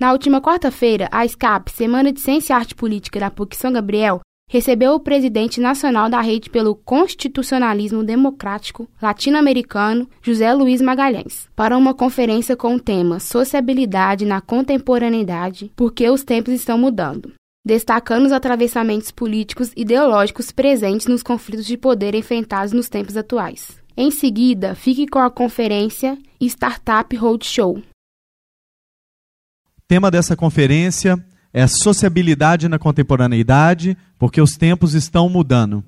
Na última quarta-feira, a SCAP, Semana de Ciência e Arte Política da PUC São Gabriel, recebeu o presidente nacional da Rede pelo Constitucionalismo Democrático Latino-Americano, José Luiz Magalhães, para uma conferência com o tema Sociabilidade na Contemporaneidade, porque os tempos estão mudando destacando os atravessamentos políticos e ideológicos presentes nos conflitos de poder enfrentados nos tempos atuais. Em seguida, fique com a conferência Startup Roadshow. Tema dessa conferência é sociabilidade na contemporaneidade, porque os tempos estão mudando.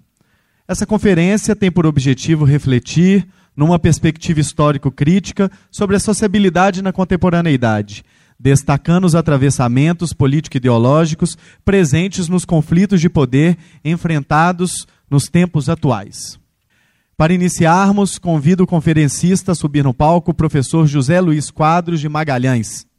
Essa conferência tem por objetivo refletir, numa perspectiva histórico-crítica, sobre a sociabilidade na contemporaneidade, destacando os atravessamentos político-ideológicos presentes nos conflitos de poder enfrentados nos tempos atuais. Para iniciarmos, convido o conferencista a subir no palco, o professor José Luiz Quadros de Magalhães.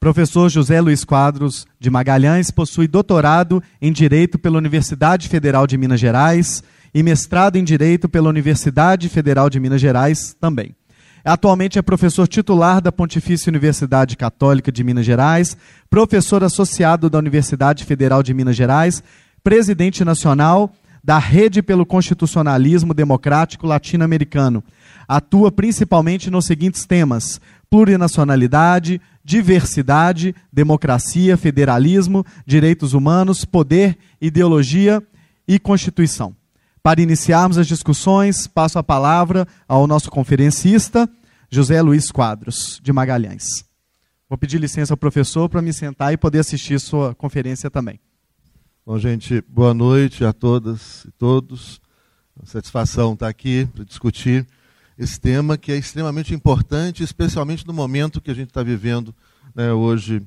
Professor José Luiz Quadros de Magalhães possui doutorado em Direito pela Universidade Federal de Minas Gerais e mestrado em Direito pela Universidade Federal de Minas Gerais também. Atualmente é professor titular da Pontifícia Universidade Católica de Minas Gerais, professor associado da Universidade Federal de Minas Gerais, presidente nacional da Rede pelo Constitucionalismo Democrático Latino-Americano. Atua principalmente nos seguintes temas: plurinacionalidade, diversidade, democracia, federalismo, direitos humanos, poder, ideologia e Constituição. Para iniciarmos as discussões, passo a palavra ao nosso conferencista, José Luiz Quadros, de Magalhães. Vou pedir licença ao professor para me sentar e poder assistir sua conferência também. Bom, gente, boa noite a todas e todos. Satisfação estar aqui para discutir esse tema que é extremamente importante, especialmente no momento que a gente está vivendo né, hoje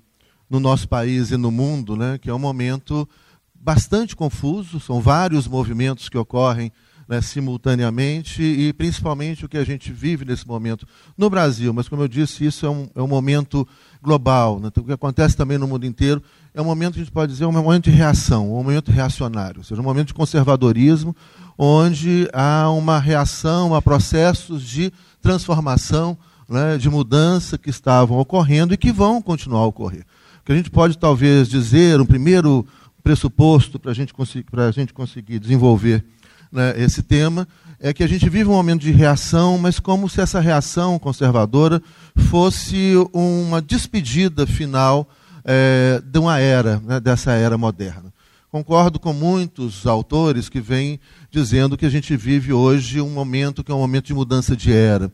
no nosso país e no mundo, né, que é um momento bastante confuso, são vários movimentos que ocorrem né, simultaneamente e principalmente o que a gente vive nesse momento no Brasil. Mas, como eu disse, isso é um, é um momento global. Né? Então, o que acontece também no mundo inteiro é um momento, a gente pode dizer, um momento de reação, um momento reacionário, ou seja, um momento de conservadorismo, onde há uma reação a processos de transformação, né, de mudança que estavam ocorrendo e que vão continuar a ocorrer. O que a gente pode talvez dizer, um primeiro pressuposto para a gente conseguir desenvolver né, esse tema é que a gente vive um momento de reação, mas como se essa reação conservadora fosse uma despedida final é, de uma era, né, dessa era moderna. Concordo com muitos autores que vêm dizendo que a gente vive hoje um momento que é um momento de mudança de era.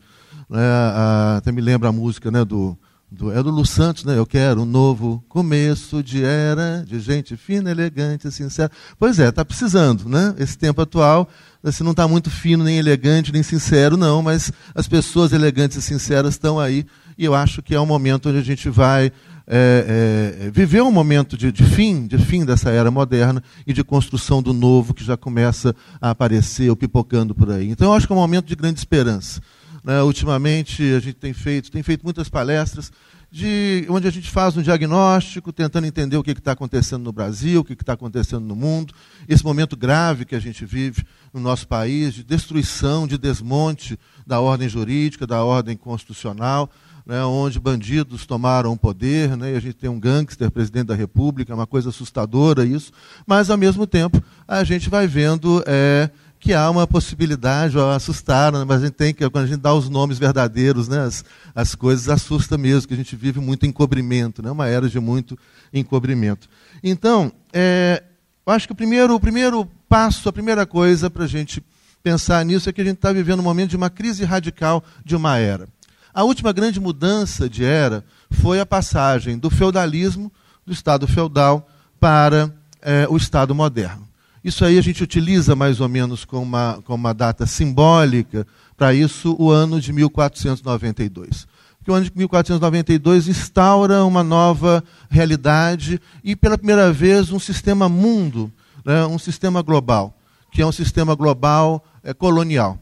Né, até me lembra a música né, do do, é do Lu Santos, né? Eu quero um novo começo de era, de gente fina, elegante, sincera. Pois é, está precisando, né? Esse tempo atual, você não está muito fino, nem elegante, nem sincero, não, mas as pessoas elegantes e sinceras estão aí, e eu acho que é um momento onde a gente vai é, é, viver um momento de, de, fim, de fim dessa era moderna e de construção do novo que já começa a aparecer ou pipocando por aí. Então eu acho que é um momento de grande esperança. Né, ultimamente a gente tem feito, tem feito muitas palestras de, onde a gente faz um diagnóstico, tentando entender o que está acontecendo no Brasil, o que está acontecendo no mundo, esse momento grave que a gente vive no nosso país, de destruição, de desmonte da ordem jurídica, da ordem constitucional, né, onde bandidos tomaram o poder, né, e a gente tem um gangster presidente da República, é uma coisa assustadora isso, mas ao mesmo tempo a gente vai vendo. É, que há uma possibilidade, assustaram, mas a gente tem que, quando a gente dá os nomes verdadeiros, né, as, as coisas assusta mesmo, que a gente vive muito encobrimento, né, uma era de muito encobrimento. Então, é, eu acho que o primeiro, o primeiro passo, a primeira coisa para a gente pensar nisso é que a gente está vivendo um momento de uma crise radical de uma era. A última grande mudança de era foi a passagem do feudalismo, do Estado feudal, para é, o Estado moderno. Isso aí a gente utiliza mais ou menos como uma, uma data simbólica para isso o ano de 1492. Porque o ano de 1492 instaura uma nova realidade e, pela primeira vez, um sistema mundo, né, um sistema global, que é um sistema global é, colonial.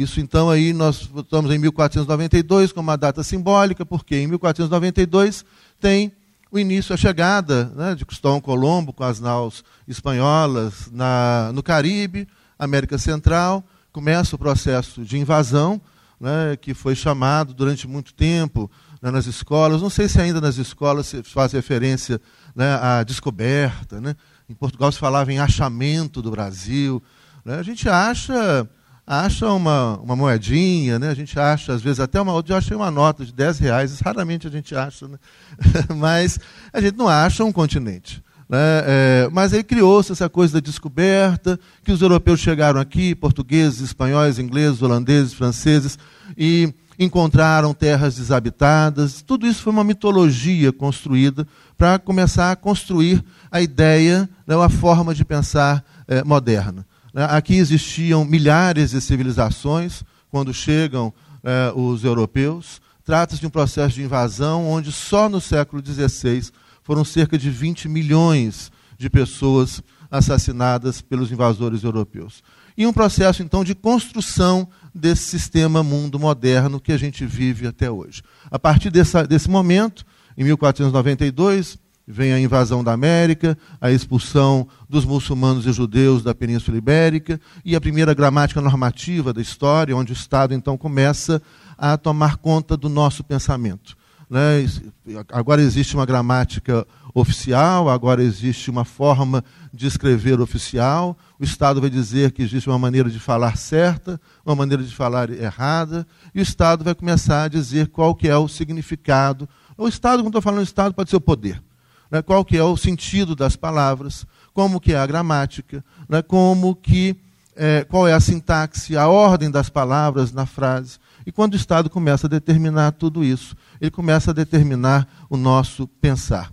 Isso então aí nós estamos em 1492 como uma data simbólica, porque em 1492 tem o início, a chegada né, de Cristóvão Colombo com as naus espanholas na, no Caribe, América Central, começa o processo de invasão, né, que foi chamado durante muito tempo né, nas escolas. Não sei se ainda nas escolas se faz referência né, à descoberta. Né? Em Portugal se falava em achamento do Brasil. Né? A gente acha acha uma, uma moedinha, né? a gente acha, às vezes, até uma. Eu achei uma nota de 10 reais, raramente a gente acha, né? mas a gente não acha um continente. Né? É, mas aí criou-se essa coisa da descoberta, que os europeus chegaram aqui, portugueses, espanhóis, ingleses, holandeses, franceses, e encontraram terras desabitadas. Tudo isso foi uma mitologia construída para começar a construir a ideia, né, a forma de pensar é, moderna. Né, aqui existiam milhares de civilizações quando chegam é, os europeus. Trata-se de um processo de invasão onde só no século XVI foram cerca de 20 milhões de pessoas assassinadas pelos invasores europeus. E um processo, então, de construção desse sistema mundo moderno que a gente vive até hoje. A partir dessa, desse momento, em 1492, vem a invasão da América, a expulsão dos muçulmanos e judeus da Península Ibérica e a primeira gramática normativa da história, onde o Estado então começa a tomar conta do nosso pensamento. Né? Agora existe uma gramática oficial, agora existe uma forma de escrever oficial. O Estado vai dizer que existe uma maneira de falar certa, uma maneira de falar errada, e o Estado vai começar a dizer qual que é o significado. O Estado, quando estou falando Estado, pode ser o poder. Né? Qual que é o sentido das palavras, como que é a gramática, né? como que, é, qual é a sintaxe, a ordem das palavras na frase. E quando o Estado começa a determinar tudo isso, ele começa a determinar o nosso pensar.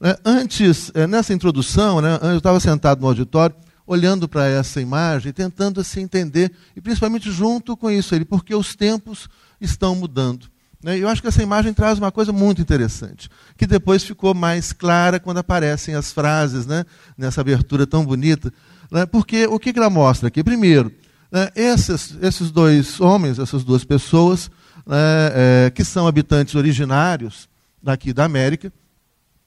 É, antes, é, nessa introdução, né, eu estava sentado no auditório, olhando para essa imagem, tentando se entender, e principalmente junto com isso, ele, porque os tempos estão mudando. Né? Eu acho que essa imagem traz uma coisa muito interessante, que depois ficou mais clara quando aparecem as frases né, nessa abertura tão bonita. Né? Porque o que ela mostra aqui? Primeiro, né, esses, esses dois homens, essas duas pessoas, né, é, que são habitantes originários daqui da América,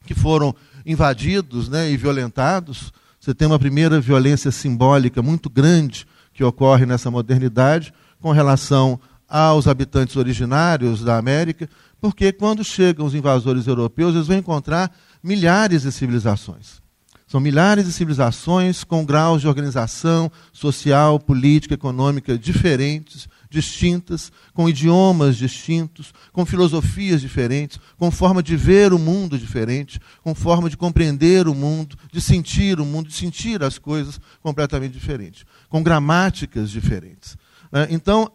que foram invadidos né, e violentados. Você tem uma primeira violência simbólica muito grande que ocorre nessa modernidade com relação aos habitantes originários da América, porque quando chegam os invasores europeus, eles vão encontrar milhares de civilizações. São milhares de civilizações com graus de organização social, política, econômica diferentes, distintas, com idiomas distintos, com filosofias diferentes, com forma de ver o mundo diferente, com forma de compreender o mundo, de sentir o mundo, de sentir as coisas completamente diferentes, com gramáticas diferentes. Né? Então,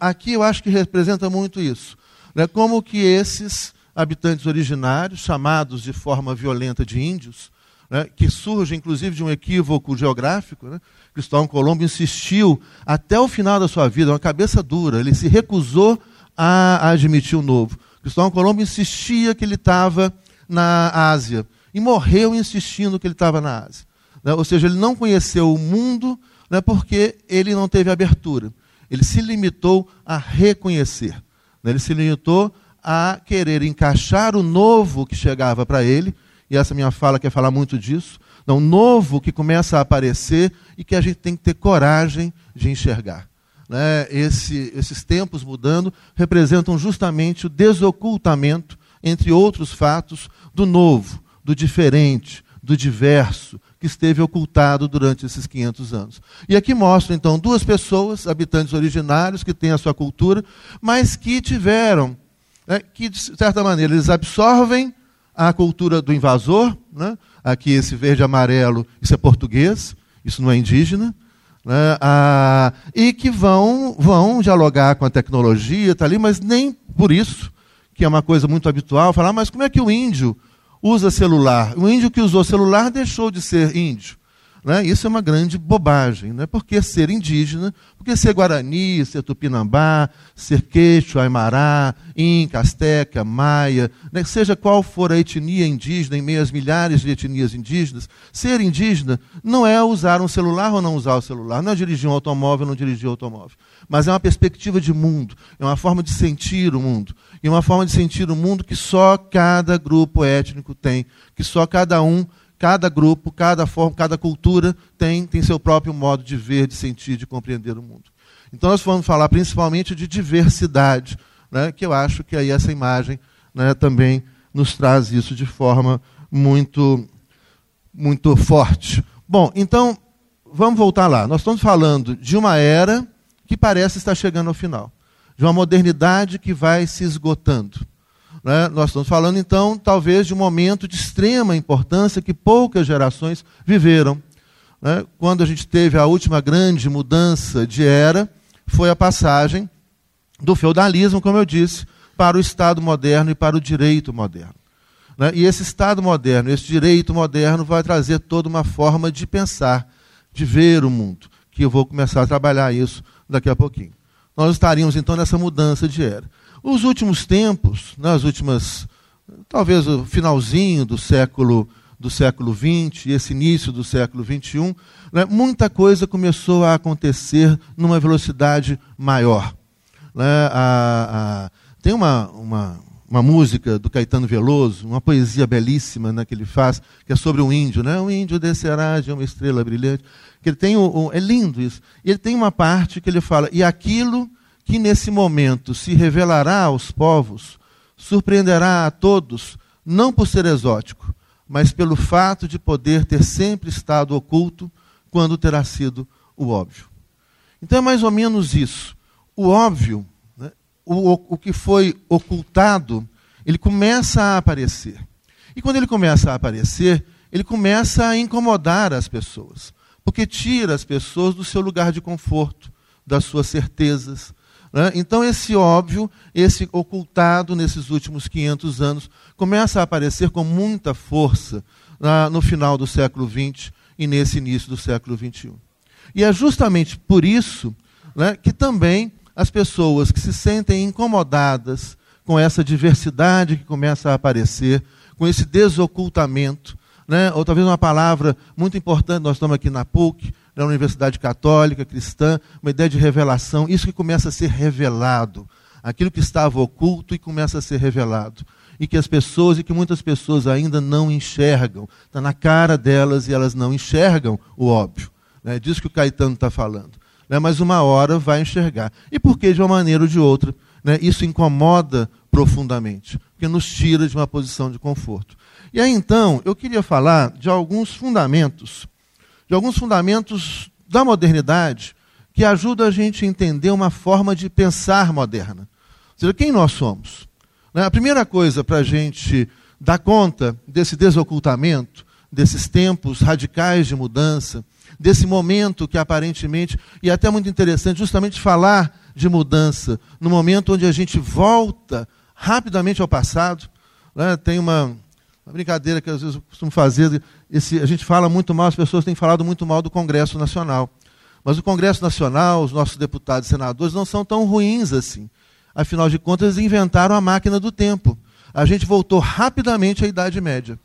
aqui eu acho que representa muito isso. Né? Como que esses habitantes originários, chamados de forma violenta de índios, né, que surge inclusive de um equívoco geográfico. Cristóvão Colombo insistiu até o final da sua vida, uma cabeça dura, ele se recusou a, admitir o novo. Cristóvão Colombo insistia que ele estava na Ásia e morreu insistindo que ele estava na Ásia. Ou seja, ele não conheceu o mundo porque ele não teve abertura. Ele se limitou a reconhecer. Né? Ele se limitou a querer encaixar o novo que chegava para ele e essa minha fala quer falar muito disso, não, novo que começa a aparecer e que a gente tem que ter coragem de enxergar. Né? Esse, esses tempos mudando representam justamente o desocultamento, entre outros fatos, do novo, do diferente, do diverso, que esteve ocultado durante esses 500 anos. E aqui mostro, então, duas pessoas, habitantes originários, que têm a sua cultura, mas que tiveram, né, que, de certa maneira, eles absorvem a cultura do invasor, né? aqui esse verde amarelo, isso é português, isso não é indígena, né? ah, e que vão, vão dialogar com a tecnologia, tá ali, mas nem por isso, que é uma coisa muito habitual, falar, mas como é que o índio usa celular? O índio que usou celular deixou de ser índio. Né? Isso é uma grande bobagem. Né? Porque ser indígena, porque ser guarani, ser tupinambá, ser queixo, aimará, inca, asteca, maia, né? seja qual for a etnia indígena, em meio às milhares de etnias indígenas, ser indígena não é usar um celular ou não usar o celular, não é dirigir um automóvel ou não dirigir um automóvel, mas é uma perspectiva de mundo, é uma forma de sentir o mundo, e uma forma de sentir o mundo que só cada grupo étnico tem, que só cada um Cada grupo, cada forma, cada cultura tem, tem seu próprio modo de ver, de sentir, de compreender o mundo. Então nós vamos falar principalmente de diversidade, né, que eu acho que aí essa imagem né, também nos traz isso de forma muito, muito forte. Bom, então, vamos voltar lá. Nós estamos falando de uma era que parece estar chegando ao final, de uma modernidade que vai se esgotando. Né? Nós estamos falando, então, talvez de um momento de extrema importância que poucas gerações viveram. Né? Quando a gente teve a última grande mudança de era, foi a passagem do feudalismo, como eu disse, para o Estado moderno e para o direito moderno. Né? E esse Estado moderno, esse direito moderno, vai trazer toda uma forma de pensar, de ver o mundo, que eu vou começar a trabalhar isso daqui a pouquinho. Nós estaríamos então nessa mudança de era. Os últimos tempos, nas né, últimas, talvez o finalzinho do século do século XX e esse início do século XXI, né, muita coisa começou a acontecer numa velocidade maior. Né, a, a, tem uma, uma, uma, música do Caetano Veloso, uma poesia belíssima né, que ele faz, que é sobre um índio. Né? Um índio descerá de uma estrela brilhante. Que ele tem um, um, é lindo isso. E ele tem uma parte que ele fala, e aquilo que nesse momento se revelará aos povos, surpreenderá a todos, não por ser exótico, mas pelo fato de poder ter sempre estado oculto quando terá sido o óbvio. Então é mais ou menos isso. O óbvio, né, o, o que foi ocultado, ele começa a aparecer. E quando ele começa a aparecer, ele começa a incomodar as pessoas, porque tira as pessoas do seu lugar de conforto, das suas certezas, né? Então, esse óbvio, esse ocultado nesses últimos 500 anos, começa a aparecer com muita força no final do século XX e nesse início do século XXI. E é justamente por isso né, que também as pessoas que se sentem incomodadas com essa diversidade que começa a aparecer, com esse desocultamento, né, ou talvez uma palavra muito importante, nós estamos aqui na PUC, na Universidade Católica Cristã, uma ideia de revelação, isso que começa a ser revelado, aquilo que estava oculto e começa a ser revelado. E que as pessoas, e que muitas pessoas ainda não enxergam, está na cara delas e elas não enxergam o óbvio. É disso que o Caetano está falando. Né? Mas uma hora vai enxergar. E por que, de uma maneira ou de outra, né? isso incomoda profundamente, porque nos tira de uma posição de conforto. E aí então, eu queria falar de alguns fundamentos de alguns fundamentos da modernidade que ajudam a gente a entender uma forma de pensar moderna. Ou seja, quem nós somos? Né? A primeira coisa para a gente dar conta desse desocultamento, desses tempos radicais de mudança, desse momento que aparentemente, e é até muito interessante, justamente falar de mudança, no momento onde a gente volta rapidamente ao passado. Né? Tem uma, uma brincadeira que às vezes eu costumo fazer, esse, a gente fala muito mal, as pessoas têm falado muito mal do Congresso Nacional. Mas o Congresso Nacional, os nossos deputados e senadores não são tão ruins assim. Afinal de contas, eles inventaram a máquina do tempo. A gente voltou rapidamente à Idade Média.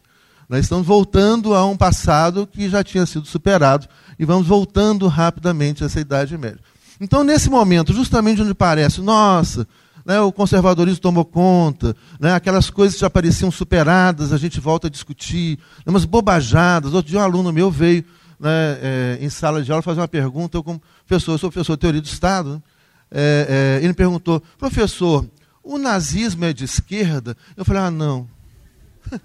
Nós estamos voltando a um passado que já tinha sido superado e vamos voltando rapidamente a essa Idade Média. Então, nesse momento, justamente onde parece, nossa, né, o conservadorismo tomou conta, né, aquelas coisas que já pareciam superadas, a gente volta a discutir, né, umas bobajadas. Outro dia um aluno meu veio né, é, em sala de aula fazer uma pergunta, eu como professor, eu sou professor de teoria do Estado, né, é, é, ele perguntou, professor, o nazismo é de esquerda? Eu falei, ah, não.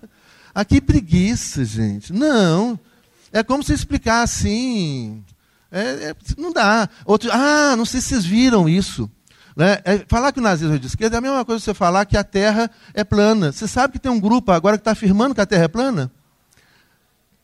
Aqui preguiça, gente. Não. É como se explicar assim. É, é, não dá. Outro, ah, não sei se vocês viram isso. Né? É, falar que o nazismo é de esquerda é a mesma coisa que você falar que a Terra é plana. Você sabe que tem um grupo agora que está afirmando que a Terra é plana?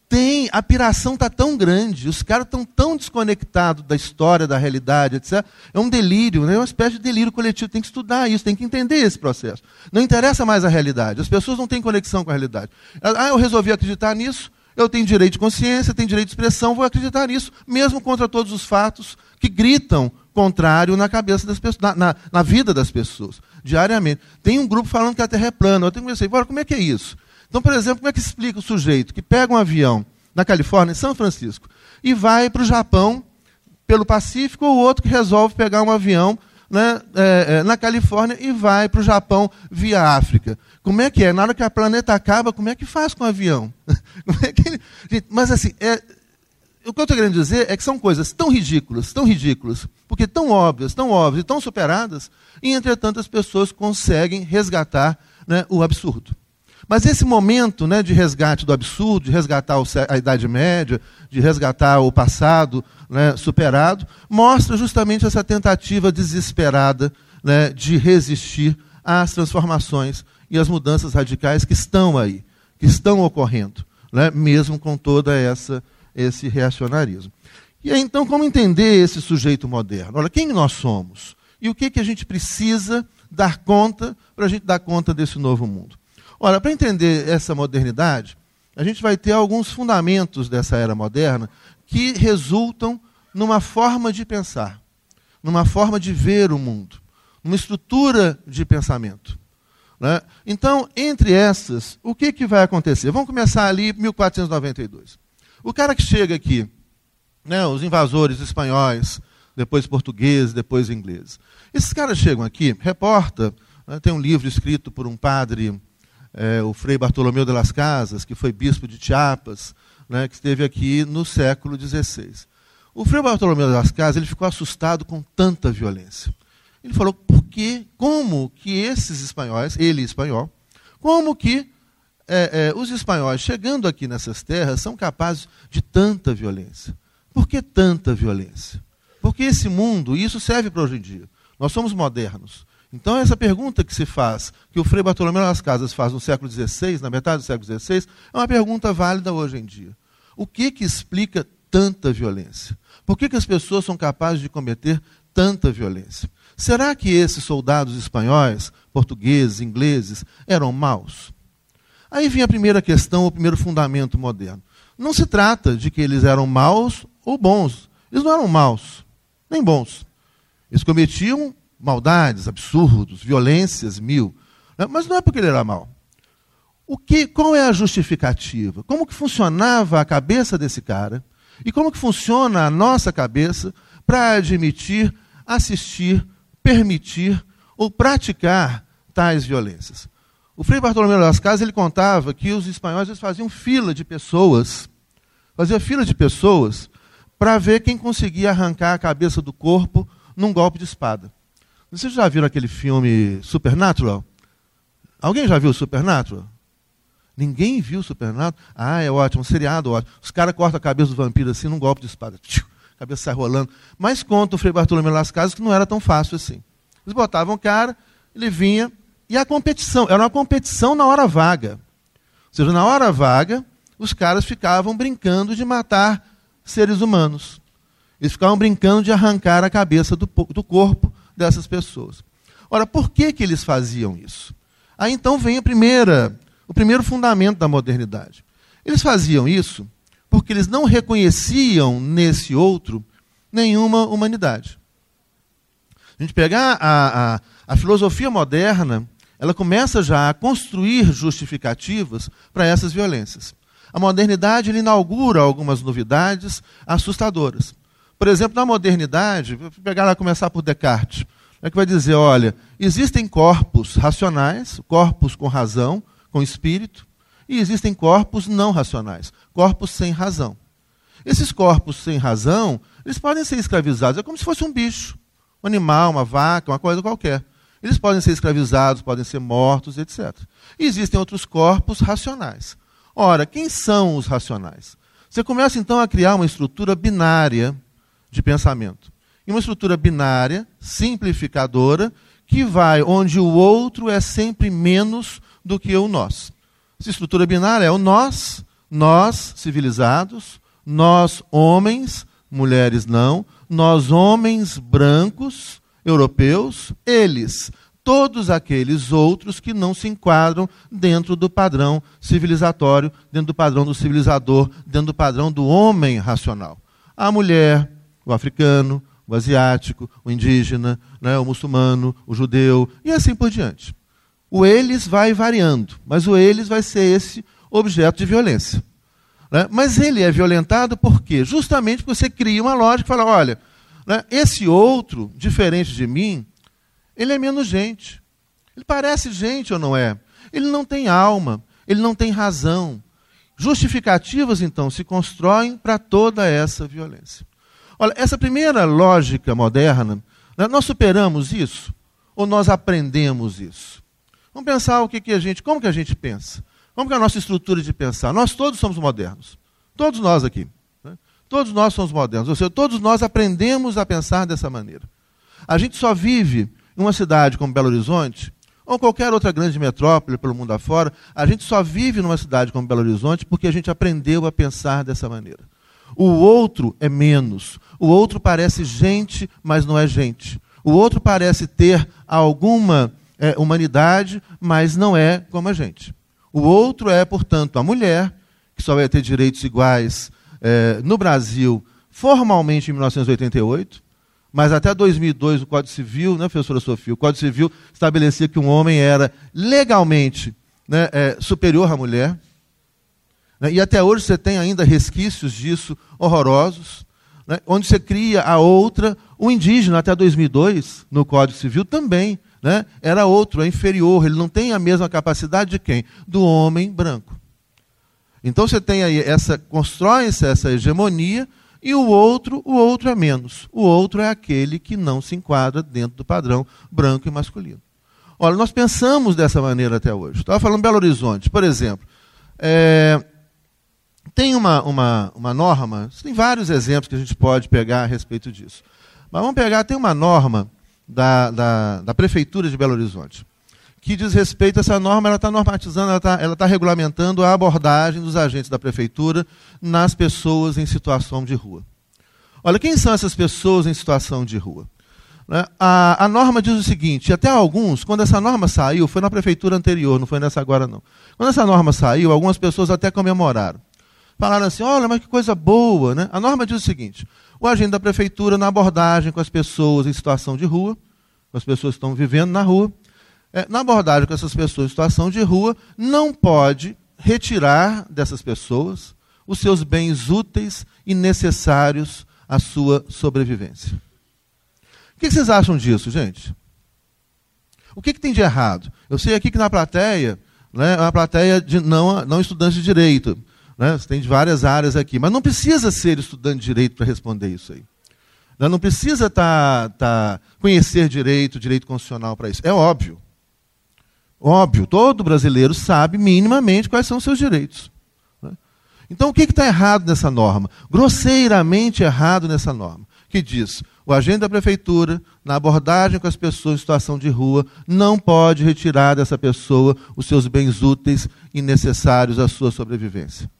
Tem, a piração está tão grande, os caras estão tão desconectados da história, da realidade, etc. É um delírio, né? é uma espécie de delírio coletivo. Tem que estudar isso, tem que entender esse processo. Não interessa mais a realidade, as pessoas não têm conexão com a realidade. Ah, eu resolvi acreditar nisso, eu tenho direito de consciência, tenho direito de expressão, vou acreditar nisso, mesmo contra todos os fatos que gritam contrário na cabeça das pessoas, na, na, na, vida das pessoas, diariamente. Tem um grupo falando que a Terra é plana. Eu tenho que pensar, como é que é isso? Então, por exemplo, como é que explica o sujeito que pega um avião na Califórnia, em São Francisco, e vai para o Japão pelo Pacífico, ou outro que resolve pegar um avião né, é, é, na Califórnia e vai para o Japão via África. Como é que é? Na hora que a planeta acaba, como é que faz com o avião? é ele... Mas assim, é, o que eu estou querendo dizer é que são coisas tão ridículas, tão ridículas, porque tão óbvias, tão óbvias e tão superadas, e entretanto as pessoas conseguem resgatar né, o absurdo. Mas esse momento né, de resgate do absurdo, de resgatar a Idade Média, de resgatar o passado né, superado, mostra justamente essa tentativa desesperada né, de resistir às transformações e às mudanças radicais que estão aí, que estão ocorrendo, né, mesmo com toda essa esse reacionarismo. E aí, então, como entender esse sujeito moderno? Olha, quem nós somos? E o que, que a gente precisa dar conta para a gente dar conta desse novo mundo? Ora, para entender essa modernidade, a gente vai ter alguns fundamentos dessa era moderna que resultam numa forma de pensar, numa forma de ver o mundo, numa estrutura de pensamento. Né? Então, entre essas, o que, que vai acontecer? Vamos começar ali 1492. O cara que chega aqui, né, os invasores espanhóis, depois portugueses, depois ingleses. Esses caras chegam aqui, reporta, né, tem um livro escrito por um padre é, o Frei Bartolomeu de las Casas, que foi bispo de Chiapas, né, que esteve aqui no século XVI. O Frei Bartolomeu de las Casas ele ficou assustado com tanta violência. Ele falou, por que, como que esses espanhóis, ele espanhol, como que é, é, os espanhóis chegando aqui nessas terras são capazes de tanta violência? Por que tanta violência? Porque esse mundo, e isso serve para hoje em dia, nós somos modernos. Então, essa pergunta que se faz, que o Frei Bartolomeu das Casas faz no século XVI, na metade do século XVI, é uma pergunta válida hoje em dia. O que, que explica tanta violência? Por que, que as pessoas são capazes de cometer tanta violência? Será que esses soldados espanhóis, portugueses, ingleses, eram maus? Aí vem a primeira questão, o primeiro fundamento moderno. Não se trata de que eles eram maus ou bons. Eles não eram maus, nem bons. Eles cometiam maldades, absurdos, violências mil. Né? Mas não é porque ele era mau. O que, qual é a justificativa? Como que funcionava a cabeça desse cara? E como que funciona a nossa cabeça para admitir, assistir, permitir ou praticar tais violências? O Frei Bartolomeu das Casas ele contava que os espanhóis eles faziam fila de pessoas, faziam fila de pessoas para ver quem conseguia arrancar a cabeça do corpo num golpe de espada. Vocês já viram aquele filme Supernatural? Alguém já viu Supernatural? Ninguém viu Supernatural? Ah, é ótimo, um seriado ótimo. Os caras cortam a cabeça do vampiro assim num golpe de espada. A cabeça sai rolando. Mas conta o Frei Bartolomeu Las Casas que não era tão fácil assim. Eles botavam o cara, ele vinha, e a competição, era uma competição na hora vaga. Ou seja, na hora vaga, os caras ficavam brincando de matar seres humanos. Eles ficavam brincando de arrancar a cabeça do, do corpo dessas pessoas. Ora, por que, que eles faziam isso? Aí então vem a primeira, o primeiro fundamento da modernidade. Eles faziam isso porque eles não reconheciam nesse outro nenhuma humanidade. A gente pegar a, a, a filosofia moderna, ela começa já a construir justificativas para essas violências. A modernidade inaugura algumas novidades assustadoras. Por exemplo, na modernidade, vou pegar lá começar por Descartes, é que vai dizer, olha, existem corpos racionais, corpos com razão, com espírito, e existem corpos não racionais, corpos sem razão. Esses corpos sem razão, eles podem ser escravizados, é como se fosse um bicho, um animal, uma vaca, uma coisa qualquer. Eles podem ser escravizados, podem ser mortos, etc. E existem outros corpos racionais. Ora, quem são os racionais? Você começa então a criar uma estrutura binária de pensamento. E uma estrutura binária, simplificadora, que vai onde o outro é sempre menos do que o nós. Essa estrutura binária é o nós, nós civilizados, nós homens, mulheres não, nós homens brancos, europeus, eles, todos aqueles outros que não se enquadram dentro do padrão civilizatório, dentro do padrão do civilizador, dentro do padrão do homem racional. A mulher, o africano, o asiático, o indígena, né, o muçulmano, o judeu, e assim por diante. O eles vai variando, mas o eles vai ser esse objeto de violência. Né? Mas ele é violentado por quê? Justamente porque você cria uma lógica e fala: olha, né, esse outro, diferente de mim, ele é menos gente. Ele parece gente ou não é? Ele não tem alma, ele não tem razão. Justificativas, então, se constroem para toda essa violência. Olha, essa primeira lógica moderna, né, nós superamos isso ou nós aprendemos isso? Vamos pensar o que, que a gente, como que a gente pensa? Como que é a nossa estrutura de pensar? Nós todos somos modernos. Todos nós aqui. Todos nós somos modernos. Ou seja, todos nós aprendemos a pensar dessa maneira. A gente só vive em uma cidade como Belo Horizonte, ou qualquer outra grande metrópole pelo mundo afora, a gente só vive numa cidade como Belo Horizonte porque a gente aprendeu a pensar dessa maneira. O outro é menos. O outro parece gente, mas não é gente. O outro parece ter alguma é, humanidade, mas não é como a gente. O outro é, portanto, a mulher, que só vai ter direitos iguais é, no Brasil formalmente em 1988, mas até 2002 o Código Civil, né, professora Sofia, o Código Civil estabelecia que um homem era legalmente né, é, superior à mulher. Né, e até hoje você tem ainda resquícios disso horrorosos, né, onde você cria a outra, o indígena até 2002, no Código Civil também, né, era outro, é inferior, ele não tem a mesma capacidade de quem? Do homem branco. Então você tem aí essa, constrói-se essa hegemonia e o outro, o outro é menos. O outro é aquele que não se enquadra dentro do padrão branco e masculino. Olha, nós pensamos dessa maneira até hoje. Estava falando Belo Horizonte, por exemplo. É, tem uma, uma, uma norma, tem vários exemplos que a gente pode pegar a respeito disso. Mas vamos pegar, tem uma norma da, da, da Prefeitura de Belo Horizonte que diz respeito a essa norma, ela está normatizando, ela está tá regulamentando a abordagem dos agentes da prefeitura nas pessoas em situação de rua. Olha, quem são essas pessoas em situação de rua? Né? A, a norma diz o seguinte: até alguns, quando essa norma saiu, foi na prefeitura anterior, não foi nessa agora não. Quando essa norma saiu, algumas pessoas até comemoraram. Falaram assim: olha, mas que coisa boa. Né? A norma diz o seguinte: o agente da prefeitura, na abordagem com as pessoas em situação de rua, com as pessoas que estão vivendo na rua, na abordagem com essas pessoas em situação de rua, não pode retirar dessas pessoas os seus bens úteis e necessários à sua sobrevivência. O que vocês acham disso, gente? O que, que tem de errado? Eu sei aqui que na plateia, né, é uma plateia de não, não estudantes de direito. Né, você tem de várias áreas aqui, mas não precisa ser estudante de direito para responder isso aí. Não precisa tá, tá, conhecer direito, direito constitucional para isso. É óbvio. Óbvio, todo brasileiro sabe minimamente quais são os seus direitos. Né? Então, o que está errado nessa norma? Grosseiramente errado nessa norma. Que diz: o agente da prefeitura, na abordagem com as pessoas em situação de rua, não pode retirar dessa pessoa os seus bens úteis e necessários à sua sobrevivência.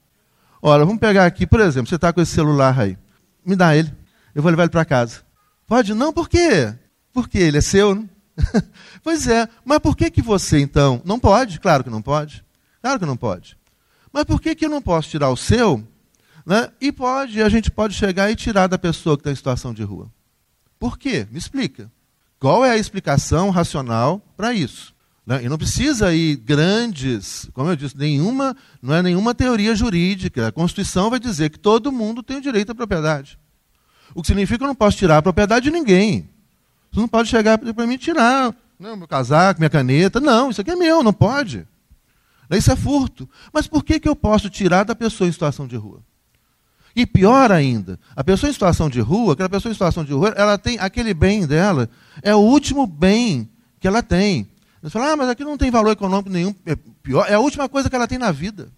Ora, vamos pegar aqui, por exemplo, você está com esse celular aí. Me dá ele. Eu vou levar ele para casa. Pode? Não, por quê? Porque ele é seu, não? pois é, mas por que, que você então não pode? Claro que não pode. Claro que não pode. Mas por que, que eu não posso tirar o seu? Né? E pode, a gente pode chegar e tirar da pessoa que está em situação de rua. Por quê? Me explica. Qual é a explicação racional para isso? Né? E não precisa ir grandes, como eu disse, nenhuma, não é nenhuma teoria jurídica. A Constituição vai dizer que todo mundo tem o direito à propriedade. O que significa que eu não posso tirar a propriedade de ninguém. Você não pode chegar para mim tirar né, meu casaco, minha caneta. Não, isso aqui é meu, não pode. Isso é furto. Mas por que, que eu posso tirar da pessoa em situação de rua? E pior ainda, a pessoa em situação de rua, aquela pessoa em situação de rua, ela tem aquele bem dela, é o último bem que ela tem. Você fala, ah, mas aqui não tem valor econômico nenhum. É, pior, é a última coisa que ela tem na vida.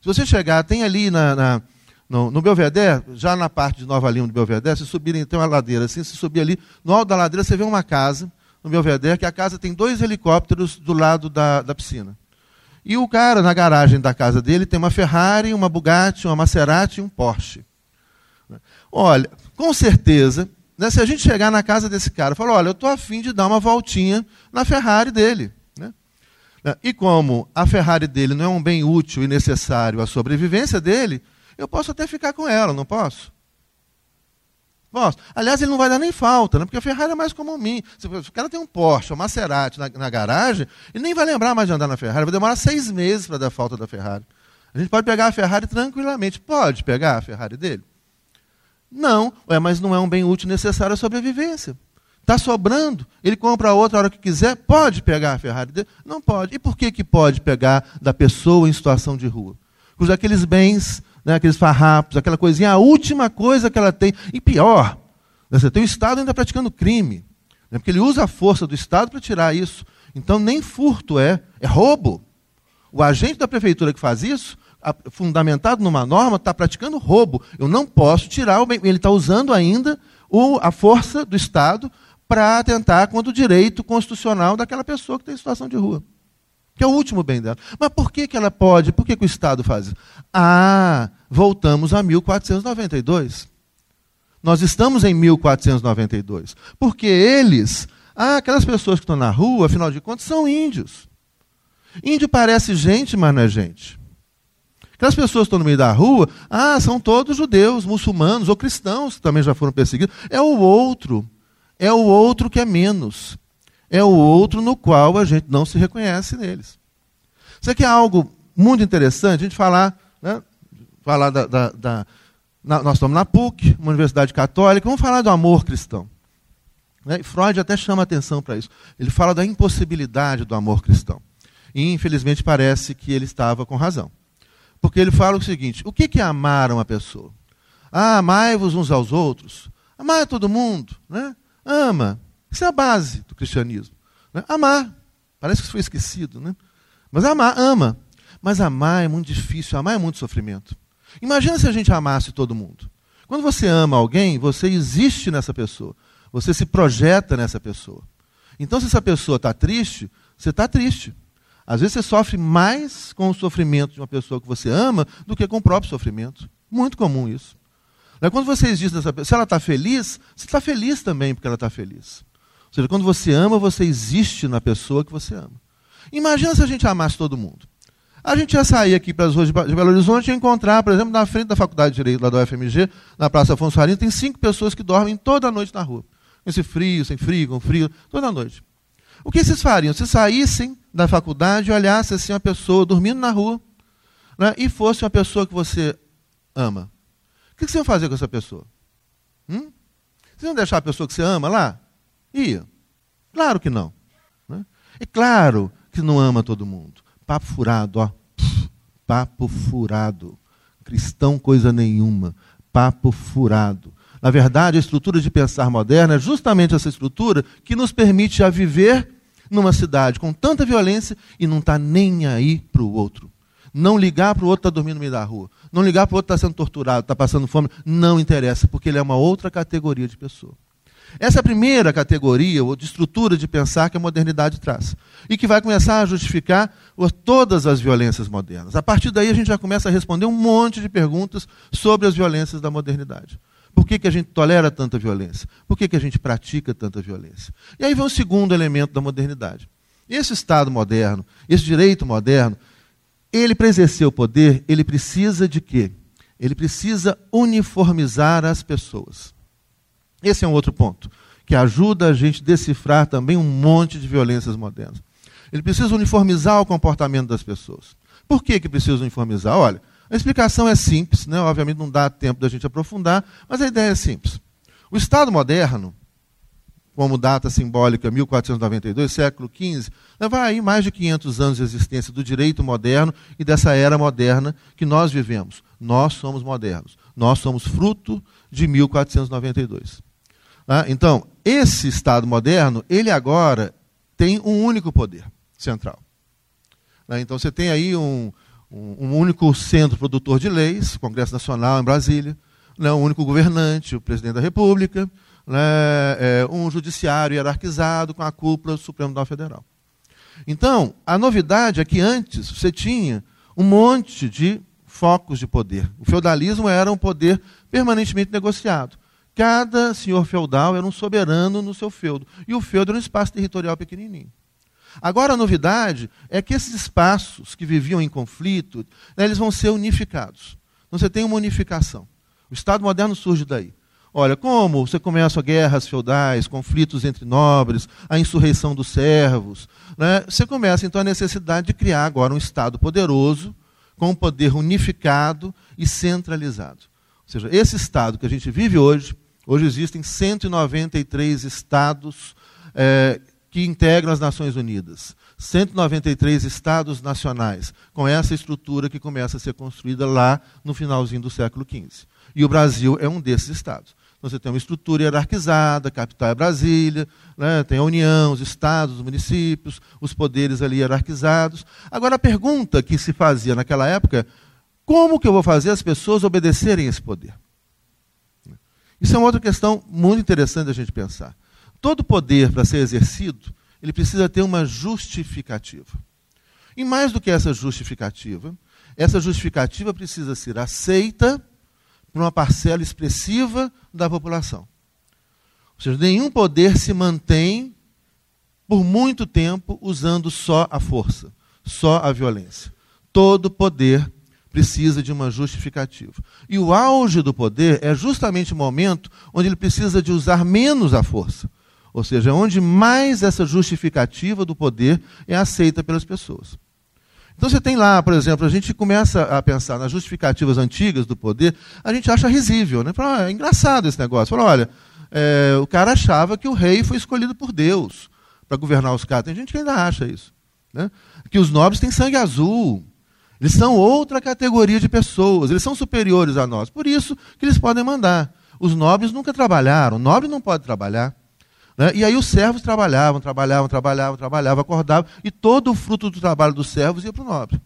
Se você chegar, tem ali na, na no, no Belvedere, já na parte de Nova Lima do Belvedere, se subirem, tem uma ladeira assim, se subir ali, no alto da ladeira você vê uma casa, no Belvedere, que a casa tem dois helicópteros do lado da, da piscina. E o cara, na garagem da casa dele, tem uma Ferrari, uma Bugatti, uma Maserati e um Porsche. Olha, com certeza, né, se a gente chegar na casa desse cara e falar, olha, eu estou afim de dar uma voltinha na Ferrari dele. Né? E como a Ferrari dele não é um bem útil e necessário à sobrevivência dele, eu posso até ficar com ela, não posso? Posso. Aliás, ele não vai dar nem falta, né? porque a Ferrari é mais como mim. Se o cara tem um Porsche, um Maserati na, na, garagem, ele nem vai lembrar mais de andar na Ferrari. Vai demorar seis meses para dar falta da Ferrari. A gente pode pegar a Ferrari tranquilamente. Pode pegar a Ferrari dele? Não, é, mas não é um bem útil necessário à sobrevivência. Está sobrando, ele compra a outra hora que quiser, pode pegar a Ferrari dele? Não pode. E por que, que pode pegar da pessoa em situação de rua? Porque aqueles bens né, aqueles farrapos, aquela coisinha, a última coisa que ela tem. E pior, né, você tem o Estado ainda praticando crime, né, porque ele usa a força do Estado para tirar isso. Então, nem furto é, é roubo. O agente da prefeitura que faz isso, fundamentado numa norma, está praticando roubo. Eu não posso tirar. Ele está usando ainda o, a força do Estado para atentar contra o direito constitucional daquela pessoa que tem situação de rua. Que é o último bem dela. Mas por que, que ela pode? Por que, que o Estado faz? Ah, voltamos a 1492. Nós estamos em 1492. Porque eles, ah, aquelas pessoas que estão na rua, afinal de contas, são índios. Índio parece gente, mas não é gente. Aquelas pessoas que estão no meio da rua, ah, são todos judeus, muçulmanos ou cristãos que também já foram perseguidos. É o outro. É o outro que é menos. É o outro no qual a gente não se reconhece neles. Isso aqui é algo muito interessante, a gente falar, né, falar da, da, da na, nós estamos na PUC, uma universidade católica, vamos falar do amor cristão. Né? Freud até chama atenção para isso. Ele fala da impossibilidade do amor cristão. E, infelizmente, parece que ele estava com razão. Porque ele fala o seguinte: o que é amar uma pessoa? Ah, amai-vos uns aos outros. Amar todo mundo. Né? Ama. Isso é a base do cristianismo. Né? Amar. Parece que isso foi esquecido. Né? Mas amar, ama. Mas amar é muito difícil, amar é muito sofrimento. Imagina se a gente amasse todo mundo. Quando você ama alguém, você existe nessa pessoa. Você se projeta nessa pessoa. Então, se essa pessoa está triste, você está triste. Às vezes você sofre mais com o sofrimento de uma pessoa que você ama do que com o próprio sofrimento. Muito comum isso. Quando você existe nessa pessoa, se ela está feliz, você está feliz também porque ela está feliz. Ou seja, quando você ama, você existe na pessoa que você ama. Imagina se a gente amasse todo mundo. A gente ia sair aqui para as ruas de Belo Horizonte e encontrar, por exemplo, na frente da Faculdade de Direito lá do UFMG, na Praça Afonso Arino, tem cinco pessoas que dormem toda noite na rua. Esse frio, sem frio, com frio, toda noite. O que vocês fariam? Se saíssem da faculdade e olhassem assim uma pessoa dormindo na rua né, e fosse uma pessoa que você ama. O que vocês iam fazer com essa pessoa? Hum? Vocês iam deixar a pessoa que você ama lá? Ia. Claro que não. Né? É claro que não ama todo mundo. Papo furado, ó. papo furado. Cristão, coisa nenhuma. Papo furado. Na verdade, a estrutura de pensar moderna é justamente essa estrutura que nos permite a viver numa cidade com tanta violência e não está nem aí para o outro. Não ligar para o outro estar tá dormindo no meio da rua. Não ligar para o outro estar tá sendo torturado, está passando fome. Não interessa, porque ele é uma outra categoria de pessoa. Essa é a primeira categoria ou de estrutura de pensar que a modernidade traz. E que vai começar a justificar todas as violências modernas. A partir daí a gente já começa a responder um monte de perguntas sobre as violências da modernidade. Por que, que a gente tolera tanta violência? Por que, que a gente pratica tanta violência? E aí vem o segundo elemento da modernidade. Esse Estado moderno, esse direito moderno, ele para exercer o poder, ele precisa de quê? Ele precisa uniformizar as pessoas. Esse é um outro ponto, que ajuda a gente a decifrar também um monte de violências modernas. Ele precisa uniformizar o comportamento das pessoas. Por que, que precisa uniformizar? Olha, a explicação é simples, né? obviamente não dá tempo da gente aprofundar, mas a ideia é simples. O Estado moderno, como data simbólica 1492, século XV, leva aí mais de 500 anos de existência do direito moderno e dessa era moderna que nós vivemos. Nós somos modernos. Nós somos fruto de 1492. Ah, então, esse Estado moderno, ele agora tem um único poder central. Ah, então, você tem aí um, um, único centro produtor de leis, Congresso Nacional em Brasília, né, um único governante, o presidente da República, né, é, um judiciário hierarquizado com a cúpula do Supremo Tribunal Federal. Então, a novidade é que antes você tinha um monte de focos de poder. O feudalismo era um poder permanentemente negociado. Cada senhor feudal era um soberano no seu feudo. E o feudo era um espaço territorial pequenininho. Agora a novidade é que esses espaços que viviam em conflito, né, eles vão ser unificados. Então você tem uma unificação. O Estado moderno surge daí. Olha, como você começa guerras feudais, conflitos entre nobres, a insurreição dos servos, né? você começa então a necessidade de criar agora um Estado poderoso, com um poder unificado e centralizado. Ou seja, esse Estado que a gente vive hoje, hoje existem 193 Estados é, que integram as Nações Unidas. 193 estados nacionais, com essa estrutura que começa a ser construída lá no finalzinho do século XV. E o Brasil é um desses estados. Você tem uma estrutura hierarquizada, a capital é Brasília, né? tem a União, os estados, os municípios, os poderes ali hierarquizados. Agora, a pergunta que se fazia naquela época é como que eu vou fazer as pessoas obedecerem esse poder? Isso é uma outra questão muito interessante a gente pensar. Todo poder, para ser exercido, ele precisa ter uma justificativa. E mais do que essa justificativa, essa justificativa precisa ser aceita por uma parcela expressiva da população. Ou seja, nenhum poder se mantém por muito tempo usando só a força, só a violência. Todo poder precisa de uma justificativa. E o auge do poder é justamente o momento onde ele precisa de usar menos a força. Ou seja, onde mais essa justificativa do poder é aceita pelas pessoas. Então você tem lá, por exemplo, a gente começa a pensar nas justificativas antigas do poder, a gente acha risível, né? Fala, ah, é engraçado esse negócio. Fala, olha, é, o cara achava que o rei foi escolhido por Deus para governar os caras. Tem gente que ainda acha isso. Né? Que os nobres têm sangue azul. Eles são outra categoria de pessoas, eles são superiores a nós. Por isso que eles podem mandar. Os nobres nunca trabalharam, o nobre não pode trabalhar. Né? E aí os servos trabalhavam, trabalhavam, trabalhavam, trabalhavam, acordavam, e todo o fruto do trabalho dos servos ia para o nobre.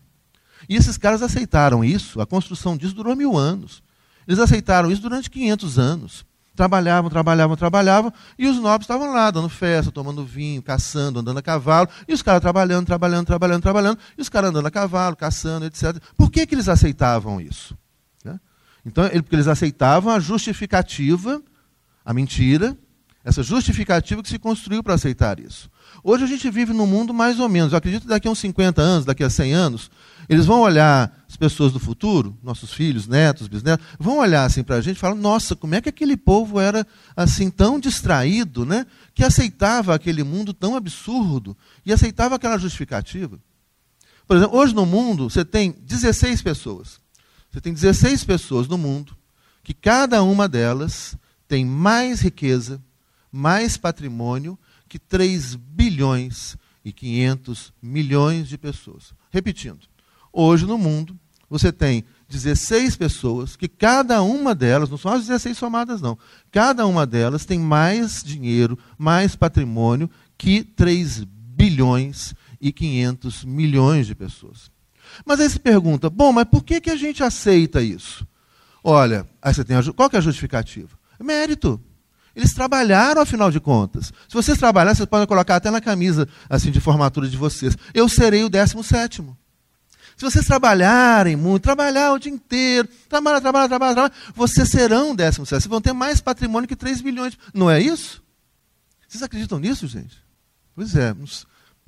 E esses caras aceitaram isso, a construção disso durou mil anos. Eles aceitaram isso durante 500 anos. Trabalhavam, trabalhavam, trabalhavam, e os nobres estavam lá, dando festa, tomando vinho, caçando, andando a cavalo, e os caras trabalhando, trabalhando, trabalhando, trabalhando, e os caras andando a cavalo, caçando, etc. Por que, que eles aceitavam isso? Né? Então, porque eles aceitavam a justificativa, a mentira, essa justificativa que se construiu para aceitar isso. Hoje a gente vive num mundo mais ou menos. Eu acredito que daqui a uns 50 anos, daqui a 100 anos, eles vão olhar as pessoas do futuro, nossos filhos, netos, bisnetos, vão olhar assim para a gente e falar: nossa, como é que aquele povo era assim tão distraído, né? Que aceitava aquele mundo tão absurdo e aceitava aquela justificativa. Por exemplo, hoje no mundo você tem 16 pessoas. Você tem 16 pessoas no mundo que cada uma delas tem mais riqueza, mais patrimônio que 3 bilhões e 500 milhões de pessoas. Repetindo, hoje no mundo você tem 16 pessoas que cada uma delas, não são as 16 somadas não, cada uma delas tem mais dinheiro, mais patrimônio que 3 bilhões e 500 milhões de pessoas. Mas aí se pergunta, bom, mas por que, que a gente aceita isso? Olha, aí você tem a, qual que é a justificativa? Mérito. Eles trabalharam, afinal de contas. Se vocês trabalharem, vocês podem colocar até na camisa assim de formatura de vocês. Eu serei o décimo sétimo. Se vocês trabalharem muito, trabalhar o dia inteiro, trabalhar, trabalhar, trabalhar, trabalhar vocês serão o décimo sétimo. Vocês vão ter mais patrimônio que 3 bilhões. Não é isso? Vocês acreditam nisso, gente? Pois é. Mas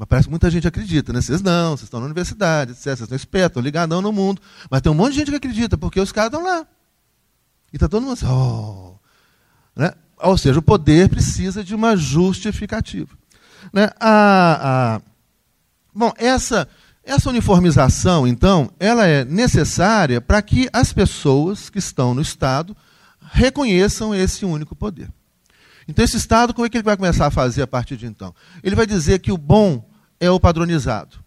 parece que muita gente acredita, né? Vocês não, vocês estão na universidade, etc. Vocês estão espertos, estão ligadão no mundo. Mas tem um monte de gente que acredita, porque os caras estão lá. E está todo mundo assim, oh. Né? Ou seja, o poder precisa de uma justificativa. Né? A, a, bom, essa, essa uniformização, então, ela é necessária para que as pessoas que estão no Estado reconheçam esse único poder. Então, esse Estado, como é que ele vai começar a fazer a partir de então? Ele vai dizer que o bom é o padronizado,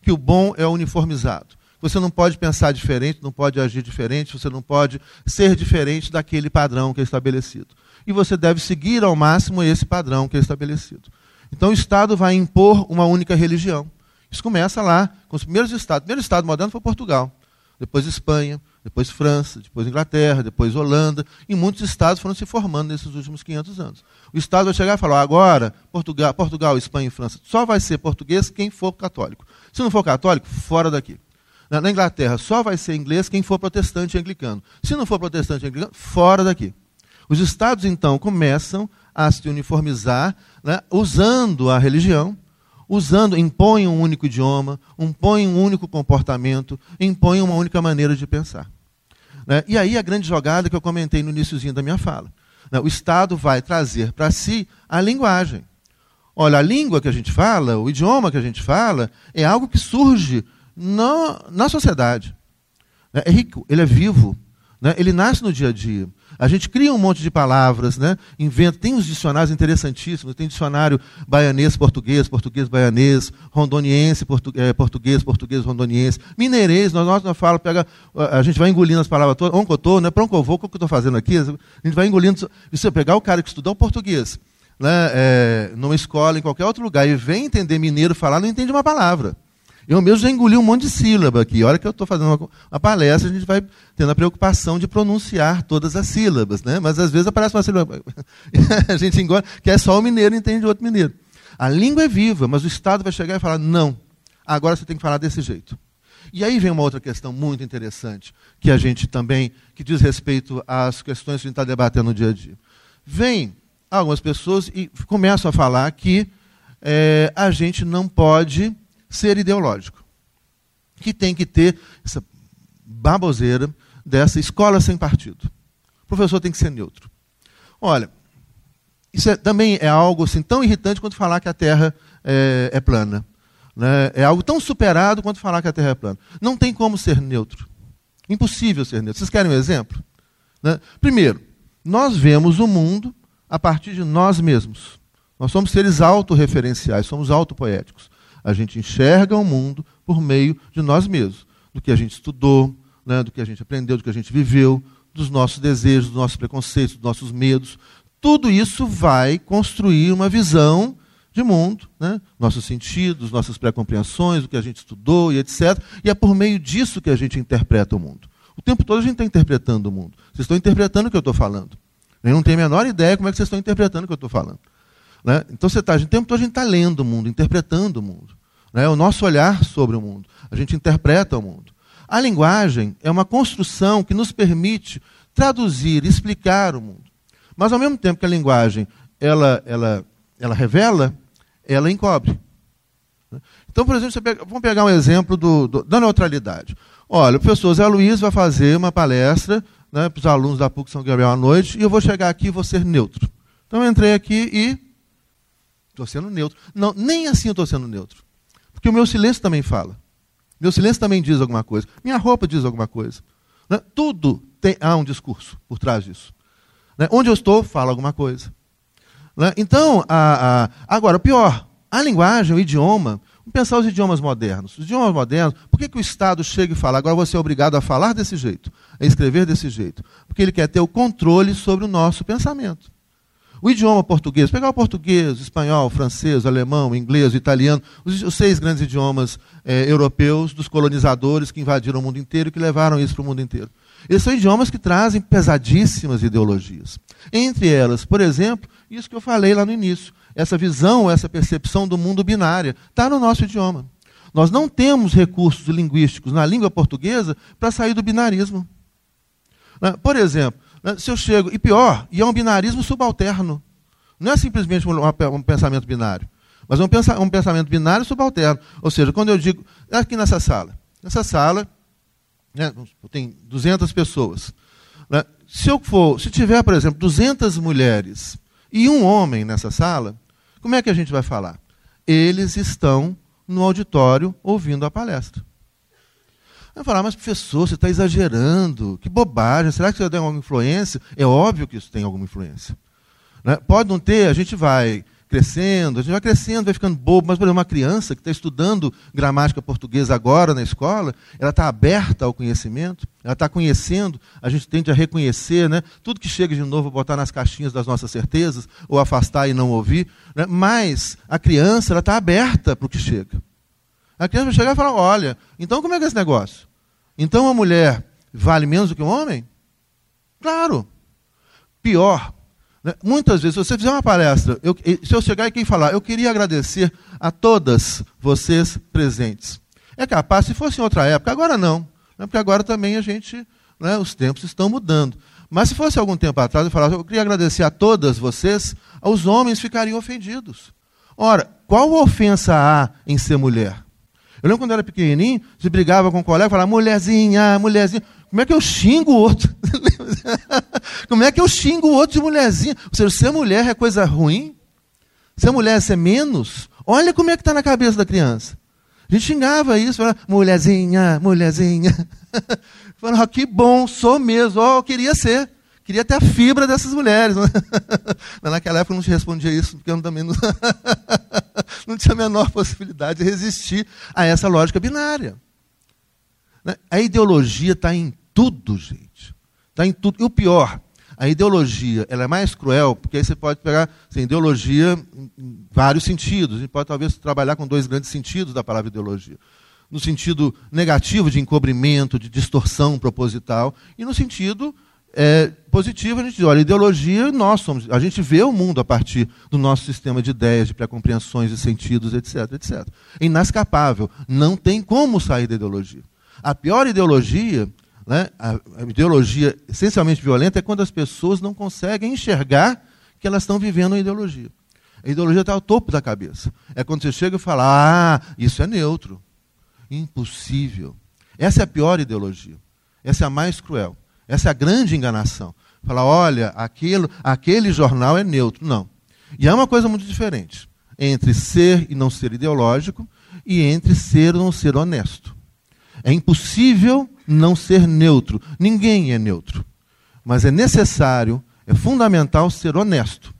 que o bom é o uniformizado. Você não pode pensar diferente, não pode agir diferente, você não pode ser diferente daquele padrão que é estabelecido e você deve seguir ao máximo esse padrão que é estabelecido. Então o Estado vai impor uma única religião. Isso começa lá com os primeiros estados. O primeiro estado moderno foi Portugal, depois Espanha, depois França, depois Inglaterra, depois Holanda, e muitos estados foram se formando nesses últimos 500 anos. O Estado vai chegar e falar: agora, Portugal, Portugal, Espanha e França, só vai ser português quem for católico. Se não for católico, fora daqui. Na, Inglaterra, só vai ser inglês quem for protestante e anglicano. Se não for protestante e anglicano, fora daqui. Os estados, então, começam a se uniformizar, né, usando a religião, usando, impõem um único idioma, impõem um único comportamento, impõem uma única maneira de pensar. Né? E aí a grande jogada que eu comentei no iníciozinho da minha fala. Né? O Estado vai trazer para si a linguagem. Olha, a língua que a gente fala, o idioma que a gente fala, é algo que surge no, na sociedade. É rico, ele é vivo, Né? Ele nasce no dia a dia. A gente cria um monte de palavras, né? inventa, tem uns dicionários interessantíssimos, tem dicionário baianês, português, português, baianês, rondoniense, portu, é, português, português, rondoniense, mineirês, nós, nós, nós fala, pega, a gente vai engolindo as palavras todas, eu estou, né? eu vou, o que eu estou fazendo aqui, a gente vai engolindo, e você pegar o cara que estudou português, né, é, numa escola, em qualquer outro lugar, e vem entender mineiro falar, não entende uma palavra. Eu mesmo já engoli um monte de sílaba aqui. A hora que eu estou fazendo uma, uma, palestra, a gente vai tendo a preocupação de pronunciar todas as sílabas. Né? Mas às vezes aparece uma sílaba. a gente engole, que é só o mineiro entende outro mineiro. A língua é viva, mas o Estado vai chegar e falar: não, agora você tem que falar desse jeito. E aí vem uma outra questão muito interessante, que a gente também, que diz respeito às questões que a gente está debatendo no dia a dia. Vem algumas pessoas e começam a falar que é, a gente não pode ser ideológico. Que tem que ter essa baboseira dessa escola sem partido. O professor tem que ser neutro. Olha, isso é, também é algo assim, tão irritante quanto falar que a Terra é, é plana. Né? É algo tão superado quanto falar que a Terra é plana. Não tem como ser neutro. Impossível ser neutro. Vocês querem um exemplo? Né? Primeiro, nós vemos o mundo a partir de nós mesmos. Nós somos seres autorreferenciais, somos autopoéticos. A gente enxerga o mundo por meio de nós mesmos, do que a gente estudou, né, do que a gente aprendeu, do que a gente viveu, dos nossos desejos, dos nossos preconceitos, dos nossos medos. Tudo isso vai construir uma visão de mundo, né? nossos sentidos, nossas pré-compreensões, o que a gente estudou e etc. E é por meio disso que a gente interpreta o mundo. O tempo todo a gente está interpretando o mundo. Vocês estão interpretando o que eu estou falando. Eu não tenho a menor ideia como é que vocês estão interpretando o que eu estou falando. Né? Então, você tá, o tempo todo a gente está lendo o mundo, interpretando o mundo. Né? O nosso olhar sobre o mundo. A gente interpreta o mundo. A linguagem é uma construção que nos permite traduzir, explicar o mundo. Mas, ao mesmo tempo que a linguagem ela, ela, ela revela, ela encobre. Então, por exemplo, pega, vamos pegar um exemplo do, do, da neutralidade. Olha, o professor Zé Luiz vai fazer uma palestra né, para os alunos da PUC São Gabriel à noite, e eu vou chegar aqui e vou ser neutro. Então, eu entrei aqui e Estou sendo neutro. Não, nem assim eu estou sendo neutro. Porque o meu silêncio também fala. Meu silêncio também diz alguma coisa. Minha roupa diz alguma coisa. Né? Tudo tem, há um discurso por trás disso. Né? Onde eu estou, fala alguma coisa. Né? Então, a, a, agora, pior, a linguagem, o idioma, vamos pensar os idiomas modernos. Os idiomas modernos, por que, que o Estado chega e fala, agora você é obrigado a falar desse jeito, a escrever desse jeito? Porque ele quer ter o controle sobre o nosso pensamento. O idioma português, pegar o português, o espanhol, o francês, o alemão, o inglês, o italiano, os, os seis grandes idiomas eh, europeus dos colonizadores que invadiram o mundo inteiro e que levaram isso para o mundo inteiro. Eles são idiomas que trazem pesadíssimas ideologias. Entre elas, por exemplo, isso que eu falei lá no início, essa visão, essa percepção do mundo binária, está no nosso idioma. Nós não temos recursos linguísticos na língua portuguesa para sair do binarismo. Né? Por exemplo? Se eu chego, e pior, e é um binarismo subalterno. Não é simplesmente um, pensamento binário, mas é um, um pensamento binário subalterno. Ou seja, quando eu digo, aqui nessa sala, nessa sala, né, tem 200 pessoas. Né? Se eu for, se tiver, por exemplo, 200 mulheres e um homem nessa sala, como é que a gente vai falar? Eles estão no auditório ouvindo a palestra. Vai falar, mas professor, você está exagerando, que bobagem, será que isso tem alguma influência? É óbvio que isso tem alguma influência. Né? Pode não ter, a gente vai crescendo, a gente vai crescendo, vai ficando bobo, mas, por exemplo, uma criança que está estudando gramática portuguesa agora na escola, ela está aberta ao conhecimento, ela está conhecendo, a gente tende a reconhecer, né? tudo que chega de novo, botar nas caixinhas das nossas certezas, ou afastar e não ouvir, né? mas a criança está aberta para o que chega. A criança vai chegar e falar: olha, então como é que é esse negócio? Então uma mulher vale menos do que um homem? Claro. Pior. Né? Muitas vezes, se você fizer uma palestra, eu, se eu chegar aqui e falar, eu queria agradecer a todas vocês presentes. É capaz, se fosse em outra época, agora não. Né? Porque agora também a gente, né, os tempos estão mudando. Mas se fosse algum tempo atrás, eu falava, eu queria agradecer a todas vocês, os homens ficariam ofendidos. Ora, qual ofensa há em ser mulher? Eu lembro quando eu era pequenininho, você brigava com um colega, falava, mulherzinha, mulherzinha. Como é que eu xingo o outro? Como é que eu xingo o outro de mulherzinha? Ou seja, ser mulher é coisa ruim? Ser mulher é ser menos? Olha como é que está na cabeça da criança. A gente xingava isso, falava, mulherzinha, mulherzinha. falava, ah, que bom, sou mesmo, oh, eu queria ser. Queria ter a fibra dessas mulheres. Né? Naquela época eu não te respondia isso, porque eu também não, não tinha a menor possibilidade de resistir a essa lógica binária. Né? A ideologia está em tudo, gente. Está em tudo. E o pior, a ideologia ela é mais cruel, porque aí você pode pegar assim, ideologia em vários sentidos. A gente pode talvez trabalhar com dois grandes sentidos da palavra ideologia. No sentido negativo de encobrimento, de distorção proposital, e no sentido é, positivo, a gente diz, olha, ideologia, nós somos, a gente vê o mundo a partir do nosso sistema de ideias, de pré-compreensões, de sentidos, etc, etc. É inescapável, não tem como sair da ideologia. A pior ideologia, né, a ideologia essencialmente violenta, é quando as pessoas não conseguem enxergar que elas estão vivendo uma ideologia. A ideologia está ao topo da cabeça. É quando você chega e fala, ah, isso é neutro. Impossível. Essa é a pior ideologia. Essa é a mais cruel. Essa é a grande enganação. Falar, olha, aquilo, aquele jornal é neutro. Não. E é uma coisa muito diferente entre ser e não ser ideológico e entre ser ou não ser honesto. É impossível não ser neutro. Ninguém é neutro. Mas é necessário, é fundamental ser honesto.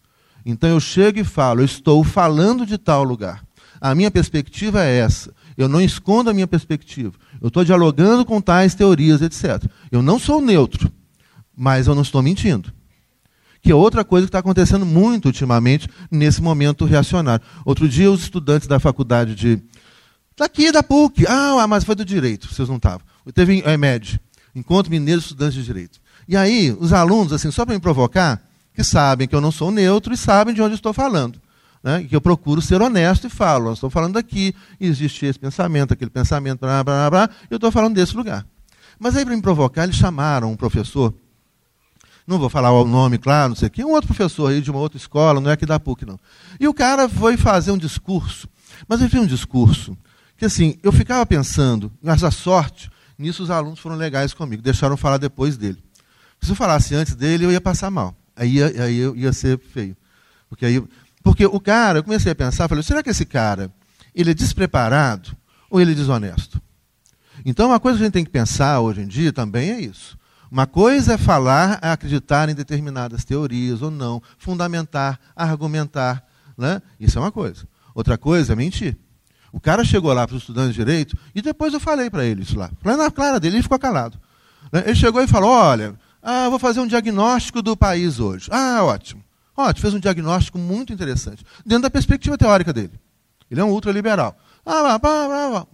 Então eu chego e falo, eu estou falando de tal lugar. A minha perspectiva é essa. Eu não escondo a minha perspectiva. Eu estou dialogando com tais teorias, etc. Eu não sou neutro, mas eu não estou mentindo. Que é outra coisa que está acontecendo muito ultimamente nesse momento reacionário. Outro dia, os estudantes da faculdade de. Daqui da PUC. Ah, mas foi do direito, vocês não estavam. Teve é, MED, Encontro Mineiro de Estudantes de Direito. E aí, os alunos, assim, só para me provocar, que sabem que eu não sou neutro e sabem de onde estou falando né, que eu procuro ser honesto e falo, estou falando aqui, existe esse pensamento, aquele pensamento, blá, blá, blá, e eu estou falando desse lugar. Mas aí, para me provocar, eles chamaram um professor, não vou falar o nome, claro, não sei o quê, um outro professor aí de uma outra escola, não é aqui da PUC, não. E o cara foi fazer um discurso, mas ele fez um discurso que, assim, eu ficava pensando, mas a sorte, nisso os alunos foram legais comigo, deixaram falar depois dele. Se eu falasse antes dele, eu ia passar mal. Aí aí ia ser feio. Porque aí porque o cara, eu comecei a pensar, falei, será que esse cara, ele é despreparado ou ele é desonesto? Então, uma coisa que a gente tem que pensar hoje em dia também é isso. Uma coisa é falar, é acreditar em determinadas teorias ou não, fundamentar, argumentar. Né? Isso é uma coisa. Outra coisa é mentir. O cara chegou lá para os estudantes de direito e depois eu falei para ele isso lá. Falei na clara dele, ele ficou calado. Né? Ele chegou e falou: Olha, ah, vou fazer um diagnóstico do país hoje. Ah, ótimo. Ótimo, fez um diagnóstico muito interessante, dentro da perspectiva teórica dele. Ele é um ultraliberal. Ah,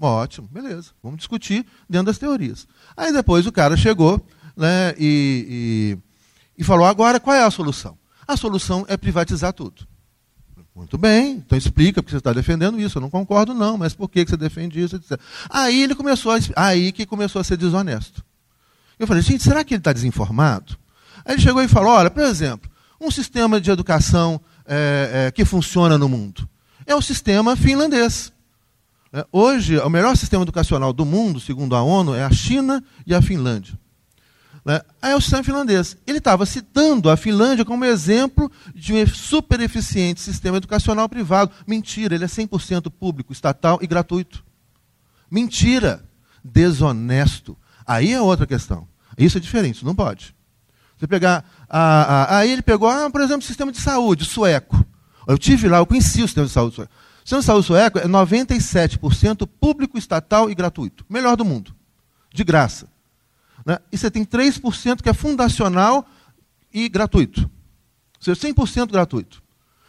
Ótimo, beleza. Vamos discutir dentro das teorias. Aí depois o cara chegou né, e, e, e falou: agora qual é a solução? A solução é privatizar tudo. Muito bem, então explica porque você está defendendo isso. Eu não concordo, não, mas por que você defende isso? Etc. Aí ele começou a, aí que começou a ser desonesto. Eu falei, gente, será que ele está desinformado? Aí ele chegou e falou: olha, por exemplo, um sistema de educação é, é, que funciona no mundo? É o sistema finlandês. É, hoje, o melhor sistema educacional do mundo, segundo a ONU, é a China e a Finlândia. É o sistema finlandês. Ele estava citando a Finlândia como exemplo de um super eficiente sistema educacional privado. Mentira, ele é 100% público, estatal e gratuito. Mentira. Desonesto. Aí é outra questão. Isso é diferente, não pode. Você pegar. Aí ele pegou, ah, por exemplo, sistema de saúde sueco. Eu tive lá, eu conheci o sistema de saúde sueco. O sistema de saúde sueco é 97% público, estatal e gratuito. Melhor do mundo. De graça. Né? E você tem 3% que é fundacional e gratuito. Ou seja, 100% gratuito.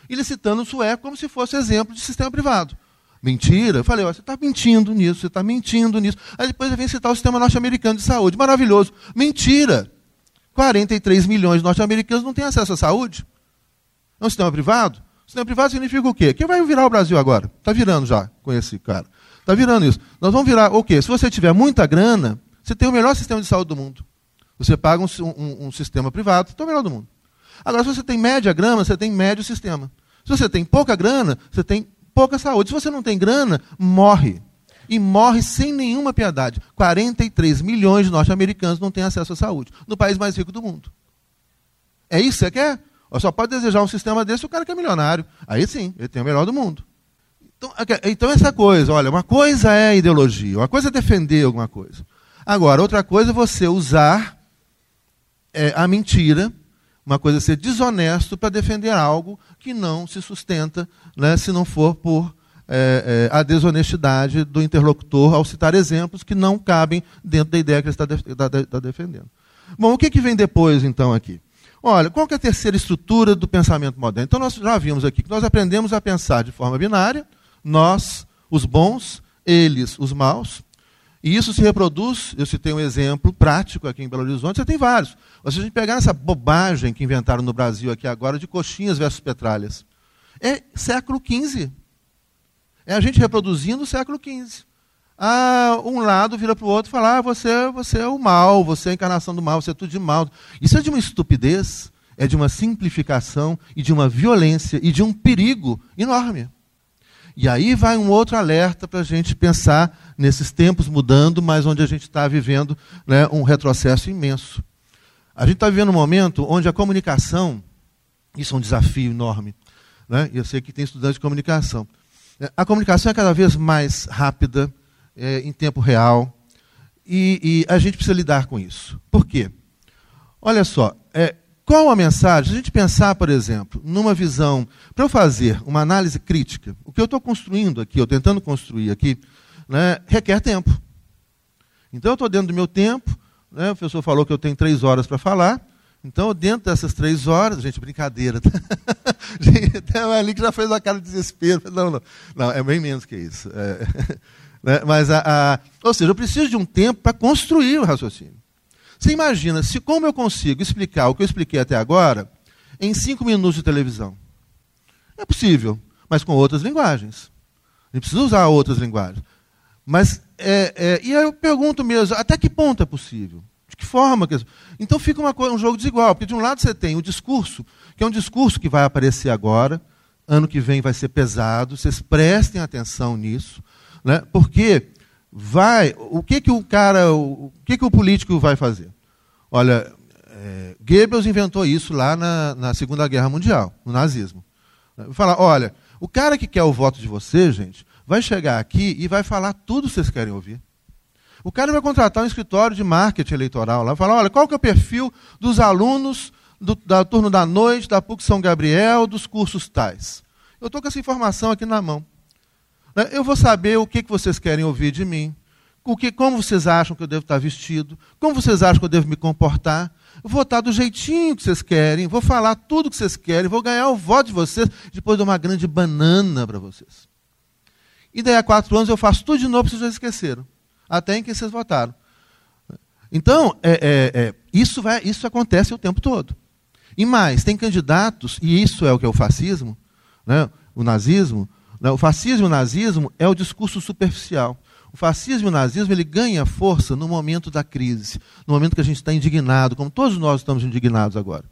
Ele citando o sueco como se fosse exemplo de sistema privado. Mentira. Eu falei, ó, você está mentindo nisso, você está mentindo nisso. Aí depois vem citar o sistema norte-americano de saúde. Maravilhoso. Mentira. 43 milhões de norte-americanos não têm acesso à saúde. É um sistema privado? O sistema privado significa o quê? Que vai virar o Brasil agora. Está virando já com esse cara. Está virando isso. Nós vamos virar o quê? Se você tiver muita grana, você tem o melhor sistema de saúde do mundo. Você paga um, um, um sistema privado, está o melhor do mundo. Agora, se você tem média grana, você tem médio sistema. Se você tem pouca grana, você tem pouca saúde. Se você não tem grana, morre e morre sem nenhuma piedade. 43 milhões de norte-americanos não têm acesso à saúde, no país mais rico do mundo. É isso que você quer? Ou só pode desejar um sistema desse o cara que é milionário. Aí sim, ele tem o melhor do mundo. Então, então, essa coisa, olha, uma coisa é ideologia, uma coisa é defender alguma coisa. Agora, outra coisa é você usar é, a mentira, uma coisa é ser desonesto para defender algo que não se sustenta, né, se não for por é, é, a desonestidade do interlocutor ao citar exemplos que não cabem dentro da ideia que ele está, de, está, está defendendo. Bom, o que, que vem depois, então, aqui? Olha, qual é a terceira estrutura do pensamento moderno? Então, nós já vimos aqui que nós aprendemos a pensar de forma binária, nós, os bons, eles, os maus, e isso se reproduz, eu citei um exemplo prático aqui em Belo Horizonte, você tem vários. Se a gente pegar essa bobagem que inventaram no Brasil aqui agora de coxinhas versus petralhas, é século XV. É a gente reproduzindo o século XV. Ah, um lado vira para o outro e fala: ah, você, você é o mal, você é a encarnação do mal, você é tudo de mal. Isso é de uma estupidez, é de uma simplificação e de uma violência e de um perigo enorme. E aí vai um outro alerta para a gente pensar nesses tempos mudando, mas onde a gente está vivendo né, um retrocesso imenso. A gente está vivendo um momento onde a comunicação, isso é um desafio enorme. Né? Eu sei que tem estudantes de comunicação. A comunicação é cada vez mais rápida, é, em tempo real, e, e, a gente precisa lidar com isso. Por quê? Olha só, é, qual a mensagem? Se a gente pensar, por exemplo, numa visão, para eu fazer uma análise crítica, o que eu estou construindo aqui, eu tentando construir aqui, né, requer tempo. Então eu estou dentro do meu tempo, né, o professor falou que eu tenho três horas para falar, então dentro dessas três horas, gente, brincadeira. Tá? Tem ali que já fez uma cara de desespero. Não, não, não é bem menos que isso. É, né, mas a, a, ou seja, eu preciso de um tempo para construir o raciocínio. Você imagina se como eu consigo explicar o que eu expliquei até agora em cinco minutos de televisão? É possível, mas com outras linguagens. A gente precisa usar outras linguagens. Mas, é, é, e eu pergunto mesmo, até que ponto é possível? De que forma? Então fica uma, um jogo desigual, porque de um lado você tem o discurso, que é um discurso que vai aparecer agora, ano que vem vai ser pesado, vocês prestem atenção nisso, né? porque vai, o que que o cara, o, que que o político vai fazer? Olha, é, Goebbels inventou isso lá na, na Segunda Guerra Mundial, no nazismo. Vai falar, olha, o cara que quer o voto de você, gente, vai chegar aqui e vai falar tudo que vocês querem ouvir. O cara vai contratar um escritório de marketing eleitoral lá, falar, olha, qual que é o perfil dos alunos do, da turno da noite, da PUC São Gabriel, dos cursos tais. Eu estou com essa informação aqui na mão. Né? Eu vou saber o que, que vocês querem ouvir de mim, o que, como vocês acham que eu devo estar vestido, como vocês acham que eu devo me comportar. Vou estar do jeitinho que vocês querem, vou falar tudo que vocês querem, vou ganhar o voto de vocês, depois de uma grande banana para vocês. E daí a quatro anos eu faço tudo de novo, vocês já esqueceram. Até em que vocês votaram. Então, é, é, é, isso, vai, isso acontece o tempo todo. E mais, tem candidatos, e isso é o que é o fascismo, né, o nazismo, né? O fascismo e o nazismo é o discurso superficial. O fascismo e o nazismo ele ganha força no momento da crise, no momento que a gente está indignado, como todos nós estamos indignados agora.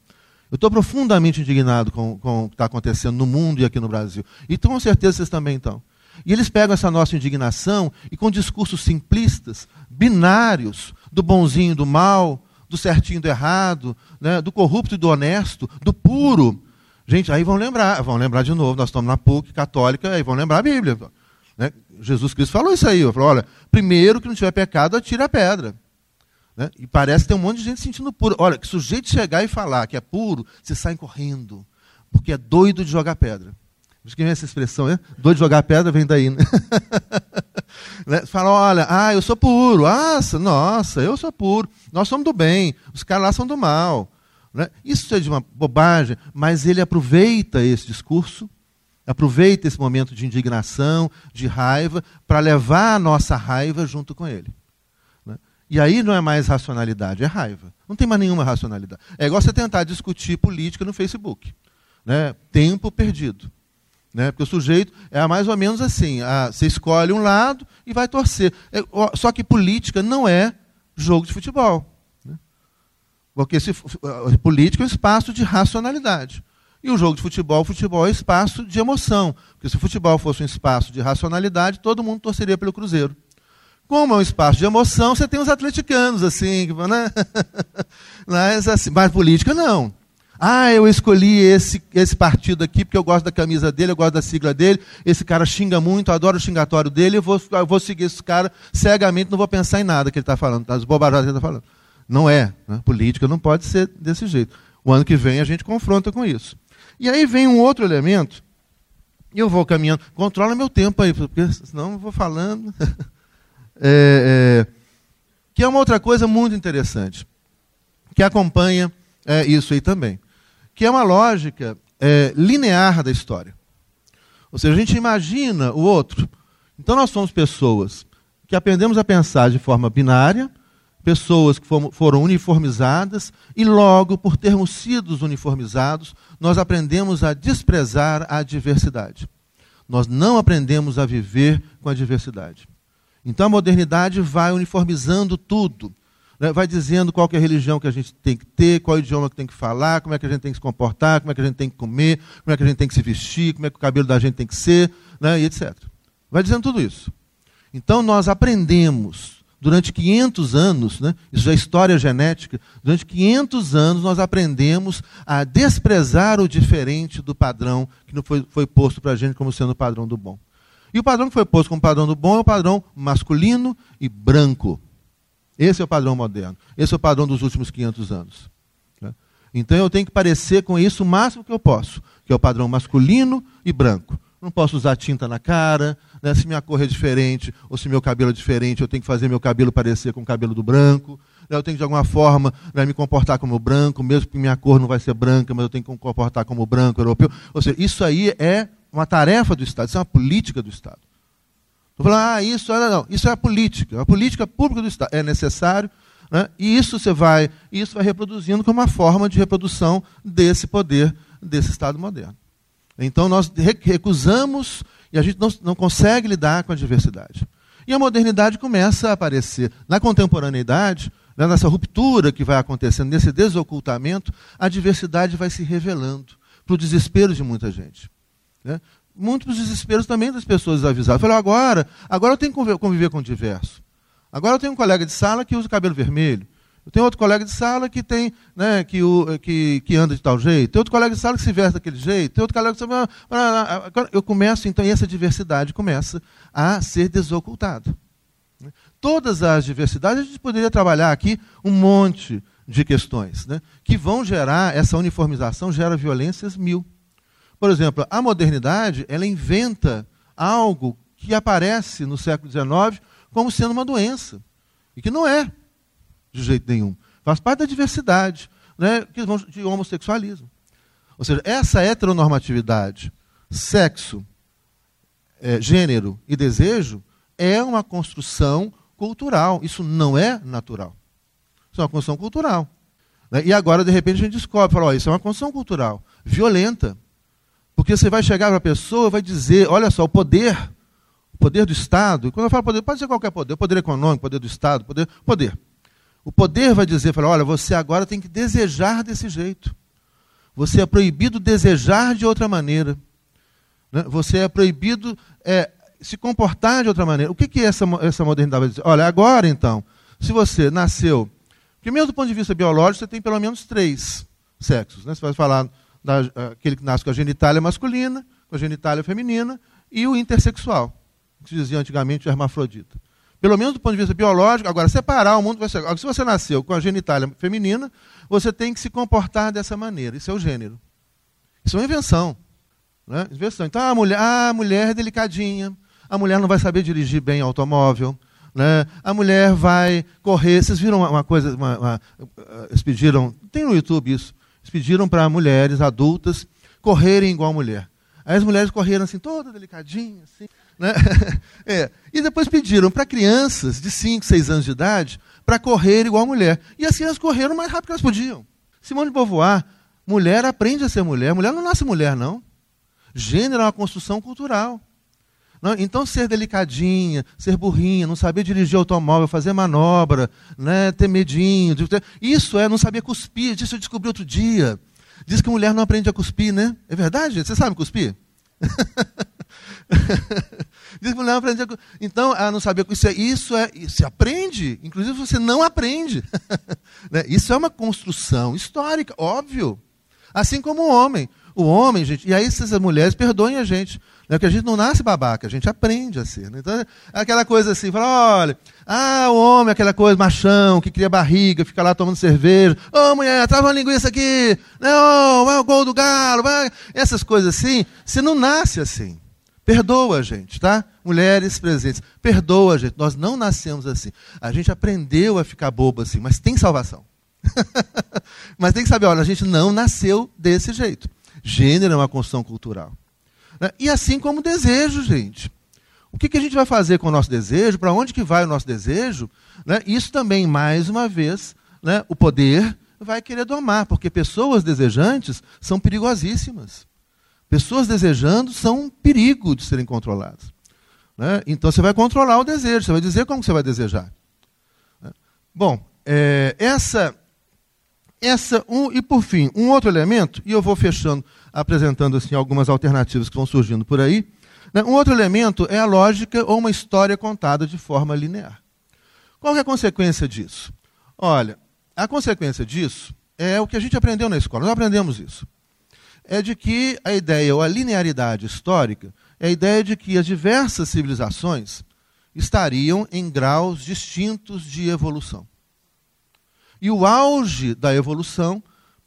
Eu estou profundamente indignado com, com o que está acontecendo no mundo e aqui no Brasil. E com certeza vocês também estão. E eles pegam essa nossa indignação e com discursos simplistas, binários, do bonzinho e do mal, do certinho e do errado, né, do corrupto e do honesto, do puro, Gente, aí vão lembrar, vão lembrar de novo, nós estamos na PUC católica, aí vão lembrar a Bíblia. Né? Jesus Cristo falou isso aí, falou, olha, primeiro que não tiver pecado, atira a pedra. Né? E parece que tem um monte de gente sentindo puro. Olha, que sujeito chegar e falar que é puro, você sai correndo, porque é doido de jogar pedra. Por que vem essa expressão, né? Doido de jogar pedra vem daí. Né? né? Fala, olha, ah, eu sou puro. Nossa, nossa, eu sou puro. Nós somos do bem, os caras lá são do mal. Né? Isso é de uma bobagem, mas ele aproveita esse discurso, aproveita esse momento de indignação, de raiva, para levar a nossa raiva junto com ele. Né? E aí não é mais racionalidade, é raiva. Não tem mais nenhuma racionalidade. É igual você tentar discutir política no Facebook. Né? Tempo perdido. Né? Porque o sujeito é mais ou menos assim: a, você escolhe um lado e vai torcer. É, só que política não é jogo de futebol. Porque esse, política é um espaço de racionalidade. E o jogo de futebol, futebol é um espaço de emoção. Porque se o futebol fosse um espaço de racionalidade, todo mundo torceria pelo Cruzeiro. Como é um espaço de emoção, você tem os atleticanos, assim, né? mas, assim, mas política não. Ah, eu escolhi esse, esse partido aqui porque eu gosto da camisa dele, eu gosto da sigla dele. Esse cara xinga muito, adoro o xingatório dele. Eu vou, eu vou seguir esse cara cegamente, não vou pensar em nada que ele está falando, das bobagens que ele está falando. Não é. Né? Política não pode ser desse jeito. O ano que vem a gente confronta com isso. E aí vem um outro elemento, e eu vou caminhando. Controla meu tempo aí, porque senão eu vou falando. é, é, que é uma outra coisa muito interessante, que acompanha é, isso aí também que é uma lógica é, linear da história. Ou seja, a gente imagina o outro. Então nós somos pessoas que aprendemos a pensar de forma binária, pessoas que foram uniformizadas, e logo, por termos sido uniformizados, nós aprendemos a desprezar a diversidade. Nós não aprendemos a viver com a diversidade. Então a modernidade vai uniformizando tudo né, vai dizendo qual é a religião que a gente tem que ter, qual é o idioma que tem que falar, como é que a gente tem que se comportar, como é que a gente tem que comer, como é que a gente tem que se vestir, como é que o cabelo da gente tem que ser, né, e etc. Vai dizendo tudo isso. Então nós aprendemos durante 500 anos, né, isso é história genética, durante 500 anos nós aprendemos a desprezar o diferente do padrão que foi, foi posto para a gente como sendo o padrão do bom. E o padrão que foi posto como padrão do bom é o padrão masculino e branco. Esse é o padrão moderno. Esse é o padrão dos últimos 500 anos. Né? Então eu tenho que parecer com isso o máximo que eu posso, que é o padrão masculino e branco. Não posso usar tinta na cara, né? se minha cor é diferente ou se meu cabelo é diferente, eu tenho que fazer meu cabelo parecer com o cabelo do branco. Né? Eu tenho que, de alguma forma, né, me comportar como branco, mesmo que minha cor não vai ser branca, mas eu tenho que me comportar como branco europeu. Ou seja, isso aí é uma tarefa do Estado, isso é uma política do Estado. Estou falando, ah, isso, não, não, isso é a política, a política pública do Estado. É necessário, né? e isso você vai, isso vai reproduzindo como uma forma de reprodução desse poder, desse Estado moderno. Então nós recusamos e a gente não, não consegue lidar com a diversidade. E a modernidade começa a aparecer. Na contemporaneidade, né, nessa ruptura que vai acontecendo, nesse desocultamento, a diversidade vai se revelando para o desespero de muita gente. Né? Muitos desesperos também das pessoas avisadas. Falei, agora, agora eu tenho que conviver com o diverso. Agora eu tenho um colega de sala que usa cabelo vermelho. Eu tenho outro colega de sala que tem, né, que, o, que, que anda de tal jeito. Tem outro colega de sala que se veste daquele jeito. Tem outro colega que se... Eu começo, então, e essa diversidade começa a ser desocultada. Todas as diversidades, a gente poderia trabalhar aqui um monte de questões né, que vão gerar, essa uniformização gera violências mil. Por exemplo, a modernidade ela inventa algo que aparece no século XIX como sendo uma doença. E que não é, de jeito nenhum. Faz parte da diversidade, né, de homossexualismo. Ou seja, essa heteronormatividade, sexo, é, gênero e desejo, é uma construção cultural. Isso não é natural. Isso é uma construção cultural. Né? E agora, de repente, a gente descobre, fala, ó, isso é uma construção cultural, violenta. Porque você vai chegar para a pessoa e vai dizer, olha só, o poder, o poder do Estado, quando eu falo poder, pode ser qualquer poder, poder econômico, poder do Estado, poder, poder. O poder vai dizer, fala, olha, você agora tem que desejar desse jeito. Você é proibido desejar de outra maneira. Né? Você é proibido é, se comportar de outra maneira. O que, que é essa, essa modernidade vai dizer? Olha, agora então, se você nasceu, primeiro do ponto de vista biológico, você tem pelo menos três sexos. Né? Você vai falar da, aquele que nasce com a genitália masculina, com a genitália feminina, e o intersexual, que se dizia antigamente o hermafrodita. Pelo menos do ponto de vista biológico, agora, separar o mundo vai ser. Se você nasceu com a genitália feminina, você tem que se comportar dessa maneira. Isso é o gênero. Isso é uma invenção. Né? invenção. Então, a mulher, ah, a mulher é delicadinha, a mulher não vai saber dirigir bem automóvel, né? a mulher vai correr. Vocês viram uma, coisa, uma, uma, eles pediram, tem no YouTube isso, eles pediram para mulheres adultas correrem igual mulher. Aí as mulheres correram assim, toda delicadinha, assim. Né? é. E depois pediram para crianças de 5, 6 anos de idade para correr igual mulher. E assim elas correram o mais rápido que elas podiam. Simone de Beauvoir, mulher aprende a ser mulher. Mulher não nasce mulher, não. Gênero é uma construção cultural. Não, então, ser delicadinha, ser burrinha, não saber dirigir automóvel, fazer manobra, né, ter medinho. Isso é não saber cuspir. Isso eu descobri outro dia. Diz que mulher não aprende a cuspir, né? É verdade? Você sabe cuspir? Diz que mulher não aprende a cuspir. Então, não saber isso é isso é se aprende. Inclusive você não aprende. né? Isso é uma construção histórica, óbvio. Assim como o homem. O homem, gente, e aí essas mulheres perdoem a gente. Né? Porque a gente não nasce babaca, a gente aprende a ser. Né? Então, é aquela coisa assim, fala, olha, ah, o homem, aquela coisa, machão, que cria barriga, fica lá tomando cerveja. Ô, oh, mulher, trava uma linguiça aqui. Não, vai o gol do galo. Vai. Essas coisas assim, você não nasce assim. Perdoa a gente, tá? Mulheres presentes, perdoa a gente. Nós não nascemos assim. A gente aprendeu a ficar bobo assim, mas tem salvação. mas tem que saber, olha, a gente não nasceu desse jeito. Gênero é uma construção cultural. Né? E assim como desejo, gente. O que, que, a gente vai fazer com o nosso desejo? Para onde que vai o nosso desejo? Né? Isso também, mais uma vez, né, o poder vai querer domar, porque pessoas desejantes são perigosíssimas. Pessoas desejando são um perigo de serem controladas. Então você vai controlar o desejo, você vai dizer como você vai desejar. Bom, é, essa, essa um, e por fim, um outro elemento, e eu vou fechando apresentando assim algumas alternativas que vão surgindo por aí. Né? Um outro elemento é a lógica ou uma história contada de forma linear. Qual é a consequência disso? Olha, a consequência disso é o que a gente aprendeu na escola. Nós aprendemos isso. É de que a ideia ou a linearidade histórica é a ideia de que as diversas civilizações estariam em graus distintos de evolução. E o auge da evolução,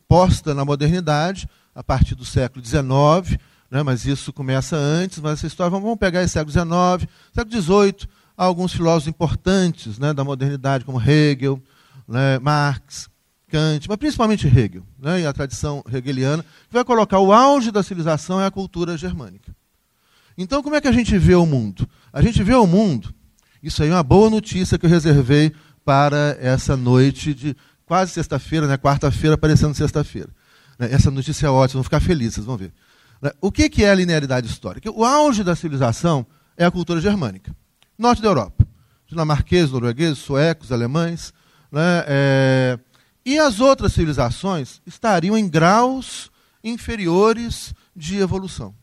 posta na modernidade, a partir do século XIX, né, mas isso começa antes, mas essa história, vamos pegar esse século XIX, século XVIII, alguns filósofos importantes né, da modernidade, como Hegel, né, Marx, Kant, mas principalmente Hegel, né, e a tradição hegeliana, que vai colocar o auge da civilização é a cultura germânica. Então, como é que a gente vê o mundo? A gente vê o mundo, isso aí é uma boa notícia que eu reservei para essa noite de quase sexta-feira, né, quarta-feira, parecendo sexta-feira. Né, essa notícia é ótima, vão ficar felizes, vocês vão ver. Né, o que é a linearidade histórica? O auge da civilização é a cultura germânica. Norte da Europa. Dinamarqueses, noruegueses, suecos, alemães. Né, é... E as outras civilizações estariam em graus inferiores de evolução.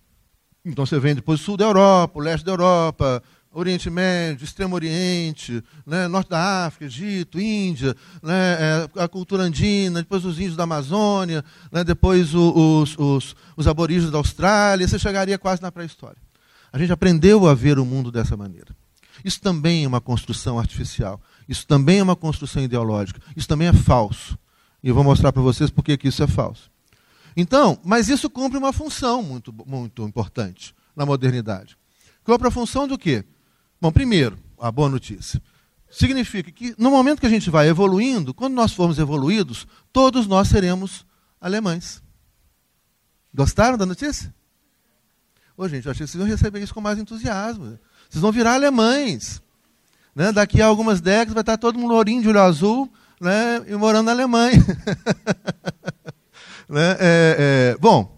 Então você vem depois do sul da Europa, o leste da Europa, Oriente Médio, Extremo Oriente, né, Norte da África, Egito, Índia, né, é, a cultura andina, depois os índios da Amazônia, né, depois os, os, os aborígenes da Austrália, você chegaria quase na pré-história. A gente aprendeu a ver o mundo dessa maneira. Isso também é uma construção artificial. Isso também é uma construção ideológica. Isso também é falso. E eu vou mostrar para vocês por que isso é falso. Então, mas isso cumpre uma função muito, muito importante na modernidade. Cumpre a função do quê? Bom, primeiro, a boa notícia. Significa que no momento que a gente vai evoluindo, quando nós formos evoluídos, todos nós seremos alemães. Gostaram da notícia? Ô, gente, eu achei que vocês vão receber isso com mais entusiasmo. Vocês vão virar alemães. Né? Daqui a algumas décadas vai estar todo mundo lourinho de olho azul né? e morando na Alemanha. né? é, é, bom,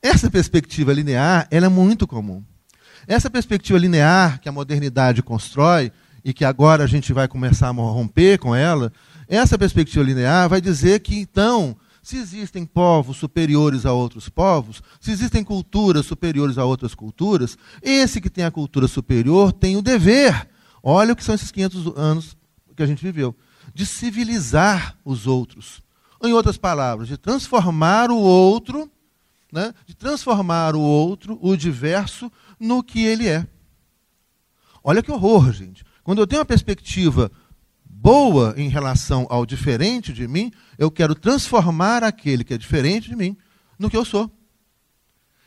essa perspectiva linear ela é muito comum. Essa perspectiva linear que a modernidade constrói e que agora a gente vai começar a romper com ela, essa perspectiva linear vai dizer que então, se existem povos superiores a outros povos, se existem culturas superiores a outras culturas, esse que tem a cultura superior tem o dever, olha o que são esses 500 anos que a gente viveu, de civilizar os outros. Em outras palavras, de transformar o outro, né, de transformar o outro, o diverso, no que ele é. Olha que horror, gente. Quando eu tenho uma perspectiva boa em relação ao diferente de mim, eu quero transformar aquele que é diferente de mim no que eu sou.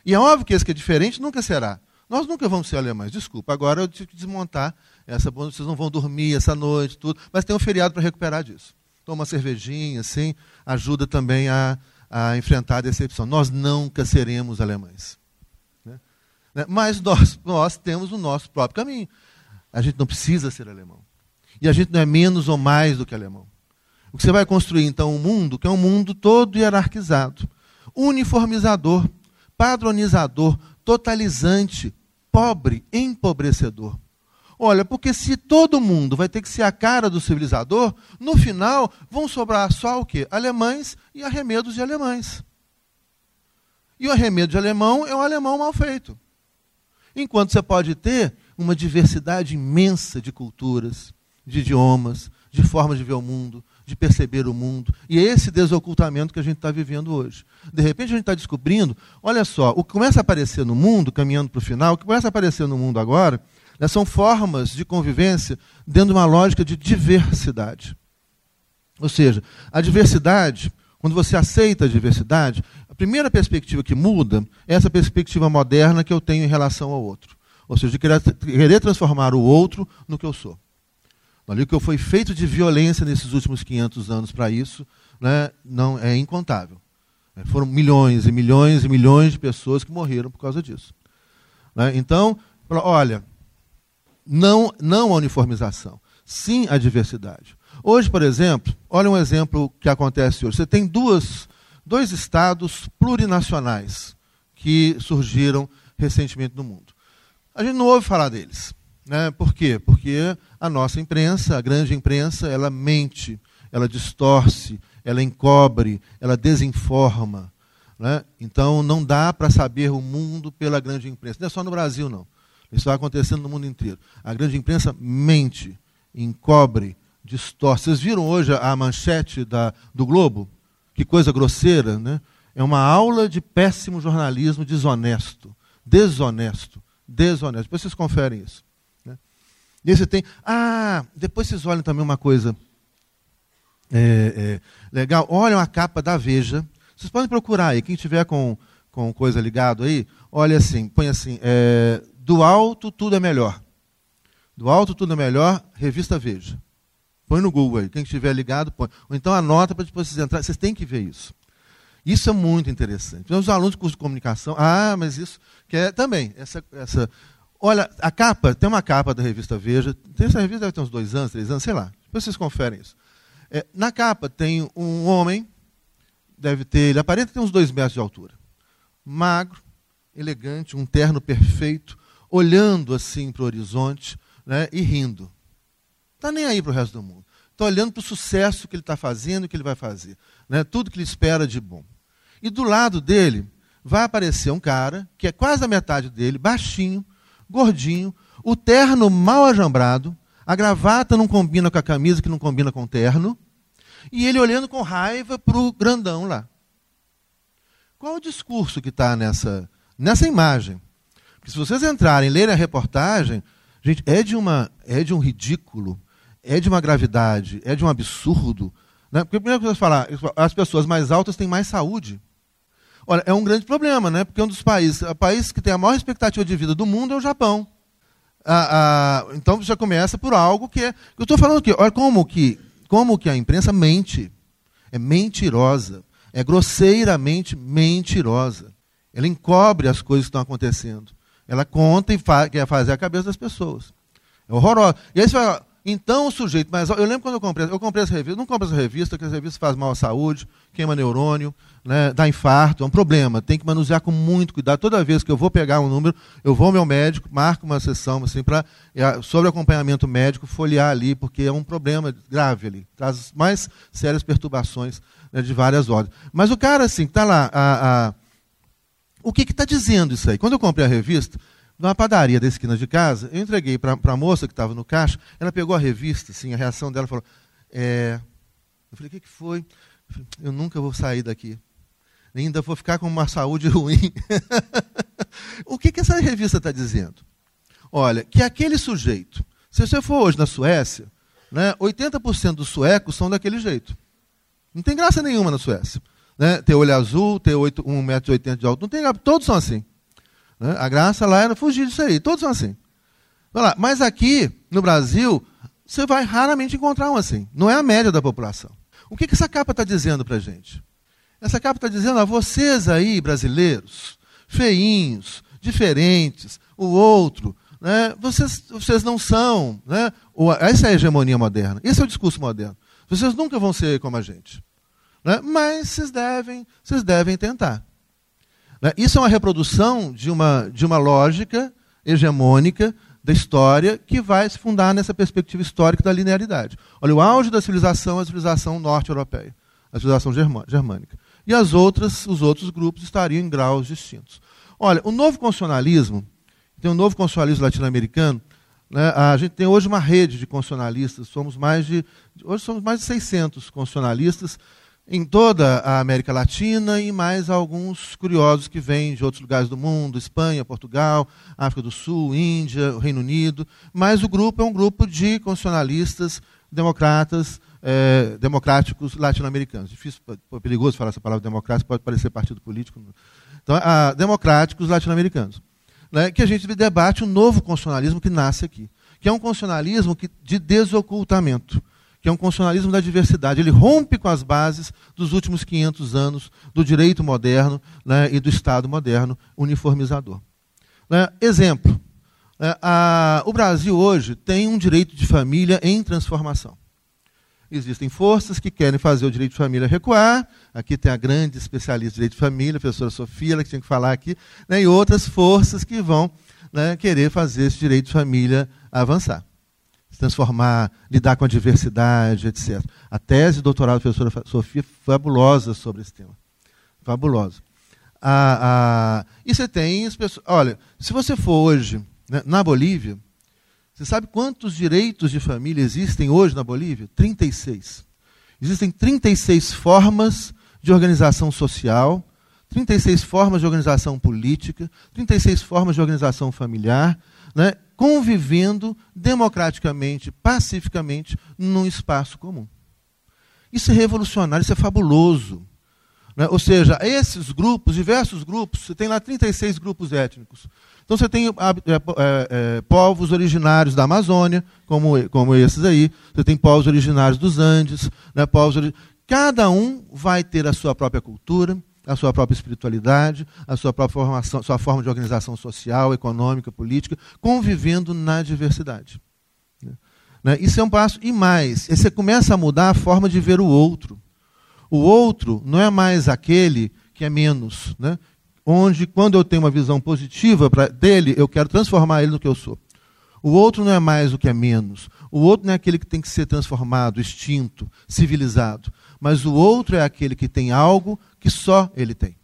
E é óbvio que esse que é diferente nunca será. Nós nunca vamos ser alemães, desculpa. Agora eu tive que desmontar essa. Vocês não vão dormir essa noite, tudo. Mas tem um feriado para recuperar disso. Toma uma cervejinha, assim, ajuda também a, a enfrentar a decepção. Nós nunca seremos alemães. Né? Mas nós, nós temos o nosso próprio caminho. A gente não precisa ser alemão. E a gente não é menos ou mais do que alemão. O que você vai construir, então, um mundo que é um mundo todo hierarquizado, uniformizador, padronizador, totalizante, pobre, empobrecedor. Olha, porque se todo mundo vai ter que ser a cara do civilizador, no final vão sobrar só o quê? Alemães e arremedos de alemães. E o arremedo de alemão é um alemão mal feito. Enquanto você pode ter uma diversidade imensa de culturas, de idiomas, de formas de ver o mundo, de perceber o mundo. E é esse desocultamento que a gente está vivendo hoje. De repente a gente está descobrindo, olha só, o que começa a aparecer no mundo, caminhando para o final, o que começa a aparecer no mundo agora, são formas de convivência dentro de uma lógica de diversidade. Ou seja, a diversidade, quando você aceita a diversidade, a primeira perspectiva que muda é essa perspectiva moderna que eu tenho em relação ao outro. Ou seja, de querer, querer transformar o outro no que eu sou. Ali o que foi feito de violência nesses últimos 500 anos para isso né, não é incontável. É, foram milhões e milhões e milhões de pessoas que morreram por causa disso. Né? Então, olha, não, não a uniformização, sim a diversidade. Hoje, por exemplo, olha um exemplo que acontece hoje. Você tem duas, dois estados plurinacionais que surgiram recentemente no mundo. A gente não ouve falar deles. Né? Por quê? Porque a nossa imprensa, a grande imprensa, ela mente, ela distorce, ela encobre, ela desinforma. Né? Então não dá para saber o mundo pela grande imprensa. Não é só no Brasil, não. Isso vai acontecendo no mundo inteiro. A grande imprensa mente, encobre, distorce. Vocês viram hoje a manchete da, do Globo? Que coisa grosseira, né? É uma aula de péssimo jornalismo desonesto. Desonesto. Desonesto. Depois vocês conferem isso. E aí você tem. Ah, depois vocês olham também uma coisa é, é, legal. Olham a capa da Veja. Vocês podem procurar aí, quem tiver com, com coisa ligado aí, olha assim, põe assim, é, do alto tudo é melhor. Do alto tudo é melhor, revista Veja. Põe no Google aí, quem estiver ligado, põe. Ou então anota para depois vocês entrarem. Vocês têm que ver isso. Isso é muito interessante. Então, os alunos de curso de comunicação, ah, mas isso que é também essa, essa Olha, a capa, tem uma capa da revista Veja, tem essa revista deve ter uns dois anos, três anos, sei lá. Depois vocês conferem isso. É, na capa tem um homem, deve ter, ele aparenta ter uns dois metros de altura. Magro, elegante, um terno perfeito, olhando assim para o horizonte né, e rindo. Está nem aí para o resto do mundo. Está olhando para o sucesso que ele está fazendo que ele vai fazer. Né, tudo que ele espera de bom. E do lado dele vai aparecer um cara, que é quase a metade dele, baixinho, gordinho, o terno mal ajambrado, a gravata não combina com a camisa, que não combina com o terno, e ele olhando com raiva para o grandão lá. Qual o discurso que está nessa, nessa imagem? Porque se vocês entrarem lerem a reportagem, gente, é de, uma, é de um ridículo, é de uma gravidade, é de um absurdo. Né? Porque a primeira coisa que falar, as pessoas mais altas têm mais saúde. Olha, é um grande problema, né? Porque um dos países, o país que tem a maior expectativa de vida do mundo é o Japão. Ah, ah, então já começa por algo que é. Eu estou falando aqui, olha como que, como que a imprensa mente. É mentirosa. É grosseiramente mentirosa. Ela encobre as coisas que estão acontecendo. Ela conta e fa quer fazer a cabeça das pessoas. É horrorosa. E aí você fala, então o sujeito, mas eu lembro quando eu comprei, eu comprei essa revista, não compro essa revista, porque essa revista faz mal à saúde, queima neurônio, né, dá infarto, é um problema. Tem que manusear com muito cuidado. Toda vez que eu vou pegar um número, eu vou ao meu médico, marco uma sessão assim, para é, sobre acompanhamento médico, folhear ali, porque é um problema grave ali. Traz mais sérias perturbações né, de várias ordens. Mas o cara, assim, está lá. A, a, o que está dizendo isso aí? Quando eu comprei a revista, numa padaria da esquina de casa, eu entreguei para a moça que estava no caixa, ela pegou a revista, assim, a reação dela falou, é... eu falei, o que, que foi? Eu, falei, eu nunca vou sair daqui. Ainda vou ficar com uma saúde ruim. o que, que essa revista está dizendo? Olha, que aquele sujeito, se você for hoje na Suécia, né, 80% dos suecos são daquele jeito. Não tem graça nenhuma na Suécia. Né? Ter olho azul, ter 1,80m de alto, não tem graça. Todos são assim. Né? A graça lá era fugir disso aí. Todos são assim. Mas aqui, no Brasil, você vai raramente encontrar um assim. Não é a média da população. O que, que essa capa está dizendo para a gente? Essa capa está dizendo a vocês aí, brasileiros, feinhos, diferentes, o outro, né? vocês, vocês não são. Né? Essa é a hegemonia moderna. Esse é o discurso moderno. Vocês nunca vão ser como a gente. Né? Mas vocês devem, vocês devem tentar. Né? Isso é uma reprodução de uma, de uma lógica hegemônica da história que vai se fundar nessa perspectiva histórica da linearidade. Olha, o auge da civilização é a civilização norte-europeia, a civilização germânica. E as outras, os outros grupos estariam em graus distintos. Olha, o novo constitucionalismo, tem um novo constitucionalismo latino-americano, Né? A gente tem hoje uma rede de constitucionalistas, somos mais de, hoje somos mais de 600 constitucionalistas em toda a América Latina e mais alguns curiosos que vêm de outros lugares do mundo, Espanha, Portugal, África do Sul, Índia, Reino Unido. Mas o grupo é um grupo de constitucionalistas democratas, é, democráticos latino-americanos. Difícil, perigoso falar essa palavra democrático, pode parecer partido político. Então, a, democráticos latino-americanos. Né, que a gente debate um novo constitucionalismo que nasce aqui, que é um constitucionalismo que, de desocultamento que é um constitucionalismo da diversidade. Ele rompe com as bases dos últimos 500 anos do direito moderno né, e do Estado moderno uniformizador. Né, exemplo: né, a, o Brasil hoje tem um direito de família em transformação. Existem forças que querem fazer o direito de família recuar. Aqui tem a grande especialista em direito de família, a professora Sofia, ela que tinha que falar aqui, né, e outras forças que vão né, querer fazer esse direito de família avançar se transformar, lidar com a diversidade, etc. A tese de doutorado da professora Sofia fabulosa sobre esse tema. Fabulosa. A, a, e você tem as pessoas. Olha, se você for hoje né, na Bolívia, você sabe quantos direitos de família existem hoje na Bolívia? 36. Existem 36 formas de organização social, 36 formas de organização política, 36 formas de organização familiar, né, convivendo democraticamente, pacificamente, num espaço comum. Isso é revolucionário, isso é fabuloso. Né? Ou seja, esses grupos, diversos grupos, você tem lá 36 grupos étnicos. Então você tem é, é, é, povos originários da Amazônia, como, como esses aí, você tem povos originários dos Andes, né, povos cada um vai ter a sua própria cultura, a sua própria espiritualidade, a sua própria formação, sua forma de organização social, econômica, política, convivendo na diversidade. Né? Isso é um passo. E mais, você começa a mudar a forma de ver o outro. O outro não é mais aquele que é menos. Né? Onde, quando eu tenho uma visão positiva pra, dele, eu quero transformar ele no que eu sou. O outro não é mais o que é menos. O outro não é aquele que tem que ser transformado, extinto, civilizado. Mas o outro é aquele que tem algo que só ele tem.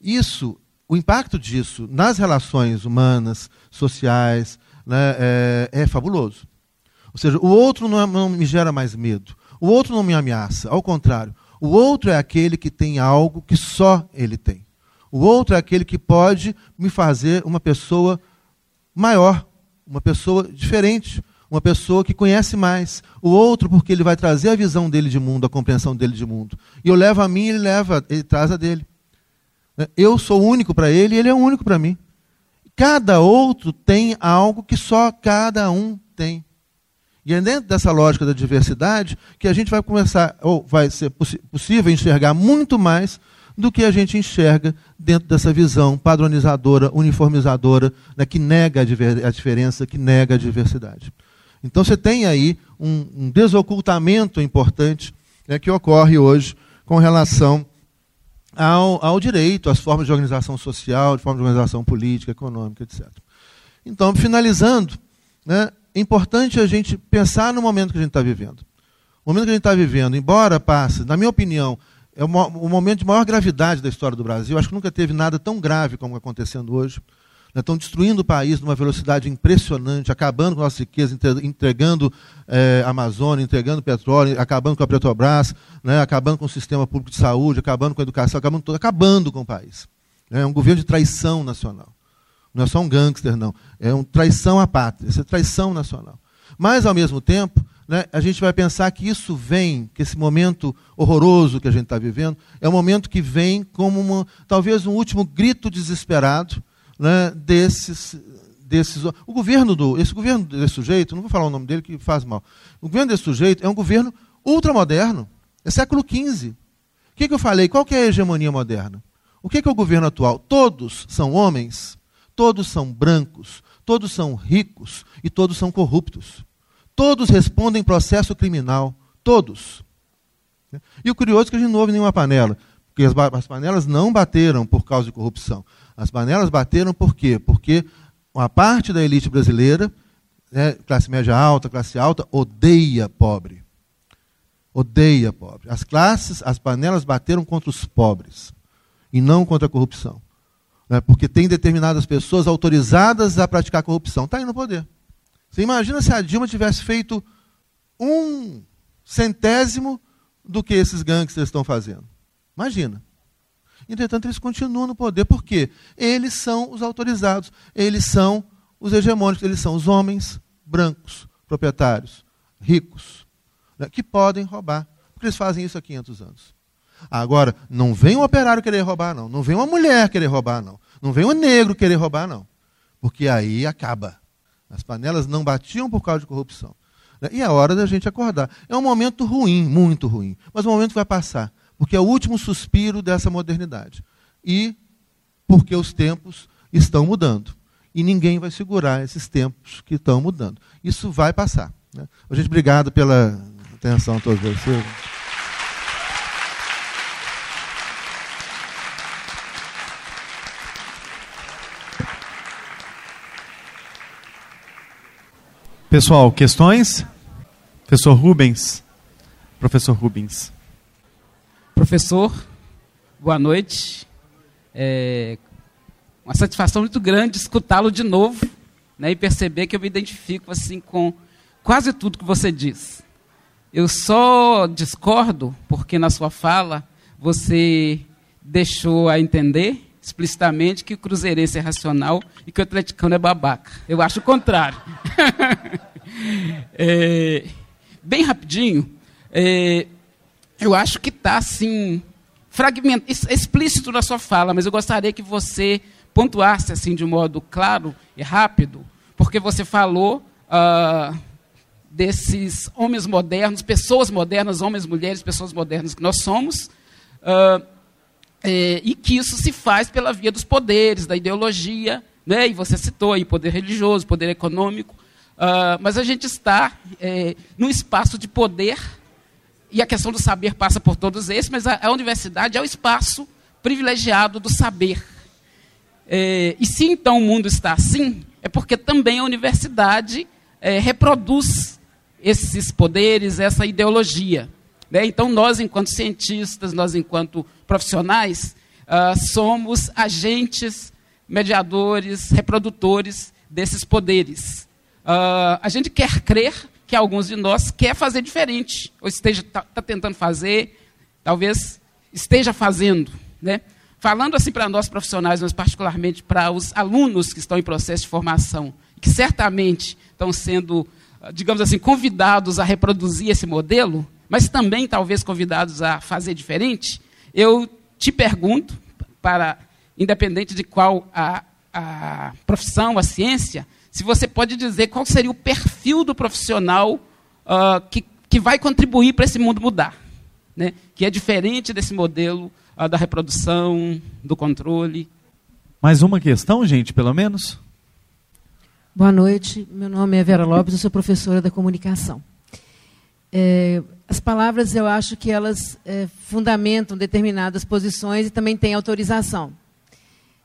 Isso, o impacto disso nas relações humanas, sociais, né, é, é, fabuloso. Ou seja, o outro não, é, não me gera mais medo. O outro não me ameaça. Ao contrário, o outro é aquele que tem algo que só ele tem. O outro é aquele que pode me fazer uma pessoa maior, uma pessoa diferente, uma pessoa que conhece mais. O outro, porque ele vai trazer a visão dele de mundo, a compreensão dele de mundo. E eu levo a mim, ele leva, ele traz a dele. Né? Eu sou único para ele ele é único para mim. Cada outro tem algo que só cada um tem. E é dentro dessa lógica da diversidade que a gente vai começar, ou vai ser possível enxergar muito mais do que a gente enxerga dentro dessa visão padronizadora, uniformizadora, né, que nega a, a diferença, que nega a diversidade. Então você tem aí um, um desocultamento importante né, que ocorre hoje com relação ao, ao, direito, às formas de organização social, de forma de organização política, econômica, etc. Então, finalizando, né, é importante a gente pensar no momento que a gente está vivendo. O momento que a gente está vivendo, embora passe, na minha opinião, é o, momento de maior gravidade da história do Brasil. Acho que nunca teve nada tão grave como acontecendo hoje estão destruindo o país numa velocidade impressionante, acabando com a nossa riqueza, entregando é, Amazônia, entregando petróleo, acabando com a Petrobras, né, acabando com o sistema público de saúde, acabando com a educação, acabando, todo, acabando com o país. É um governo de traição nacional. Não é só um gangster, não. É uma traição à pátria, isso é traição nacional. Mas, ao mesmo tempo, né, a gente vai pensar que isso vem, que esse momento horroroso que a gente está vivendo, é um momento que vem como uma, talvez um último grito desesperado né, desses, desses. O governo do. Esse governo desse sujeito, não vou falar o nome dele que faz mal. O governo desse sujeito é um governo ultramoderno. É século XV. O que, que eu falei? Qual que é a hegemonia moderna? O que, que é o governo atual? Todos são homens, todos são brancos, todos são ricos e todos são corruptos. Todos respondem processo criminal. Todos. E o curioso é que a gente não houve nenhuma panela. Porque as, as panelas não bateram por causa de corrupção. As panelas bateram por quê? Porque uma parte da elite brasileira, né, classe média alta, classe alta, odeia pobre. Odeia pobre. As classes, as panelas bateram contra os pobres e não contra a corrupção. Né, porque tem determinadas pessoas autorizadas a praticar corrupção. Está aí no poder. Você imagina se a Dilma tivesse feito um centésimo do que esses gangsters estão fazendo? Imagina. Entretanto, eles continuam no poder. Por quê? Eles são os autorizados, eles são os hegemônicos, eles são os homens brancos, proprietários, ricos, né, que podem roubar. Porque eles fazem isso há 500 anos. Agora, não vem um operário querer roubar, não. Não vem uma mulher querer roubar, não. Não vem um negro querer roubar, não. Porque aí acaba. As panelas não batiam por causa de corrupção. Né? E é hora da gente acordar. É um momento ruim, muito ruim. Mas o momento vai passar. Porque é o último suspiro dessa modernidade. E porque os tempos estão mudando. E ninguém vai segurar esses tempos que estão mudando. Isso vai passar. Né? Gente, obrigado pela atenção a todos vocês. Pessoal, questões? Professor Rubens. Professor Rubens. Professor, boa noite. É uma satisfação muito grande escutá-lo de novo né, e perceber que eu me identifico assim com quase tudo que você diz. Eu só discordo porque na sua fala você deixou a entender explicitamente que o cruzeirense é racional e que o atleticano é babaca. Eu acho o contrário. é, bem rapidinho, é, eu acho que está assim, fragment, explícito na sua fala, mas eu gostaria que você pontuasse assim de modo claro e rápido, porque você falou uh, desses homens modernos, pessoas modernas, homens, mulheres, pessoas modernas que nós somos. Uh, é, e que isso se faz pela via dos poderes, da ideologia, né? e você citou aí poder religioso, poder econômico, uh, mas a gente está é, num espaço de poder, e a questão do saber passa por todos esses, mas a, a universidade é o espaço privilegiado do saber. É, e se então o mundo está assim, é porque também a universidade é, reproduz esses poderes, essa ideologia. Né? Então, nós, enquanto cientistas, nós, enquanto profissionais, uh, somos agentes, mediadores, reprodutores desses poderes. Uh, a gente quer crer que alguns de nós quer fazer diferente, ou esteja tá, tá tentando fazer, talvez esteja fazendo, né? Falando assim para nós profissionais, mas particularmente para os alunos que estão em processo de formação, que certamente estão sendo, digamos assim, convidados a reproduzir esse modelo, mas também talvez convidados a fazer diferente, eu te pergunto, para independente de qual a, a profissão, a ciência, se você pode dizer qual seria o perfil do profissional uh, que, que vai contribuir para esse mundo mudar, né? que é diferente desse modelo uh, da reprodução, do controle. Mais uma questão, gente, pelo menos? Boa noite, meu nome é Vera Lopes, eu sou professora da comunicação. É, as palavras, eu acho que elas é, fundamentam determinadas posições e também têm autorização.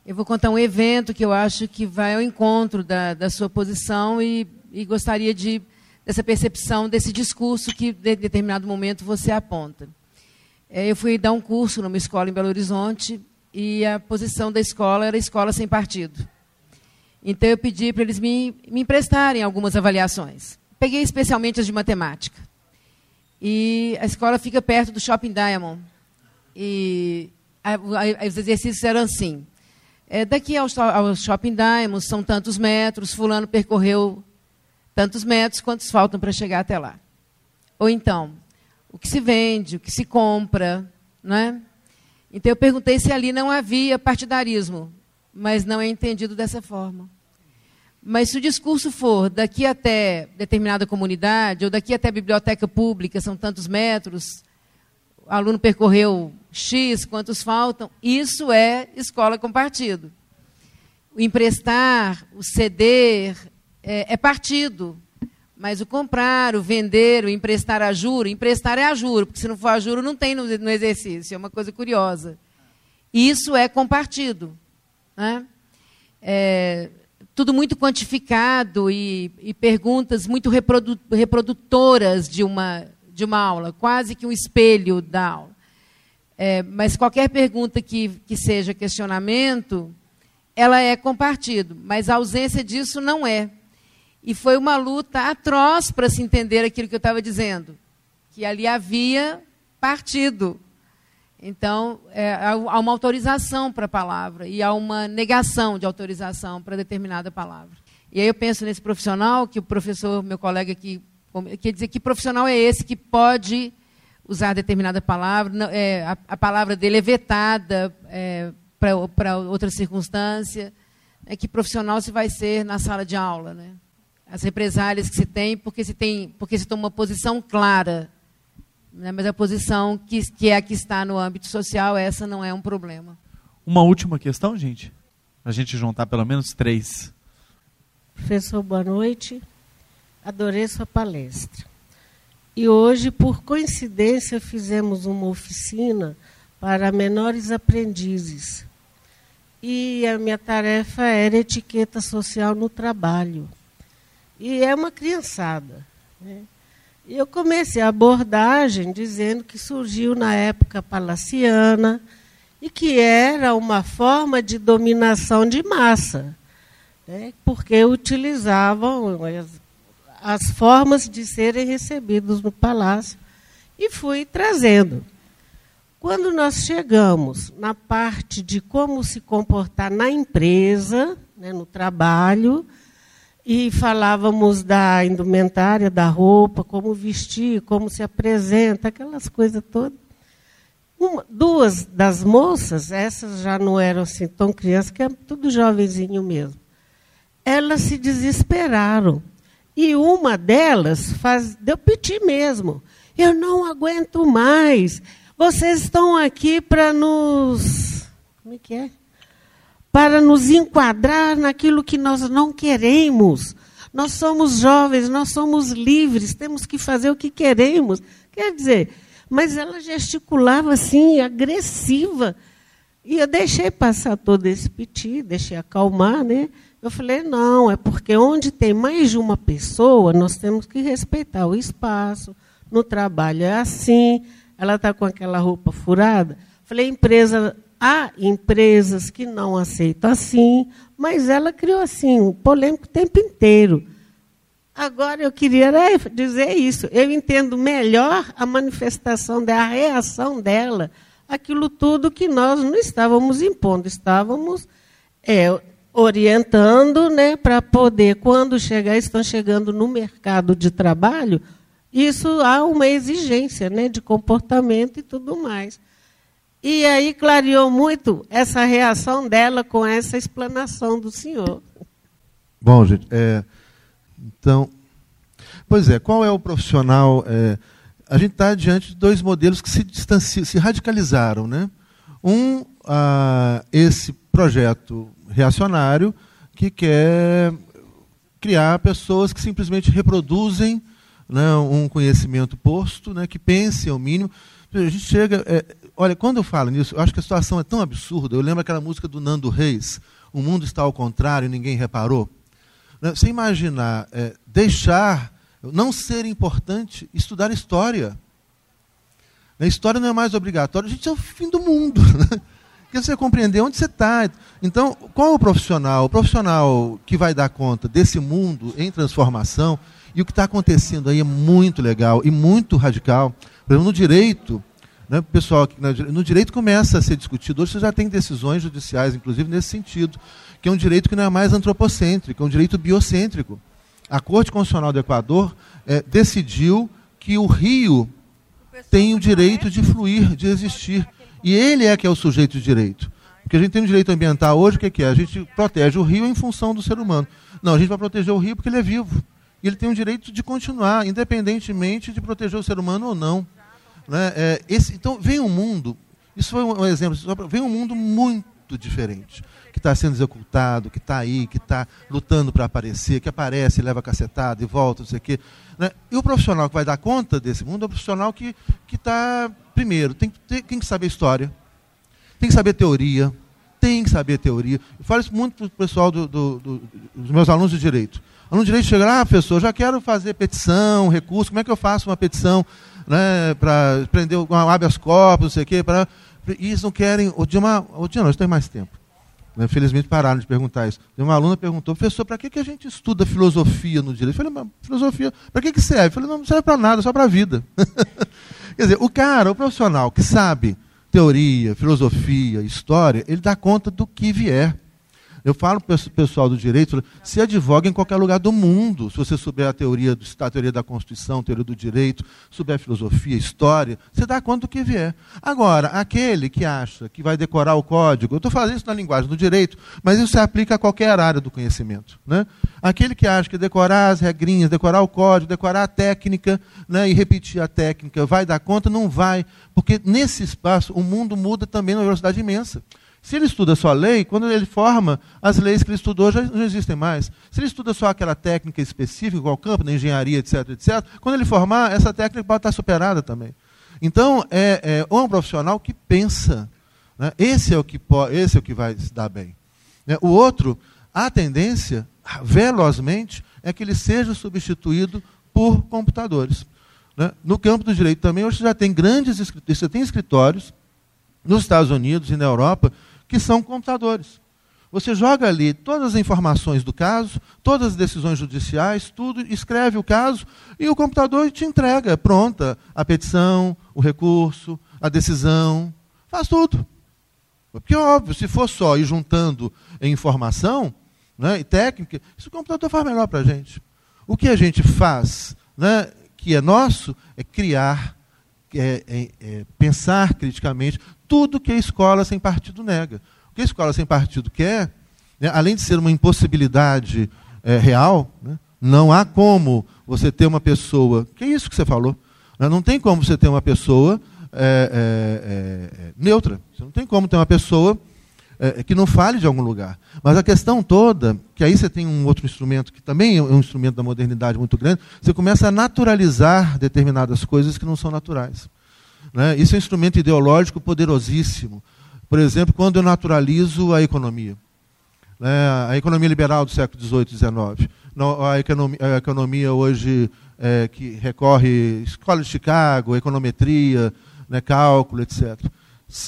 Eu vou contar um evento que eu acho que vai ao encontro da, da sua posição e, e gostaria de dessa percepção, desse discurso que, de determinado momento, você aponta. É, eu fui dar um curso numa escola em Belo Horizonte e a posição da escola era escola sem partido. Então, eu pedi para eles me, me emprestarem algumas avaliações. Peguei especialmente as de matemática. E a escola fica perto do Shopping Diamond. E a, a, os exercícios eram assim. É, daqui ao, ao, Shopping Diamond são tantos metros, fulano percorreu tantos metros, quantos faltam para chegar até lá. Ou então, o que se vende, o que se compra, não é? Então eu perguntei se ali não havia partidarismo, mas não é entendido dessa forma. Mas se o discurso for daqui até determinada comunidade, ou daqui até a biblioteca pública, são tantos metros, aluno percorreu X, quantos faltam, isso é escola com partido. O emprestar, o ceder, é, é partido. Mas o comprar, o vender, o emprestar a juro, emprestar é a juro, porque se não for a juro não tem no, no exercício, é uma coisa curiosa. Isso é compartido. Né? É, tudo muito quantificado e, e perguntas muito reprodu, reprodutoras de uma, de uma aula, quase que um espelho da aula. É, mas qualquer pergunta que, que seja questionamento, ela é compartido, mas a ausência disso não é. E foi uma luta atroz para se entender aquilo que eu estava dizendo, que ali havia partido. Então, é, há uma autorização para a palavra e há uma negação de autorização para determinada palavra. E aí eu penso nesse profissional, que o professor, meu colega aqui, quer dizer que profissional é esse que pode usar determinada palavra, não, é, a, a, palavra dele é vetada é, para outra circunstância. É, que profissional se vai ser na sala de aula, né? As represálias que se tem porque se tem porque se toma uma posição clara, né? mas a posição que, que é a que está no âmbito social essa não é um problema. Uma última questão, gente, a gente juntar pelo menos três. Professor, boa noite. Adorei sua palestra. E hoje, por coincidência, fizemos uma oficina para menores aprendizes. E a minha tarefa era etiqueta social no trabalho. E é uma criançada. Né? E eu comecei a abordagem dizendo que surgiu na época palaciana e que era uma forma de dominação de massa, né? porque utilizavam formas de serem recebidos no palácio e fui trazendo. Quando nós chegamos na parte de como se comportar na empresa, né, no trabalho, e falávamos da indumentária, da roupa, como vestir, como se apresenta, aquelas coisas todas. Uma, duas das moças, essas já não eram assim tão crianças, que é tudo jovenzinho mesmo, elas se desesperaram e uma delas faz, deu piti mesmo. Eu não aguento mais. Vocês estão aqui para nos. Como é que é? Para nos enquadrar naquilo que nós não queremos. Nós somos jovens, nós somos livres, temos que fazer o que queremos. Quer dizer, mas ela gesticulava assim, agressiva. E eu deixei passar todo esse piti, deixei acalmar, né? Eu falei, não, é porque onde tem mais de uma pessoa, nós temos que respeitar o espaço. No trabalho é assim, ela está com aquela roupa furada. Falei, empresa, há empresas que não aceitam assim, mas ela criou assim, um polêmico o tempo inteiro. Agora eu queria dizer isso. Eu entendo melhor a manifestação dela, a reação dela, aquilo tudo que nós não estávamos impondo, estávamos é, orientando, né, para poder, quando chegar, estão chegando no mercado de trabalho, isso há uma exigência né, de comportamento e tudo mais. E aí clareou muito essa reação dela com essa explanação do senhor. Bom, gente, é, então, pois é, qual é o profissional? É, a gente está diante de dois modelos que se distanciam, se radicalizaram, né? Um, ah, esse projeto reacionário que quer criar pessoas que simplesmente reproduzem né, um conhecimento posto, né, que pensem ao mínimo. A gente chega. É, olha, quando eu falo nisso, eu acho que a situação é tão absurda. Eu lembro aquela música do Nando Reis, O Mundo Está ao Contrário, Ninguém Reparou. Né, você imaginar é, deixar, não ser importante, estudar história. A história não é mais obrigatória, a gente é o fim do mundo. Né? Porque você compreender onde você está. Então, qual é o profissional? O profissional que vai dar conta desse mundo em transformação, e o que está acontecendo aí é muito legal e muito radical. Por exemplo, no direito, né, pessoal, no direito começa a ser discutido, hoje você já tem decisões judiciais, inclusive, nesse sentido, que é um direito que não é mais antropocêntrico, é um direito biocêntrico. A Corte Constitucional do Equador é, decidiu que o rio tem o direito de fluir, de existir. E ele é que é o sujeito de direito. Porque a gente tem um direito ambiental hoje, o que é? A gente protege o rio em função do ser humano. Não, a gente vai proteger o rio porque ele é vivo. E ele tem o direito de continuar, independentemente de proteger o ser humano ou não. Né? É, esse, então, vem um mundo, isso foi um exemplo, vem um mundo muito diferente, que está sendo executado, que está aí, que está lutando para aparecer, que aparece, leva cacetada e volta, não sei o quê. Né? E o profissional que vai dar conta desse mundo é o profissional que está primeiro, tem, tem, tem que saber história, tem que saber teoria, tem que saber teoria. Eu falo isso muito para o pessoal do, do, do, dos meus alunos de direito. Aluno de direito chega lá, ah, professor, já quero fazer petição, recurso, como é que eu faço uma petição né, para prender um habeas corpus, não sei o quê, para... E eles não querem, o dia, uma, o dia não, eles têm mais tempo. Né? Felizmente pararam de perguntar isso. Uma aluna perguntou, professor, para que, que a gente estuda filosofia no direito? Eu falei, filosofia, para que, que serve? Eu falei, não, não serve para nada, só para a vida. Quer dizer, o cara, o profissional que sabe teoria, filosofia, história, ele dá conta do que vier. Eu falo para o pessoal do direito, se advoga em qualquer lugar do mundo, se você souber a teoria, a teoria da Constituição, a teoria do direito, souber a filosofia, a história, você dá conta do que vier. Agora, aquele que acha que vai decorar o código, eu estou fazendo isso na linguagem do direito, mas isso se aplica a qualquer área do conhecimento. Né? Aquele que acha que decorar as regrinhas, decorar o código, decorar a técnica né, e repetir a técnica vai dar conta, não vai, porque nesse espaço o mundo muda também numa velocidade imensa. Se ele estuda só lei, quando ele forma, as leis que ele estudou já não existem mais. Se ele estuda só aquela técnica específica, qual campo, da engenharia, etc., etc., quando ele formar, essa técnica pode estar superada também. Então, é, é um profissional que pensa. Né? Esse, é o que pode, esse é o que vai se dar bem. Né? O outro, a tendência, velozmente, é que ele seja substituído por computadores. Né? No campo do direito também, hoje já tem grandes escritórios, você tem escritórios nos Estados Unidos e na Europa que são computadores. Você joga ali todas as informações do caso, todas as decisões judiciais, tudo, escreve o caso e o computador te entrega pronta a petição, o recurso, a decisão, faz tudo. Porque, óbvio, se for só ir juntando informação né, e técnica, isso o computador faz melhor para a gente. O que a gente faz, né, que é nosso, é criar, é, é, é pensar criticamente, tudo que a escola sem partido nega. O que a escola sem partido quer, né, além de ser uma impossibilidade é, real, né, não há como você ter uma pessoa. Que é isso que você falou? Né, não tem como você ter uma pessoa é, é, é, neutra. Você não tem como ter uma pessoa é, que não fale de algum lugar. Mas a questão toda, que aí você tem um outro instrumento que também é um instrumento da modernidade muito grande, você começa a naturalizar determinadas coisas que não são naturais. Né? Isso é um instrumento ideológico poderosíssimo. Por exemplo, quando eu naturalizo a economia. Né? A economia liberal do século XVIII e XIX. A economia, a economia hoje é, que recorre escola de Chicago, econometria, né, cálculo, etc.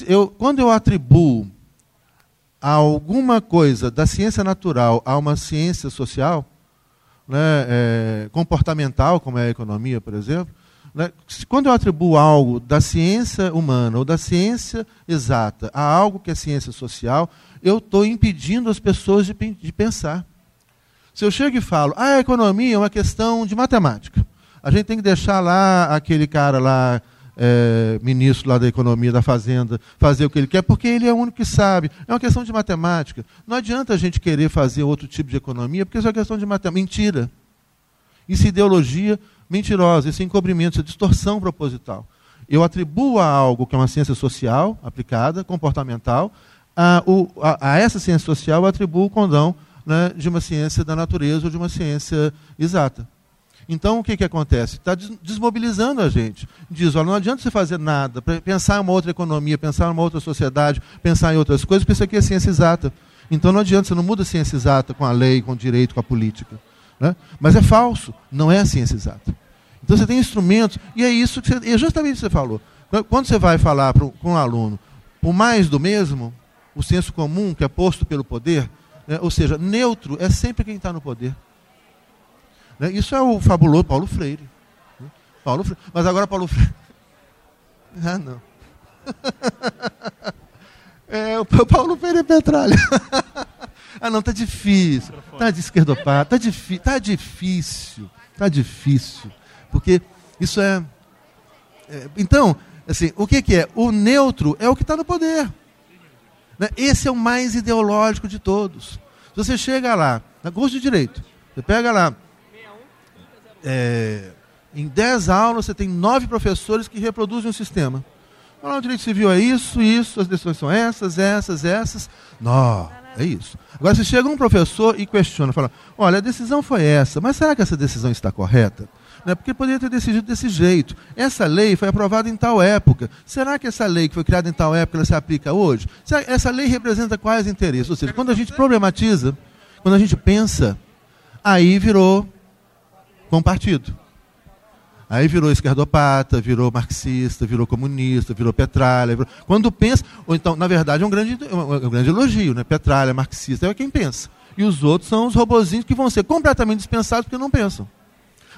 Eu, quando eu atribuo alguma coisa da ciência natural a uma ciência social, né, é, comportamental, como é a economia, por exemplo, né? Quando eu atribuo algo da ciência humana ou da ciência exata a algo que é ciência social, eu estou impedindo as pessoas de, de pensar. Se eu chego e falo, ah, a economia é uma questão de matemática, a gente tem que deixar lá aquele cara lá, é, ministro lá da economia, da fazenda, fazer o que ele quer, porque ele é o único que sabe. É uma questão de matemática. Não adianta a gente querer fazer outro tipo de economia, porque isso é uma questão de matemática. Mentira. Isso é ideologia mentirosa, esse encobrimento, essa distorção proposital. Eu atribuo a algo que é uma ciência social aplicada, comportamental, a, o, a, a essa ciência social eu atribuo o condão né, de uma ciência da natureza ou de uma ciência exata. Então, o que, que acontece? Está desmobilizando a gente. Diz, olha, não adianta você fazer nada, pensar em uma outra economia, pensar em uma outra sociedade, pensar em outras coisas, porque isso aqui é ciência exata. Então não adianta, você não muda a ciência exata com a lei, com o direito, com a política. Né? Mas é falso, não é a ciência exata. Então você tem instrumentos, e é isso que você, é justamente isso que você falou. Quando você vai falar para um aluno, por mais do mesmo, o senso comum que é posto pelo poder, né? ou seja, neutro é sempre quem está no poder. Né? Isso é o fabuloso Paulo Freire. Né? Paulo Freire. Mas agora Paulo Freire. Ah, não. É, o Paulo Freire é Petralha. Ah, não, tá difícil. Tá de esquerdopata, tá, difícil, tá difícil. Tá difícil. Porque isso é, é. então, assim, o que, que, é? O neutro é o que está no poder. Né? Esse é o mais ideológico de todos. Se você chega lá, na curso de direito, você pega lá. É, em 10 aulas, você tem nove professores que reproduzem o sistema. O direito civil é isso, isso, as decisões são essas, essas, essas. Não. É isso. Agora, se chega um professor e questiona, fala: olha, a decisão foi essa, mas será que essa decisão está correta? Né? Porque poderia ter decidido desse jeito. Essa lei foi aprovada em tal época. Será que essa lei que foi criada em tal época ela se aplica hoje? Essa lei representa quais interesses? Ou seja, quando a gente problematiza, quando a gente pensa, aí virou compartido. Aí virou esquerdopata, virou marxista, virou comunista, virou petralha. Virou... Quando pensa, ou então, na verdade, é um grande, um grande elogio, né? Petralha, marxista, é quem pensa. E os outros são os robozinhos que vão ser completamente dispensados porque não pensam.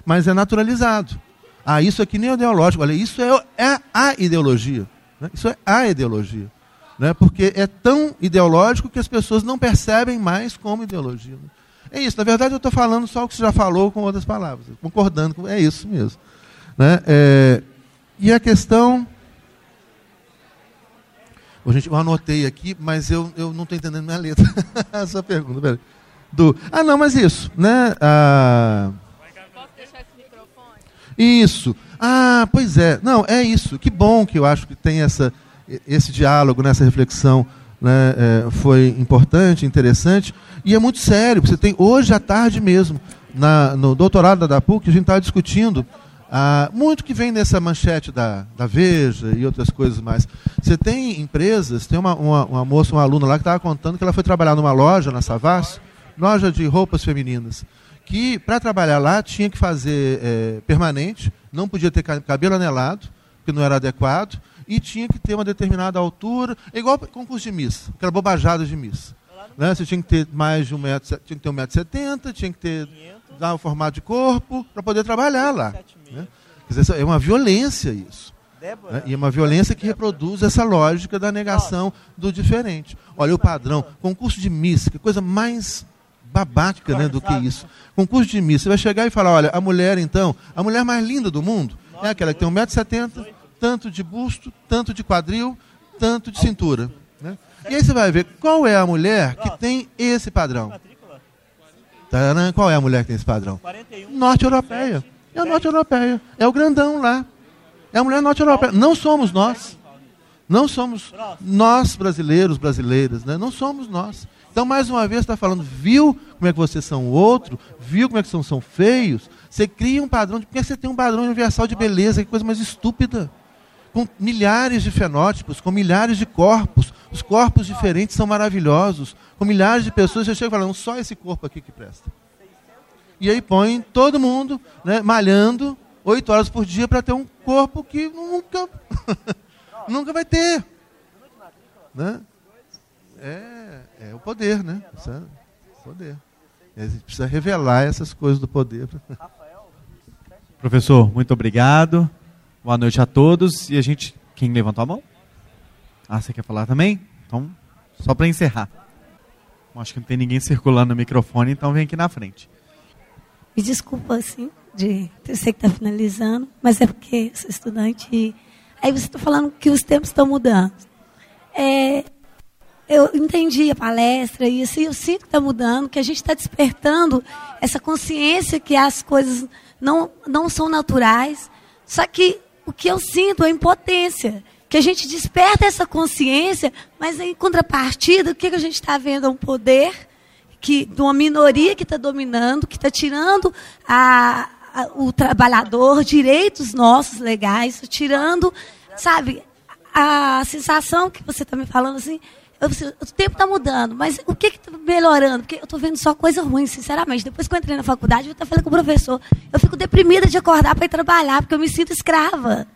Mas é naturalizado. Ah, isso aqui nem é ideológico. Olha, isso é, é a ideologia. Né? Isso é a ideologia. Né? Porque é tão ideológico que as pessoas não percebem mais como ideologia. Né? É isso. Na verdade, eu estou falando só o que você já falou com outras palavras. Concordando com. É isso mesmo. Né? É, e a questão. Bom, gente, eu anotei aqui, mas eu, eu não estou entendendo minha letra. Essa pergunta. Peraí. Do, ah, não, mas isso. Né? Ah, Posso deixar esse microfone? Isso. Ah, pois é. Não, é isso. Que bom que eu acho que tem essa, esse diálogo, nessa reflexão. Né, é, foi importante, interessante. E é muito sério. Você tem hoje à tarde mesmo, na, no doutorado da PUC, a gente estava discutindo ah, muito que vem nessa manchete da, da Veja e outras coisas mais. Você tem empresas, tem uma, uma, uma moça, uma aluna lá que estava contando que ela foi trabalhar numa loja na Savassi, loja de roupas femininas, que para trabalhar lá tinha que fazer é, permanente, não podia ter cabelo anelado, porque não era adequado, e tinha que ter uma determinada altura, igual concurso de Miss, aquela bobajada de Miss. Né? Você tinha que ter mais de um metro, tinha que ter um metro setenta, tinha que ter dar um formato de corpo para poder trabalhar lá. Né? Dizer, é uma violência isso. Né? E é uma violência que reproduz essa lógica da negação do diferente. Olha o padrão, concurso de Miss, que coisa mais babaca né, do que isso. Concurso de Miss, você vai chegar e falar, olha, a mulher então, a mulher mais linda do mundo é aquela que tem 1,70m, tanto de busto, tanto de quadril, tanto de cintura. Né? E aí você vai ver qual é a mulher que tem esse padrão. Qual é a mulher que tem esse padrão? Norte-europeia. É a norte-europeia. É o grandão lá. É a mulher norte-europeia. Não somos nós. Não somos nós brasileiros, brasileiras, né? Não somos nós. Então, mais uma vez, está falando, viu como é que vocês são outro? Viu como é que são, são feios? Você cria um padrão. De, porque você tem um padrão universal de beleza, que coisa mais estúpida. Com milhares de fenótipos, com milhares de corpos. Os corpos diferentes são maravilhosos. Com milhares de pessoas, você chega falando, só esse corpo aqui que presta. E aí põe todo mundo né, malhando oito horas por dia para ter um corpo que nunca, nunca vai ter. Né? É, é o poder, né? Precisa, poder. A gente precisa revelar essas coisas do poder. Professor, muito obrigado. Boa noite a todos. E a gente. Quem levantou a mão? Ah, você quer falar também? Então, só para encerrar. Acho que não tem ninguém circulando no microfone, então vem aqui na frente. Me desculpa, assim, de eu sei que está finalizando, mas é porque sou estudante e aí você está falando que os tempos estão mudando. É, eu entendi a palestra e assim, eu sinto que está mudando, que a gente está despertando essa consciência que as coisas não, não são naturais. Só que o que eu sinto é impotência que a gente desperta essa consciência, mas em contrapartida, o que, que a gente está vendo é um poder que, de uma minoria que está dominando, que está tirando a, a, o trabalhador, direitos nossos legais, tirando, sabe, a sensação que você está me falando assim, eu, o tempo está mudando, mas o que está melhorando? Porque eu estou vendo só coisa ruim, sinceramente. Depois que eu entrei na faculdade, eu até falei com o professor, eu fico deprimida de acordar para ir trabalhar, porque eu me sinto escrava.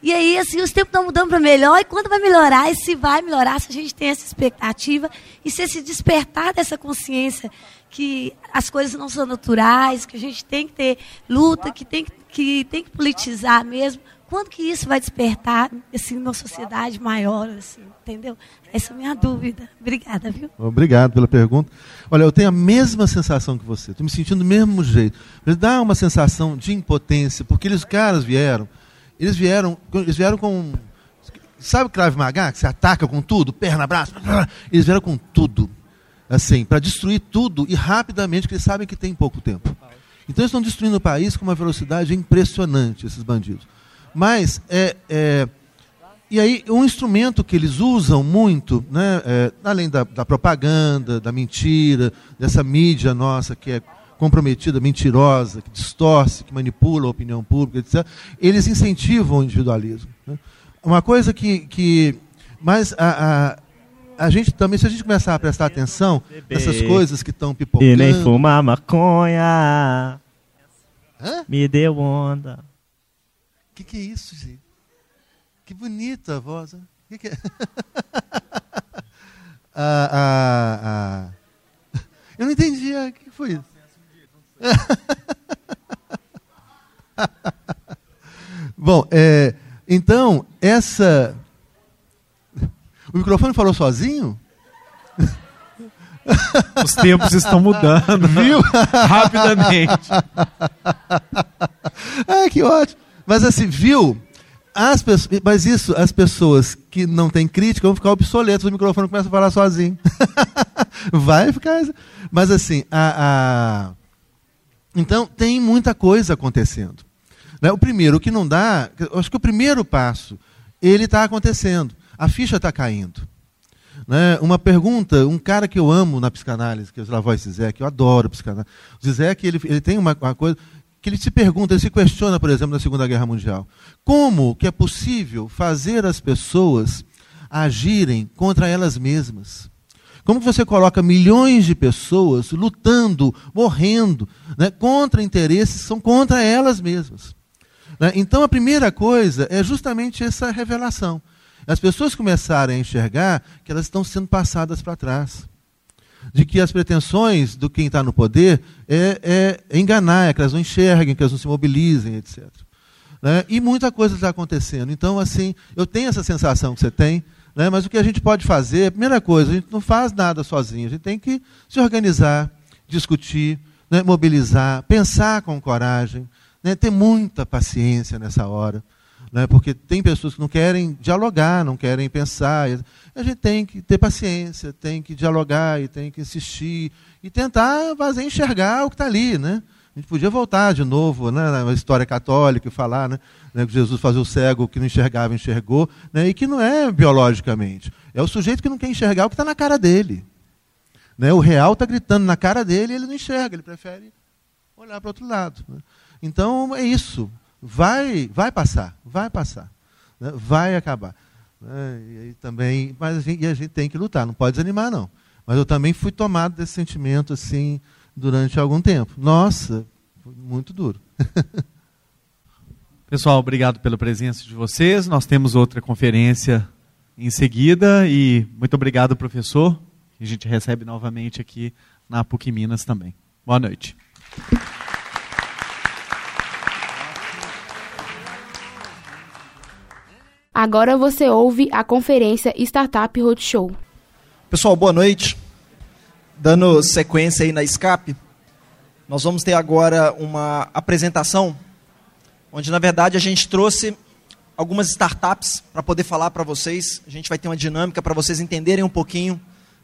E aí, assim, os tempos estão mudando para melhor, e quando vai melhorar, e se vai melhorar, se a gente tem essa expectativa, e se se despertar dessa consciência que as coisas não são naturais, que a gente tem que ter luta, que tem que, tem que politizar mesmo, quando que isso vai despertar, assim, numa sociedade maior, assim, entendeu? Essa é a minha dúvida. Obrigada, viu? Obrigado pela pergunta. Olha, eu tenho a mesma sensação que você, estou me sentindo do mesmo jeito. Mas dá uma sensação de impotência, porque eles caras vieram eles vieram, eles vieram com. Sabe o Krav Maga, que se ataca com tudo, perna, braço? Eles vieram com tudo. Assim, para destruir tudo e rapidamente, porque eles sabem que tem pouco tempo. Então eles estão destruindo o país com uma velocidade impressionante, esses bandidos. Mas, é, é e aí, um instrumento que eles usam muito, né, é, além da, da propaganda, da mentira, dessa mídia nossa que é comprometida, mentirosa, que distorce, que manipula a opinião pública, etc., eles incentivam o individualismo. Né? Uma coisa que. que mas a, a, a, gente também, se a gente começar a prestar atenção nessas coisas que estão pipocando. E nem fumar maconha. Hã? Me deu onda. que, que é isso, gente? Que bonita a voz. O que, que é? ah, ah, ah. Eu não entendi. O que foi isso? Bom, é, então, essa. O microfone falou sozinho? Os tempos estão mudando. Viu? Rapidamente. ah, que ótimo. Mas assim, viu? As pessoas, mas isso, as pessoas que não têm crítica vão ficar obsoletas, o microfone começa a falar sozinho. Vai ficar. Mas assim, a, a... então tem muita coisa acontecendo. Né? O primeiro, o que não dá, acho que o primeiro passo, ele está acontecendo. A ficha está caindo. Né? Uma pergunta, um cara que eu amo na psicanálise, que é o Slavoj Zizek, eu adoro psicanálise. Zizek, ele, ele tem uma, uma coisa que ele se pergunta, ele se questiona, por exemplo, na Segunda Guerra Mundial. Como que é possível fazer as pessoas agirem contra elas mesmas? Como você coloca milhões de pessoas lutando, morrendo, né, contra interesses são contra elas mesmas? Né? Então, a primeira coisa é justamente essa revelação. As pessoas começarem a enxergar que elas estão sendo passadas para trás de que as pretensões do quem está no poder é, é, enganar, é que elas não enxerguem, que elas não se mobilizem, etc. Né? E muita coisa está acontecendo. Então, assim, eu tenho essa sensação que você tem, né? mas o que a gente pode fazer, primeira coisa, a gente não faz nada sozinho, a gente tem que se organizar, discutir, né? mobilizar, pensar com coragem, né? ter muita paciência nessa hora né? porque tem pessoas que não querem dialogar, não querem pensar. A gente tem que ter paciência, tem que dialogar e tem que insistir e tentar fazer enxergar o que está ali. Né? A gente podia voltar de novo né, na história católica e falar né, né, que Jesus fazia o cego que não enxergava, enxergou, né, e que não é biologicamente. É o sujeito que não quer enxergar o que está na cara dele. Né? O real está gritando na cara dele e ele não enxerga, ele prefere olhar para outro lado. Né? Então é isso vai, vai passar, vai passar, né? vai acabar. Né? E também, mas a gente, a gente tem que lutar, não pode desanimar não. Mas eu também fui tomado desse sentimento assim durante algum tempo. Nossa, foi muito duro. Pessoal, obrigado pela presença de vocês. Nós temos outra conferência em seguida e muito obrigado, professor. A gente recebe novamente aqui na PUC Minas também. Boa noite. Agora você ouve a conferência Startup Roadshow. Pessoal, boa noite. Dando sequência aí na Escape, nós vamos ter agora uma apresentação onde na verdade a gente trouxe algumas startups para poder falar para vocês. A gente vai ter uma dinâmica para vocês entenderem um pouquinho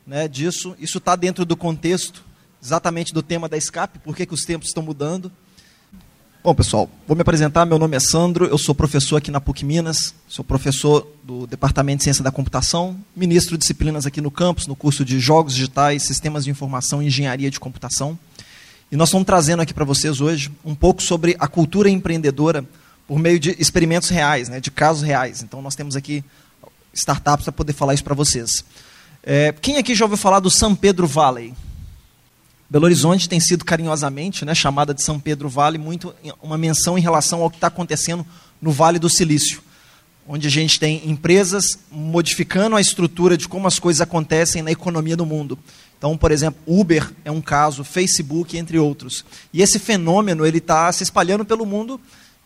né, disso. Isso está dentro do contexto exatamente do tema da Escape, por que, que os tempos estão mudando. Bom, pessoal, vou me apresentar. Meu nome é Sandro, eu sou professor aqui na PUC Minas, sou professor do Departamento de Ciência da Computação, ministro de disciplinas aqui no campus, no curso de Jogos Digitais, Sistemas de Informação e Engenharia de Computação. E nós estamos trazendo aqui para vocês hoje um pouco sobre a cultura empreendedora por meio de experimentos reais, né, de casos reais. Então, nós temos aqui startups para poder falar isso para vocês. É, quem aqui já ouviu falar do São Pedro Valley? Belo Horizonte tem sido carinhosamente né, chamada de São Pedro Vale, muito uma menção em relação ao que está acontecendo no Vale do Silício, onde a gente tem empresas modificando a estrutura de como as coisas acontecem na economia do mundo. Então, por exemplo, Uber é um caso, Facebook, entre outros. E esse fenômeno ele está se espalhando pelo mundo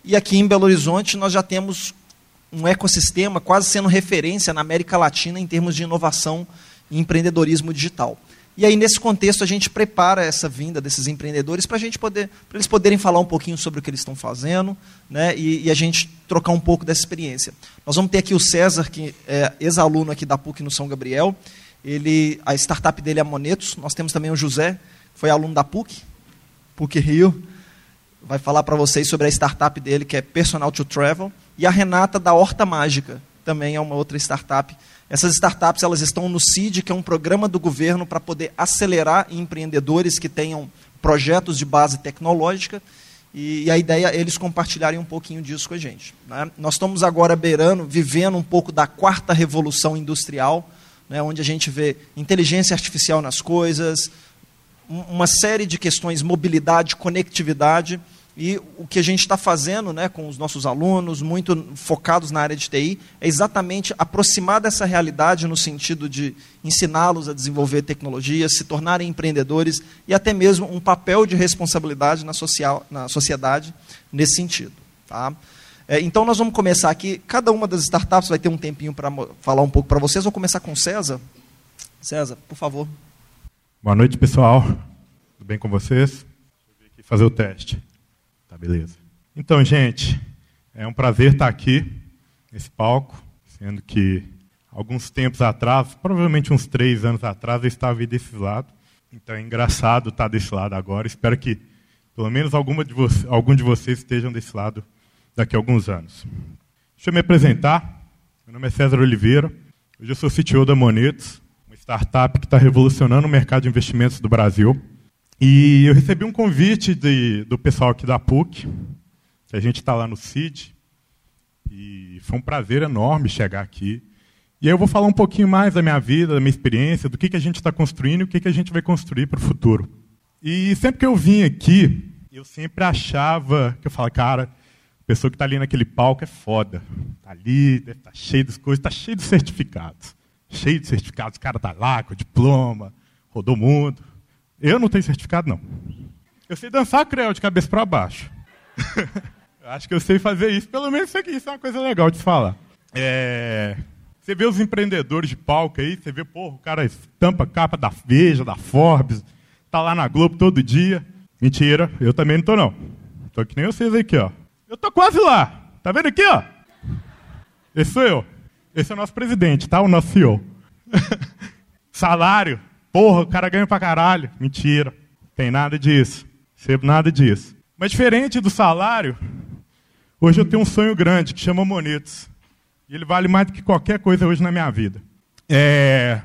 e aqui em Belo Horizonte nós já temos um ecossistema quase sendo referência na América Latina em termos de inovação e empreendedorismo digital. E aí, nesse contexto, a gente prepara essa vinda desses empreendedores para gente poder, para eles poderem falar um pouquinho sobre o que eles estão fazendo, né? E, e, a gente trocar um pouco dessa experiência. Nós vamos ter aqui o César, que é ex-aluno aqui da PUC no São Gabriel. Ele, a startup dele é Monetos. Nós temos também o José, foi aluno da PUC, PUC Rio. Vai falar para vocês sobre a startup dele, que é Personal to Travel. E a Renata, da Horta Mágica, também é uma outra startup essas startups elas estão no CID, que é um programa do governo para poder acelerar empreendedores que tenham projetos de base tecnológica. E, e a ideia é eles compartilharem um pouquinho disso com a gente. Né? Nós estamos agora beirando, vivendo um pouco da quarta revolução industrial, né, onde a gente vê inteligência artificial nas coisas, uma série de questões, mobilidade, conectividade, E o que a gente está fazendo né, com os nossos alunos, muito focados na área de TI, é exatamente aproximar dessa realidade no sentido de ensiná-los a desenvolver tecnologias, se tornarem empreendedores e até mesmo um papel de responsabilidade na, social, na sociedade nesse sentido. Tá? É, então nós vamos começar aqui. Cada uma das startups vai ter um tempinho para falar um pouco para vocês. Vou começar com César. César, por favor. Boa noite, pessoal. Tudo bem com vocês? Deixa eu aqui fazer o teste. Tá, beleza. Então, gente, é um prazer estar aqui nesse palco, sendo que alguns tempos atrás, provavelmente uns três anos atrás, eu estava desse lado. Então é engraçado estar desse lado agora. Espero que pelo menos alguma de algum de vocês estejam desse lado daqui a alguns anos. Deixa eu me apresentar. Meu nome é César Oliveira. Hoje eu sou CTO da Monetos, uma startup que está revolucionando o mercado de investimentos do Brasil. E eu recebi um convite de, do pessoal aqui da PUC, que a gente está lá no CID, e foi um prazer enorme chegar aqui. E aí eu vou falar um pouquinho mais da minha vida, da minha experiência, do que, que a gente está construindo e o que, que a gente vai construir para o futuro. E sempre que eu vim aqui, eu sempre achava, que eu falo, cara, pessoa que está ali naquele palco é foda. Está ali, deve estar tá cheio das coisas, está cheio de certificados. Cheio de certificados, o cara está lá com diploma, rodou o mundo. Eu não tenho certificado, não. Eu sei dançar creu de cabeça para baixo. Acho que eu sei fazer isso. Pelo menos isso aqui isso é uma coisa legal de falar. É... Você vê os empreendedores de palco aí, você vê, porra, o cara estampa capa da Veja, da Forbes, tá lá na Globo todo dia. Mentira, eu também não tô não. Tô que nem vocês aqui, ó. Eu tô quase lá. Tá vendo aqui, ó? Esse sou eu. Esse é o nosso presidente, tá? O nosso CEO. Salário, Porra, o cara ganha pra caralho. Mentira. Tem nada disso. Recebo nada disso. Mas diferente do salário, hoje eu tenho um sonho grande que chama Monetos. E ele vale mais do que qualquer coisa hoje na minha vida. É...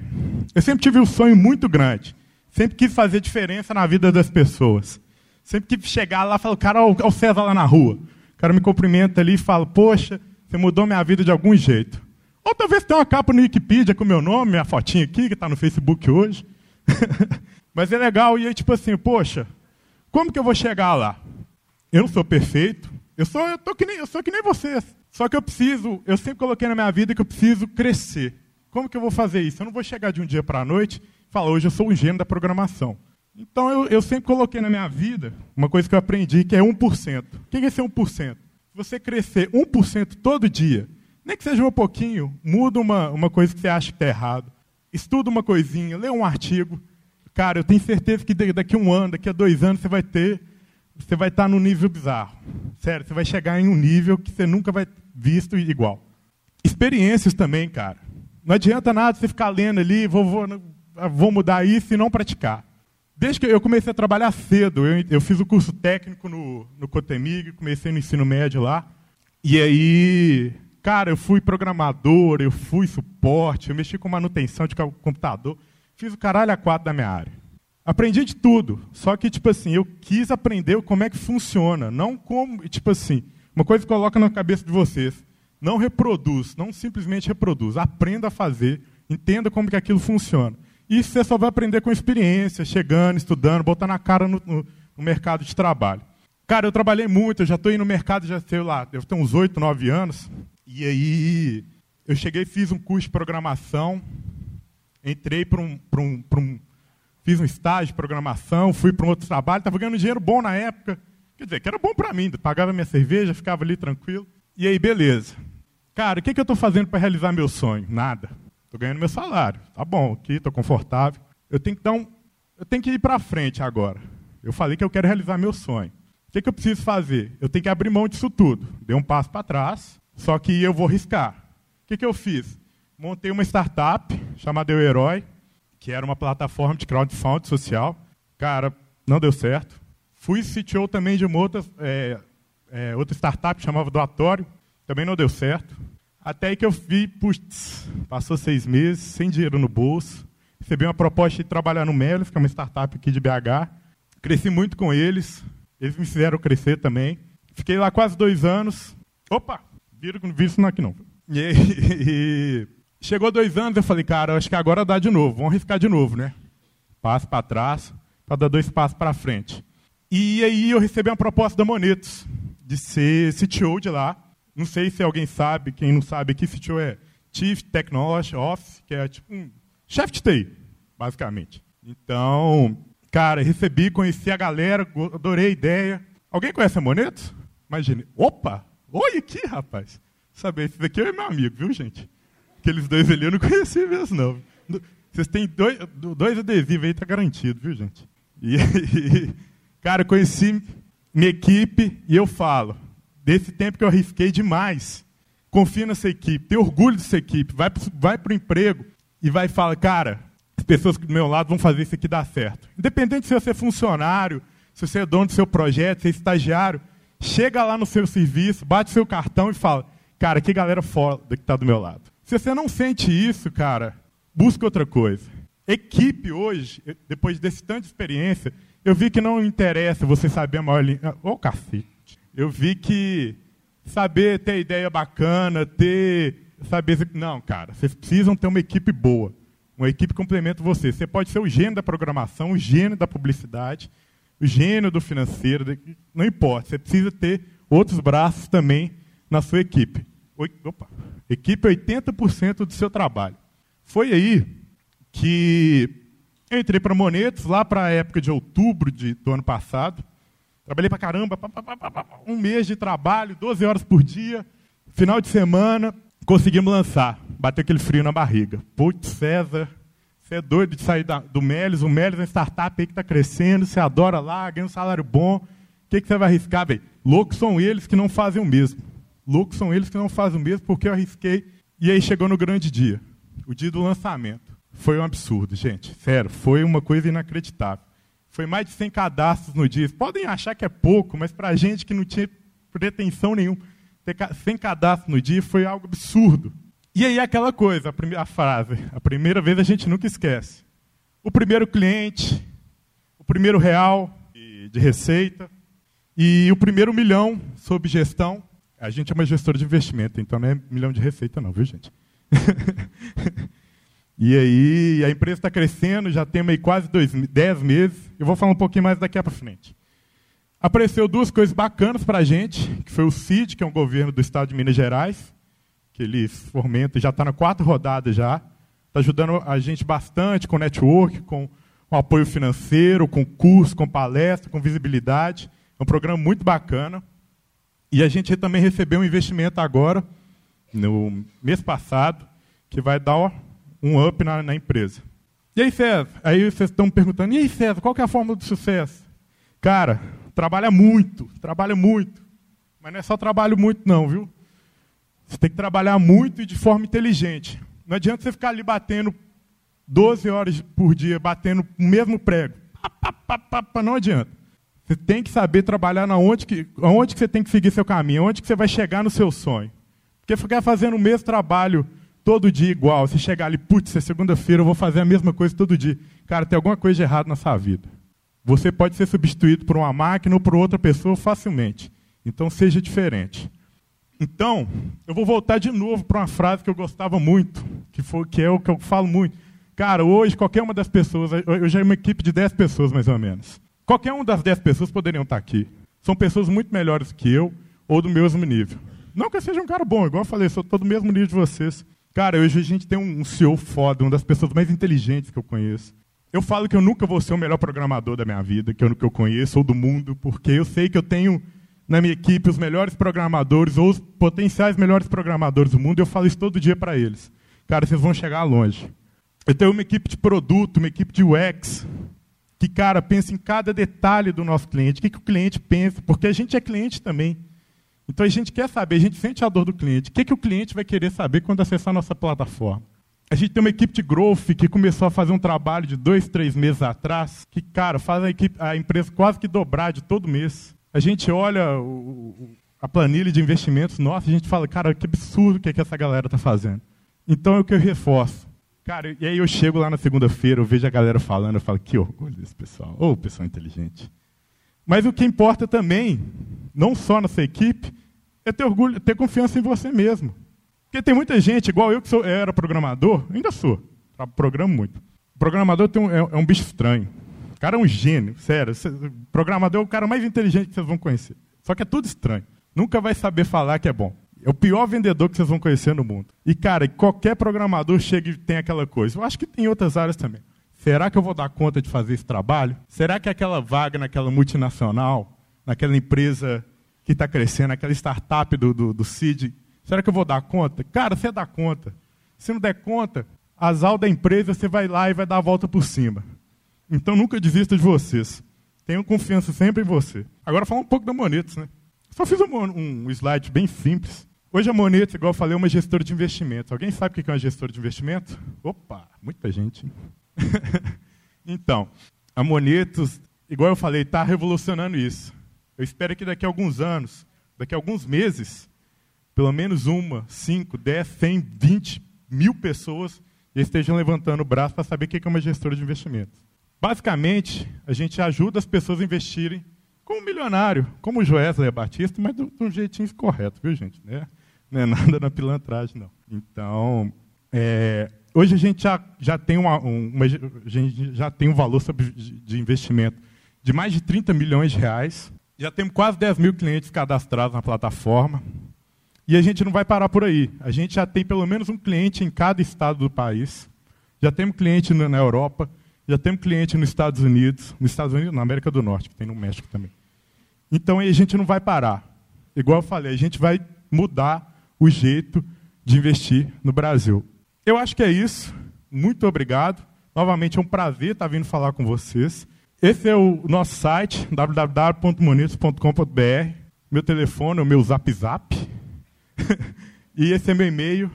Eu sempre tive um sonho muito grande. Sempre quis fazer diferença na vida das pessoas. Sempre quis chegar lá e falar, cara, olha o César lá na rua. Cara me cumprimenta ali e fala, poxa, você mudou minha vida de algum jeito. Ou talvez tenha uma capa no Wikipedia com meu nome, minha fotinha aqui, que está no Facebook hoje. Mas é legal, e aí, tipo assim, poxa, como que eu vou chegar lá? Eu não sou perfeito, eu sou, eu, tô que nem, eu sou que nem vocês. Só que eu preciso, eu sempre coloquei na minha vida que eu preciso crescer. Como que eu vou fazer isso? Eu não vou chegar de um dia para a noite e falar, hoje eu sou um gênio da programação. Então eu, eu, sempre coloquei na minha vida uma coisa que eu aprendi, que é 1%. O que é esse 1%? Se você crescer 1% todo dia, nem que seja um pouquinho, muda uma, uma coisa que você acha que está errado estuda uma coisinha, lê um artigo. Cara, eu tenho certeza que daqui a um ano, daqui a dois anos, você vai ter, você vai estar num nível bizarro. Sério, você vai chegar em um nível que você nunca vai visto igual. Experiências também, cara. Não adianta nada você ficar lendo ali, vou, vou, vou mudar isso e não praticar. Desde que eu comecei a trabalhar cedo, eu, eu fiz o curso técnico no, no Cotemig, comecei no ensino médio lá. E aí Cara, eu fui programador, eu fui suporte, eu mexi com manutenção de computador, fiz o caralho a quatro da minha área. Aprendi de tudo, só que, tipo assim, eu quis aprender como é que funciona, não como, tipo assim, uma coisa que coloca na cabeça de vocês, não reproduz, não simplesmente reproduz, aprenda a fazer, entenda como que aquilo funciona. Isso você só vai aprender com experiência, chegando, estudando, botando a cara no, no, no mercado de trabalho. Cara, eu trabalhei muito, eu já estou indo no mercado, já sei lá, eu tenho uns oito, nove anos, e aí eu cheguei, fiz um curso de programação, entrei para um, um, um, fiz um estágio de programação, fui para um outro trabalho, estava ganhando dinheiro bom na época, quer dizer, que era bom para mim, pagava minha cerveja, ficava ali tranquilo. E aí, beleza. Cara, o que, que eu estou fazendo para realizar meu sonho? Nada. Estou ganhando meu salário. Tá bom, aqui, estou confortável. Eu tenho que dar um, eu tenho que ir para frente agora. Eu falei que eu quero realizar meu sonho. O que, que eu preciso fazer? Eu tenho que abrir mão disso tudo. Dei um passo para trás, só que eu vou riscar. O que, que eu fiz? Montei uma startup chamada Eu Herói, que era uma plataforma de crowdfunding social. Cara, não deu certo. Fui CTO também de uma outra, é, é, outra startup chamava Doatório, também não deu certo. Até que eu vi, putz, passou seis meses, sem dinheiro no bolso. Recebi uma proposta de trabalhar no Melis, que é uma startup aqui de BH. Cresci muito com eles, eles me fizeram crescer também. Fiquei lá quase dois anos. Opa, Vira vira isso não aqui não. E, e, chegou dois anos, eu falei, cara, acho que agora dá de novo, vamos arriscar de novo, né? Passo para trás, para dar dois passos para frente. E aí eu recebi uma proposta da Monetos de ser CTO de lá. Não sei se alguém sabe, quem não sabe aqui, CTO é Chief Technology Office, que é tipo um chefe de TI, basicamente. Então, cara, recebi, conheci a galera, adorei a ideia. Alguém conhece a Monetos? Imagine. Opa! Oi aqui, rapaz! Saber, esse daqui é meu amigo, viu, gente? Aqueles dois ali eu não conheci mesmo, não. Vocês têm dois, dois adesivos aí, tá garantido, viu, gente? E, cara, conheci minha equipe e eu falo, desse tempo que eu arrisquei demais, confia nessa equipe, tem orgulho dessa equipe, vai, vai para o emprego e vai falar, cara, as pessoas do meu lado vão fazer isso aqui dar certo. Independente se você é funcionário, se você é dono do seu projeto, se é estagiário, chega lá no seu serviço, bate seu cartão e fala, cara, que galera foda que está do meu lado. Se você não sente isso, cara, busca outra coisa. Equipe hoje, depois desse tanto de experiência, eu vi que não interessa você saber a maior língua. Ô, oh, cacete. Eu vi que saber ter ideia bacana, ter. Saber. Não, cara, vocês precisam ter uma equipe boa. Uma equipe complementa você. Você pode ser o gênio da programação, o gênio da publicidade, o gênio do financeiro, não importa. Você precisa ter outros braços também na sua equipe. Opa, equipe é 80% do seu trabalho. Foi aí que eu entrei para Monetos, lá para a época de outubro de, do ano passado. Trabalhei para caramba, um mês de trabalho, 12 horas por dia. Final de semana, conseguimos lançar. Bateu aquele frio na barriga. Putz, César, você é doido de sair da, do Melis. O Melis é uma startup aí que está crescendo, você adora lá, ganha um salário bom. O que, que você vai arriscar, velho? Loucos são eles que não fazem o mesmo. Loucos são eles que não fazem o mesmo porque eu arrisquei. E aí chegou no grande dia, o dia do lançamento. Foi um absurdo, gente. Sério, foi uma coisa inacreditável. Foi mais de 100 cadastros no dia. Podem achar que é pouco, mas para a gente que não tinha pretensão nenhuma, ter 100 cadastros no dia foi algo absurdo. E aí aquela coisa, a, primeira, frase, a primeira vez a gente nunca esquece. O primeiro cliente, o primeiro real de receita e o primeiro milhão sob gestão. A gente é uma gestora de investimento, então não é milhão de receita não, viu gente? E aí a empresa está crescendo, já tem aí quase dois, dez meses. Eu vou falar um pouquinho mais daqui para frente. Apareceu duas coisas bacanas para a gente, que foi o CID, que é um governo do estado de Minas Gerais, que ele fomenta, já está na quarta rodada já. Está ajudando a gente bastante com network, com, com apoio financeiro, com curso, com palestra, com visibilidade. É um programa muito bacana. E a gente também recebeu um investimento agora, no mês passado, que vai dar um up na, na empresa. E aí, César? Aí vocês estão perguntando, e aí, César, qual é a fórmula do sucesso? Cara, trabalha muito, trabalha muito. Mas não é só trabalho muito, não, viu? Você tem que trabalhar muito e de forma inteligente. Não adianta você ficar ali batendo 12 horas por dia, batendo o mesmo prego. Não adianta. Você tem que saber trabalhar na onde que, onde que você tem que seguir seu caminho, onde que você vai chegar no seu sonho. Porque ficar fazendo o mesmo trabalho todo dia igual. Você chegar ali, putz, é segunda-feira, eu vou fazer a mesma coisa todo dia. Cara, tem alguma coisa de errado na sua vida. Você pode ser substituído por uma máquina ou por outra pessoa facilmente. Então seja diferente. Então, eu vou voltar de novo para uma frase que eu gostava muito, que, foi, que é o que eu falo muito. Cara, hoje, qualquer uma das pessoas, eu já é uma equipe de 10 pessoas mais ou menos. Qualquer uma das 10 pessoas poderiam estar aqui. São pessoas muito melhores que eu ou do mesmo nível. Não que eu seja um cara bom, igual eu falei, sou todo do mesmo nível de vocês. Cara, hoje a gente tem um CEO foda, uma das pessoas mais inteligentes que eu conheço. Eu falo que eu nunca vou ser o melhor programador da minha vida, que eu, que eu conheço, ou do mundo, porque eu sei que eu tenho na minha equipe os melhores programadores, ou os potenciais melhores programadores do mundo, e eu falo isso todo dia para eles. Cara, vocês vão chegar longe. Eu tenho uma equipe de produto, uma equipe de UX, que, cara, pensa em cada detalhe do nosso cliente, o que, que o cliente pensa, porque a gente é cliente também. Então a gente quer saber, a gente sente a dor do cliente. O que, que o cliente vai querer saber quando acessar a nossa plataforma? A gente tem uma equipe de growth que começou a fazer um trabalho de dois, três meses atrás, que, cara, faz a, equipe, a empresa quase que dobrar de todo mês. A gente olha o, a planilha de investimentos nossa e a gente fala, cara, que absurdo que, é que essa galera está fazendo. Então é o que eu reforço. Cara, e aí eu chego lá na segunda-feira, eu vejo a galera falando, eu falo, que orgulho desse pessoal. Ô, oh, pessoal inteligente. Mas o que importa também, não só na sua equipe, é ter orgulho, ter confiança em você mesmo. Porque tem muita gente, igual eu que sou, era programador, ainda sou, programo muito. O programador um, é, é, um bicho estranho. cara é um gênio, sério. O programador é o cara mais inteligente que vocês vão conhecer. Só que é tudo estranho. Nunca vai saber falar que é bom. É o pior vendedor que vocês vão conhecer no mundo. E, cara, qualquer programador chega e tem aquela coisa. Eu acho que tem outras áreas também. Será que eu vou dar conta de fazer esse trabalho? Será que aquela vaga naquela multinacional, naquela empresa que está crescendo, aquela startup do, do, do CID, será que eu vou dar conta? Cara, você dá conta. Se não der conta, as aulas da empresa você vai lá e vai dar a volta por cima. Então nunca desista de vocês. Tenham confiança sempre em você. Agora fala um pouco da Monetos, né? Só fiz um, um slide bem simples. Hoje a Monetos, igual eu falei, é uma gestora de investimentos. Alguém sabe o que é uma gestora de investimento? Opa, muita gente. então, a Monetos, igual eu falei, está revolucionando isso. Eu espero que daqui a alguns anos, daqui a alguns meses, pelo menos uma, cinco, dez, cem, vinte mil pessoas estejam levantando o braço para saber o que é uma gestora de investimentos. Basicamente, a gente ajuda as pessoas a investirem como um milionário, como o Joesley Batista, mas de um jeitinho correto, viu, gente? Né? Não é nada na pilantragem, não. Então, é, Hoje a gente já, já, tem uma, uma, já tem um valor de investimento de mais de 30 milhões de reais. Já temos quase 10 mil clientes cadastrados na plataforma. E a gente não vai parar por aí. A gente já tem pelo menos um cliente em cada estado do país. Já temos cliente na Europa, já temos cliente nos Estados Unidos, nos Estados Unidos, na América do Norte, que tem no México também. Então a gente não vai parar. Igual eu falei, a gente vai mudar o jeito de investir no Brasil. Eu acho que é isso. Muito obrigado. Novamente é um prazer estar vindo falar com vocês. Esse é o nosso site, www.monitos.com.br. Meu telefone o meu zap zap. e esse é meu e-mail,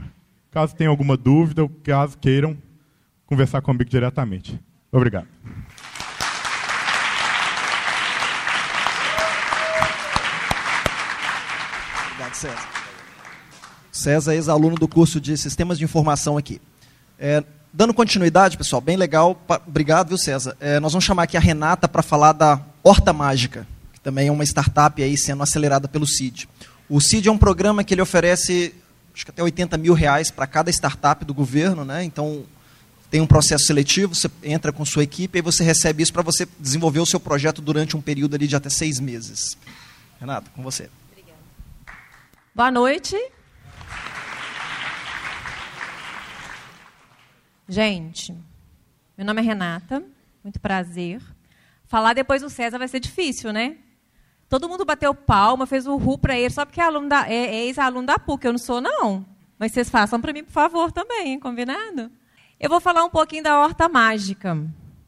caso tenham alguma dúvida ou caso queiram conversar comigo diretamente. Obrigado. Obrigado, César. César, ex-aluno do curso de Sistemas de Informação aqui. É, dando continuidade, pessoal, bem legal. Obrigado, viu, César? É, nós vamos chamar aqui a Renata para falar da Horta Mágica, que também é uma startup aí sendo acelerada pelo CID. O CID é um programa que ele oferece acho que até 80 mil reais para cada startup do governo, né? Então tem um processo seletivo, você entra com sua equipe e você recebe isso para você desenvolver o seu projeto durante um período ali de até seis meses. Renata, com você. Obrigada. Boa noite. Gente, meu nome é Renata, muito prazer. Falar depois do César vai ser difícil, né? Todo mundo bateu palma, fez o ru para ele, só porque é, aluno da, é, é ex-aluno da PUC, eu não sou, não. Mas vocês façam para mim, por favor, também, hein? combinado? Eu vou falar um pouquinho da horta mágica.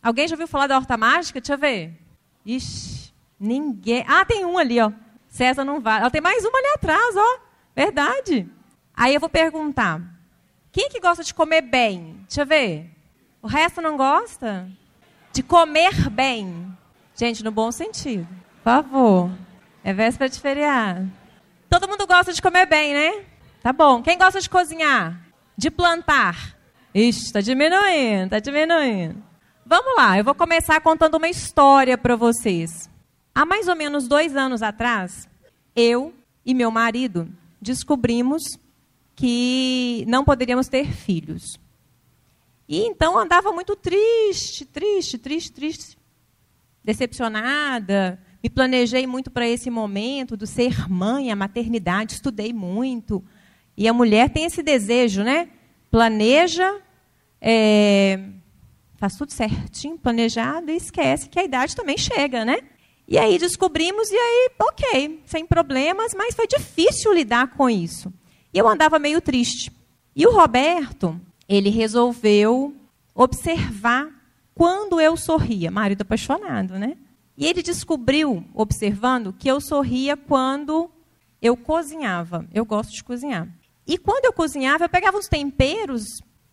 Alguém já ouviu falar da horta mágica? Deixa eu ver. Ixi, ninguém. Ah, tem um ali, ó. César não vai. Ó, tem mais uma ali atrás, ó. Verdade. Aí eu vou perguntar: quem que gosta de comer bem? Deixa eu ver. O resto não gosta? De comer bem. Gente, no bom sentido. Por favor. É véspera de feriado. Todo mundo gosta de comer bem, né? Tá bom. Quem gosta de cozinhar? De plantar? Ixi, está diminuindo, está diminuindo. Vamos lá, eu vou começar contando uma história para vocês. Há mais ou menos dois anos atrás, eu e meu marido descobrimos que não poderíamos ter filhos. E então andava muito triste, triste, triste, triste, decepcionada. Me planejei muito para esse momento do ser mãe, a maternidade, estudei muito. E a mulher tem esse desejo, né? Planeja, é, faz tudo certinho, planejado, e esquece que a idade também chega, né? E aí descobrimos, e aí, ok, sem problemas, mas foi difícil lidar com isso. E eu andava meio triste. E o Roberto, ele resolveu observar quando eu sorria. Marido apaixonado, né? E ele descobriu, observando, que eu sorria quando eu cozinhava. Eu gosto de cozinhar. E quando eu cozinhava, eu pegava os temperos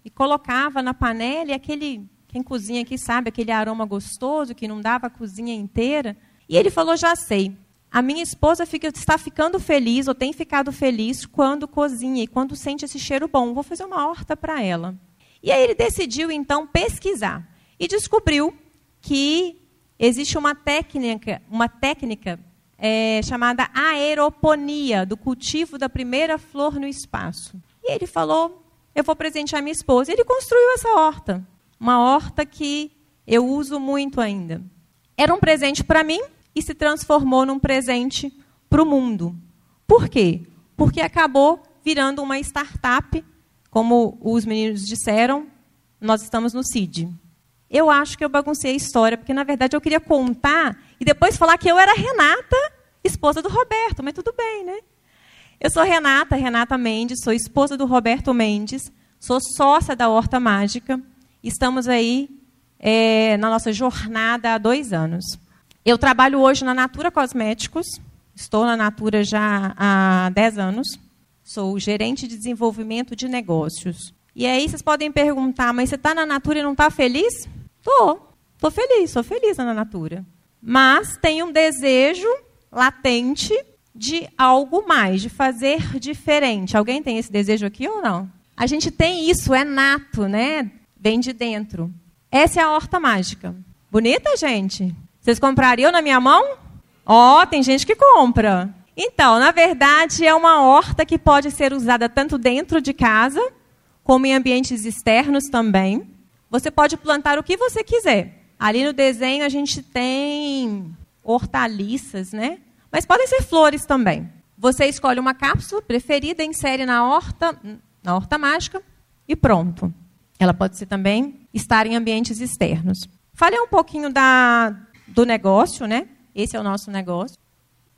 e colocava na panela e aquele, quem cozinha aqui sabe, aquele aroma gostoso que não dava a cozinha inteira. E ele falou: Já sei, a minha esposa fica, está ficando feliz, ou tem ficado feliz, quando cozinha e quando sente esse cheiro bom. Vou fazer uma horta para ela. E aí ele decidiu, então, pesquisar. E descobriu que existe uma técnica, uma técnica é, chamada aeroponia, do cultivo da primeira flor no espaço. E ele falou: Eu vou presentear minha esposa. E ele construiu essa horta. Uma horta que eu uso muito ainda. era um presente para mim e se transformou num presente para o mundo. Por quê? Porque acabou virando uma startup, como os meninos disseram, nós estamos no CID. Eu acho que eu baguncei a história, porque na verdade eu queria contar e depois falar que eu era Renata, esposa do Roberto, mas tudo bem, né? Eu sou Renata, Renata Mendes, sou esposa do Roberto Mendes, sou sócia da Horta Mágica. Estamos aí é, na nossa jornada há dois anos. Eu trabalho hoje na Natura Cosméticos, estou na Natura já há 10 anos, sou gerente de desenvolvimento de negócios. E aí vocês podem perguntar, mas você está na Natura e não está feliz? Estou, estou feliz, sou feliz na Natura. Mas tenho um desejo latente de algo mais, de fazer diferente. Alguém tem esse desejo aqui ou não? A gente tem isso, é nato, né? Vem de dentro. Essa é a horta mágica. Bonita, gente? Vocês comprariam na minha mão? Ó, oh, tem gente que compra. Então, na verdade, é uma horta que pode ser usada tanto dentro de casa, como em ambientes externos também. Você pode plantar o que você quiser. Ali no desenho a gente tem hortaliças, né? Mas podem ser flores também. Você escolhe uma cápsula preferida, insere na horta, na horta mágica e pronto. Ela pode ser também estar em ambientes externos. Falei um pouquinho da, do negócio, né? Esse é o nosso negócio.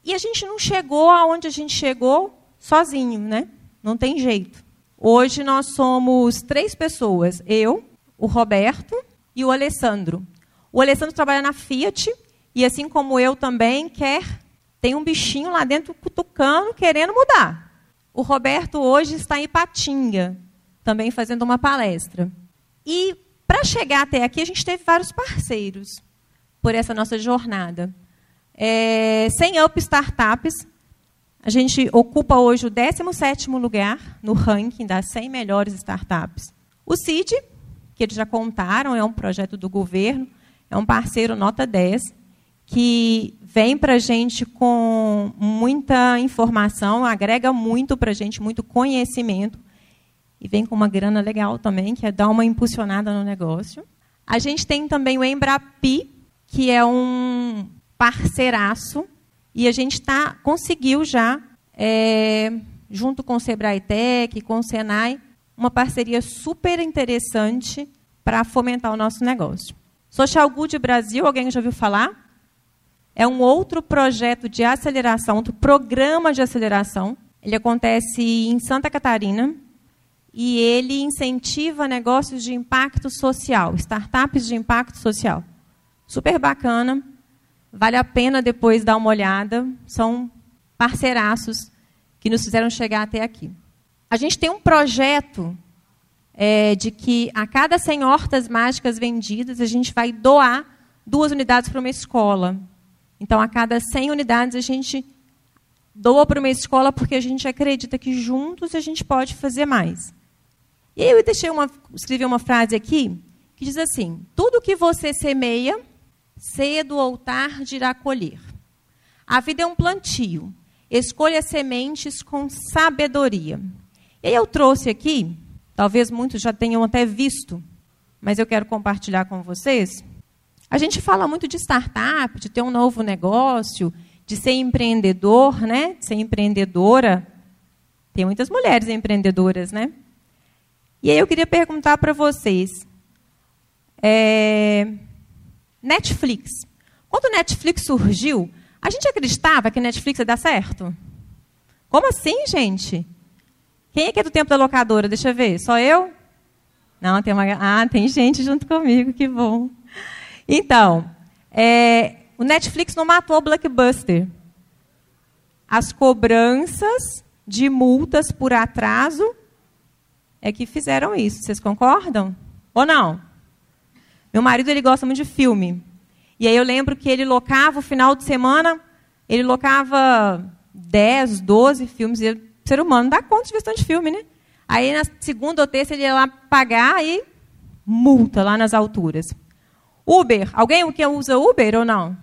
E a gente não chegou aonde a gente chegou sozinho, né? Não tem jeito. Hoje nós somos três pessoas: eu, o Roberto e o Alessandro. O Alessandro trabalha na Fiat e, assim como eu também, quer tem um bichinho lá dentro cutucando, querendo mudar. O Roberto hoje está em Patinga, também fazendo uma palestra. E para chegar até aqui, a gente teve vários parceiros por essa nossa jornada. É, 100 Up Startups, a gente ocupa hoje o 17º lugar no ranking das 100 melhores startups. O CID, que eles já contaram, é um projeto do governo, é um parceiro nota 10, que vem para a gente com muita informação, agrega muito para a gente, muito conhecimento, e vem com uma grana legal também, que é dar uma impulsionada no negócio. A gente tem também o Embrapi, que é um parceiraço, e a gente tá, conseguiu já, é, junto com o Sebrae Tech, com o Senai, uma parceria super interessante para fomentar o nosso negócio. Social Good Brasil, alguém já ouviu falar? é um outro projeto de aceleração, outro programa de aceleração. Ele acontece em Santa Catarina e ele incentiva negócios de impacto social, startups de impacto social. Super bacana, vale a pena depois dar uma olhada. São parceiraços que nos fizeram chegar até aqui. A gente tem um projeto é, de que a cada 100 hortas mágicas vendidas, a gente vai doar duas unidades para uma escola. Então, a cada 100 unidades, a gente doa para uma escola porque a gente acredita que juntos a gente pode fazer mais. E eu deixei uma, escrevi uma frase aqui que diz assim: Tudo que você semeia, cedo ou tarde irá colher. A vida é um plantio. Escolha sementes com sabedoria. E eu trouxe aqui, talvez muitos já tenham até visto, mas eu quero compartilhar com vocês a gente fala muito de startup, de ter um novo negócio, de ser empreendedor, né? De ser empreendedora. Tem muitas mulheres empreendedoras, né? E aí eu queria perguntar para vocês. É... Netflix. Quando o Netflix surgiu, a gente acreditava que Netflix ia dar certo? Como assim, gente? Quem é que é do tempo da locadora? Deixa eu ver. Só eu? Não, tem uma. Ah, tem gente junto comigo, que bom. Então, é, o Netflix não matou o Blockbuster. As cobranças de multas por atraso é que fizeram isso. Vocês concordam? Ou não? Meu marido ele gosta muito de filme. E aí eu lembro que ele locava o final de semana, ele locava 10, 12 filmes. E ser humano dá conta de ver tanto filme, né? Aí na segunda ou terça ele ia lá pagar e multa lá nas alturas. Uber. Alguém que usa Uber ou não?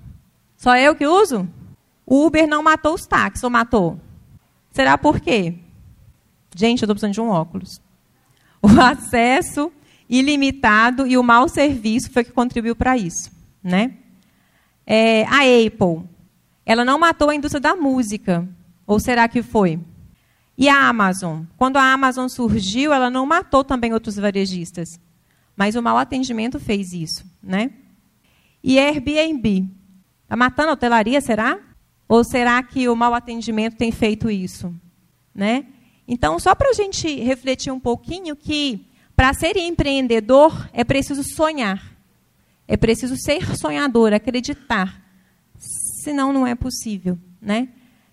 Só eu que uso? O Uber não matou os táxis, ou matou? Será por quê? Gente, eu estou precisando de um óculos. O acesso ilimitado e o mau serviço foi que contribuiu para isso. Né? É, a Apple, ela não matou a indústria da música. Ou será que foi? E a Amazon? Quando a Amazon surgiu, ela não matou também outros varejistas. Mas o mau atendimento fez isso. Né? E Airbnb? Está matando a hotelaria, será? Ou será que o mau atendimento tem feito isso? Né? Então, só para a gente refletir um pouquinho que para ser empreendedor é preciso sonhar. É preciso ser sonhador, acreditar. Senão não é possível, né?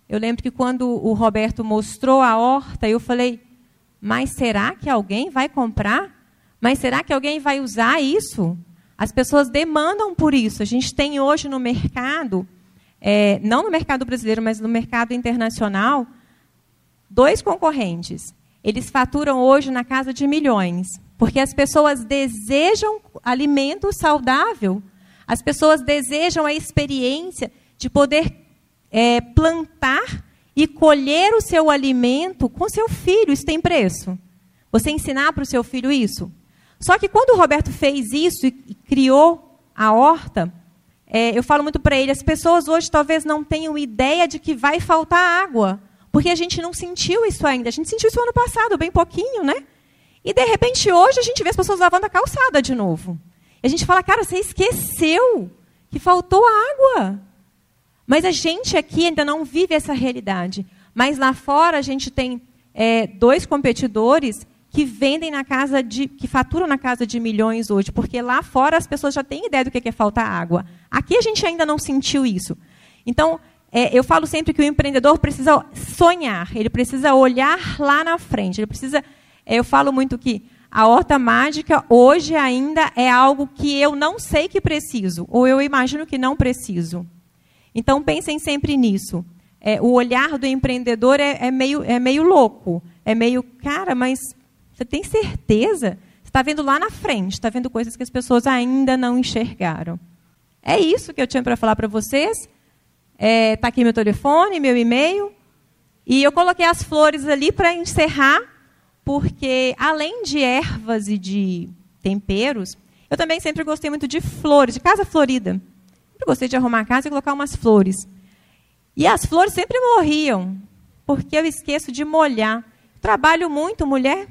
Eu lembro que quando o Roberto mostrou a horta, eu falei: "Mas será que alguém vai comprar? Mas será que alguém vai usar isso?" As pessoas demandam por isso. A gente tem hoje no mercado, é, não no mercado brasileiro, mas no mercado internacional, dois concorrentes. Eles faturam hoje na casa de milhões, porque as pessoas desejam alimento saudável, as pessoas desejam a experiência de poder é, plantar e colher o seu alimento com seu filho. Isso tem preço. Você ensinar para o seu filho isso. Só que quando o Roberto fez isso e criou a horta, é, eu falo muito para ele: as pessoas hoje talvez não tenham ideia de que vai faltar água porque a gente não sentiu isso ainda. A gente sentiu isso ano passado, bem pouquinho, né? E de repente hoje a gente vê as pessoas lavando a calçada de novo. E a gente fala, cara, você esqueceu que faltou água. Mas a gente aqui ainda não vive essa realidade. Mas lá fora a gente tem é, dois competidores que vendem na casa de, que faturam na casa de milhões hoje, porque lá fora as pessoas já têm ideia do que é faltar água. Aqui a gente ainda não sentiu isso. Então, é, eu falo sempre que o empreendedor precisa sonhar, ele precisa olhar lá na frente, ele precisa. É, eu falo muito que a horta mágica hoje ainda é algo que eu não sei que preciso, ou eu imagino que não preciso. Então pensem sempre nisso. É, o olhar do empreendedor é, é, meio, é meio louco, é meio, cara, mas você tem certeza? Você está vendo lá na frente, está vendo coisas que as pessoas ainda não enxergaram. É isso que eu tinha para falar para vocês. Está é, tá aqui meu telefone, meu e-mail. E eu coloquei as flores ali para encerrar, porque além de ervas e de temperos, eu também sempre gostei muito de flores, de casa florida. Sempre gostei de arrumar a casa e colocar umas flores. E as flores sempre morriam, porque eu esqueço de molhar. Trabalho muito, mulher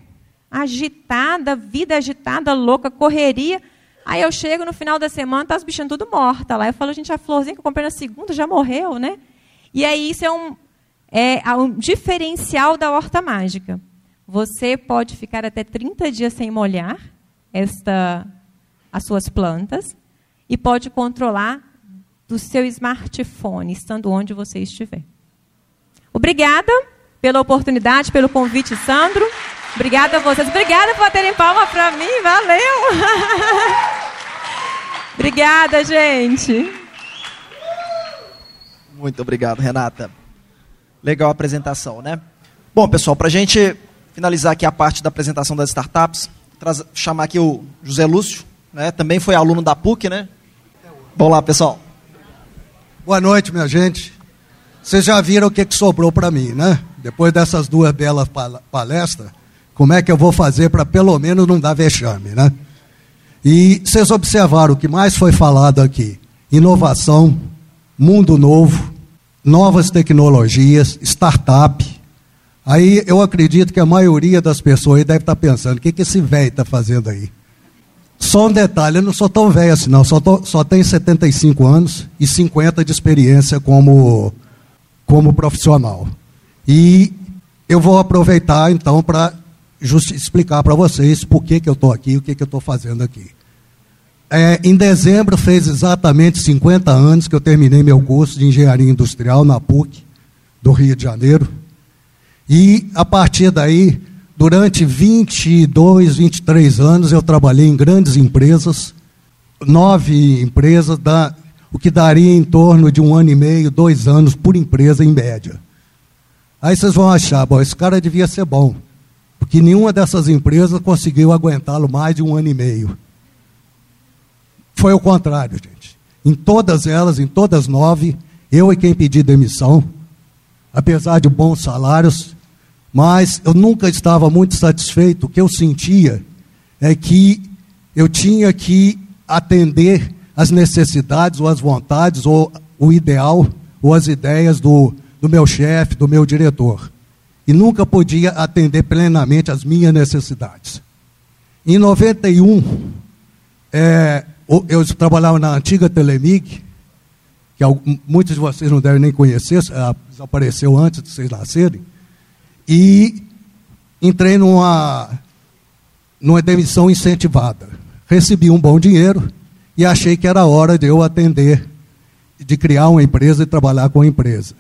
agitada, vida agitada, louca, correria. Aí eu chego no final da semana, tá as bichinhas tudo mortas lá. Eu falo, gente, a florzinha que eu comprei na segunda já morreu, né? E aí isso é um, é um diferencial da horta mágica. Você pode ficar até 30 dias sem molhar esta, as suas plantas e pode controlar do seu smartphone, estando onde você estiver. Obrigada pela oportunidade, pelo convite, Sandro. Obrigada a vocês. Obrigada por terem palma para mim. Valeu. Obrigada, gente. Muito obrigado, Renata. Legal a apresentação, né? Bom, pessoal, para a gente finalizar aqui a parte da apresentação das startups, chamar aqui o José Lúcio, né? Também foi aluno da PUC, né? Vamos lá, pessoal. Boa noite, minha gente. Vocês já viram o que, que sobrou para mim, né? Depois dessas duas belas palestras, como é que eu vou fazer para pelo menos não dar vexame, né? E vocês observaram o que mais foi falado aqui: inovação, mundo novo, novas tecnologias, startup. Aí eu acredito que a maioria das pessoas deve estar pensando: o que, que esse velho está fazendo aí? Só um detalhe: eu não sou tão velho assim, não, só, tô, só tenho 75 anos e 50 de experiência como, como profissional. E eu vou aproveitar então para explicar para vocês por que, que eu estou aqui, o que, que eu estou fazendo aqui. É, em dezembro fez exatamente 50 anos que eu terminei meu curso de engenharia industrial na PUC, do Rio de Janeiro. E a partir daí, durante 22, 23 anos, eu trabalhei em grandes empresas, nove empresas, da, o que daria em torno de um ano e meio, dois anos por empresa em média. Aí vocês vão achar, bom, esse cara devia ser bom porque nenhuma dessas empresas conseguiu aguentá-lo mais de um ano e meio. Foi o contrário, gente. Em todas elas, em todas nove, eu é quem pedi demissão, apesar de bons salários, mas eu nunca estava muito satisfeito. O que eu sentia é que eu tinha que atender as necessidades ou as vontades ou o ideal ou as ideias do, do meu chefe, do meu diretor. E nunca podia atender plenamente as minhas necessidades. Em 91, é, eu trabalhava na antiga Telemig, que muitos de vocês não devem nem conhecer, desapareceu antes de vocês nascerem, e entrei numa, numa demissão incentivada. Recebi um bom dinheiro e achei que era hora de eu atender, de criar uma empresa e trabalhar com a empresa.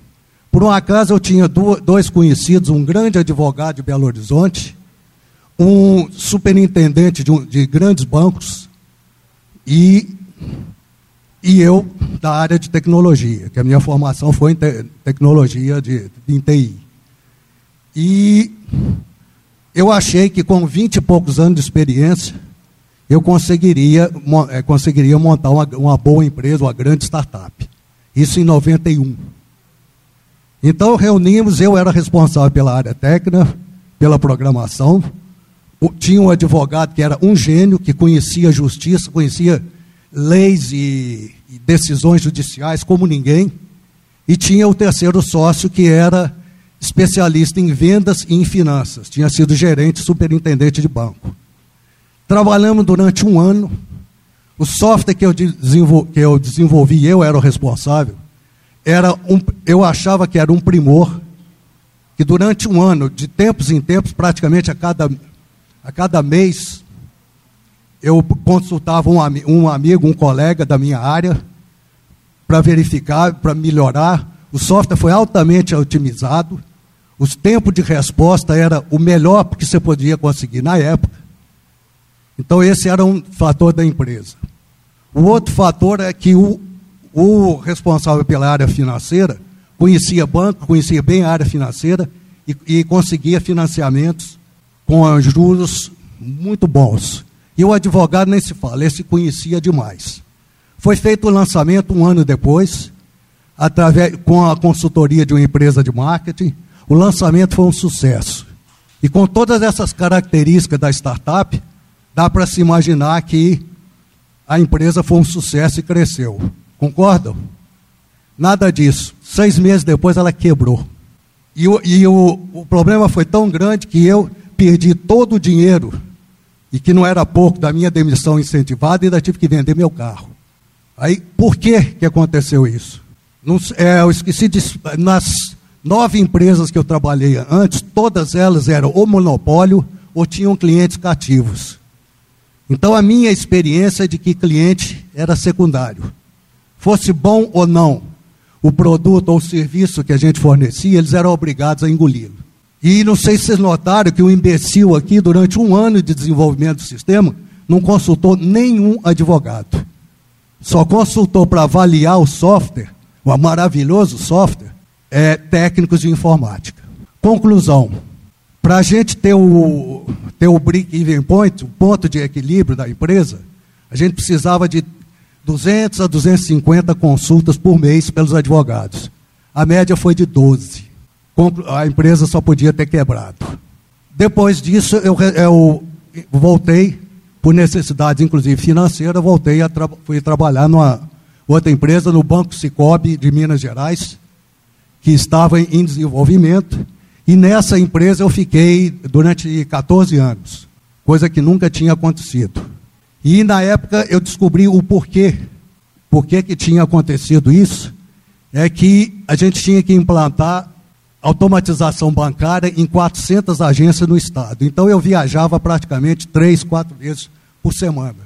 Por um acaso eu tinha dois conhecidos, um grande advogado de Belo Horizonte, um superintendente de, um, de grandes bancos e, e eu da área de tecnologia, que a minha formação foi em te, tecnologia de, em TI. E eu achei que com 20 e poucos anos de experiência, eu conseguiria, é, conseguiria montar uma, uma boa empresa, uma grande startup. Isso em 91. Então reunimos, eu era responsável pela área técnica, pela programação, tinha um advogado que era um gênio, que conhecia a justiça, conhecia leis e, e decisões judiciais como ninguém, e tinha o terceiro sócio que era especialista em vendas e em finanças, tinha sido gerente superintendente de banco. Trabalhamos durante um ano. O software que eu, desenvolvi, que eu desenvolvi, eu era o responsável, era um, eu achava que era um primor, que durante um ano, de tempos em tempos, praticamente a cada a cada mês, eu consultava um, um amigo, um colega da minha área, para verificar, para melhorar. O software foi altamente otimizado. Os tempos de resposta era o melhor que você podia conseguir na época. Então, esse era um fator da empresa. O outro fator é que o, o responsável pela área financeira conhecia banco, conhecia bem a área financeira e, e conseguia financiamentos com juros muito bons. E o advogado nem se fala, esse conhecia demais. Foi feito o lançamento um ano depois, através, com a consultoria de uma empresa de marketing. O lançamento foi um sucesso. E com todas essas características da startup, dá para se imaginar que a empresa foi um sucesso e cresceu. Concordam? Nada disso. Seis meses depois ela quebrou. E, o, e o, o problema foi tão grande que eu perdi todo o dinheiro, e que não era pouco, da minha demissão incentivada, e ainda tive que vender meu carro. Aí, por que, que aconteceu isso? É, eu esqueci de. Nas nove empresas que eu trabalhei antes, todas elas eram ou monopólio ou tinham clientes cativos. Então, a minha experiência é de que cliente era secundário. Fosse bom ou não o produto ou o serviço que a gente fornecia, eles eram obrigados a engoli-lo. E não sei se vocês notaram que o imbecil aqui, durante um ano de desenvolvimento do sistema, não consultou nenhum advogado. Só consultou para avaliar o software, o maravilhoso software, é, técnicos de informática. Conclusão: para a gente ter o, ter o break-even point, o ponto de equilíbrio da empresa, a gente precisava de 200 a 250 consultas por mês pelos advogados. A média foi de 12 a empresa só podia ter quebrado. Depois disso, eu, eu voltei, por necessidades, inclusive financeira, voltei a tra fui trabalhar numa outra empresa, no Banco Cicobi de Minas Gerais, que estava em desenvolvimento. E nessa empresa eu fiquei durante 14 anos, coisa que nunca tinha acontecido. E na época eu descobri o porquê. Por que tinha acontecido isso? É que a gente tinha que implantar automatização bancária em 400 agências no estado. Então eu viajava praticamente três, quatro vezes por semana.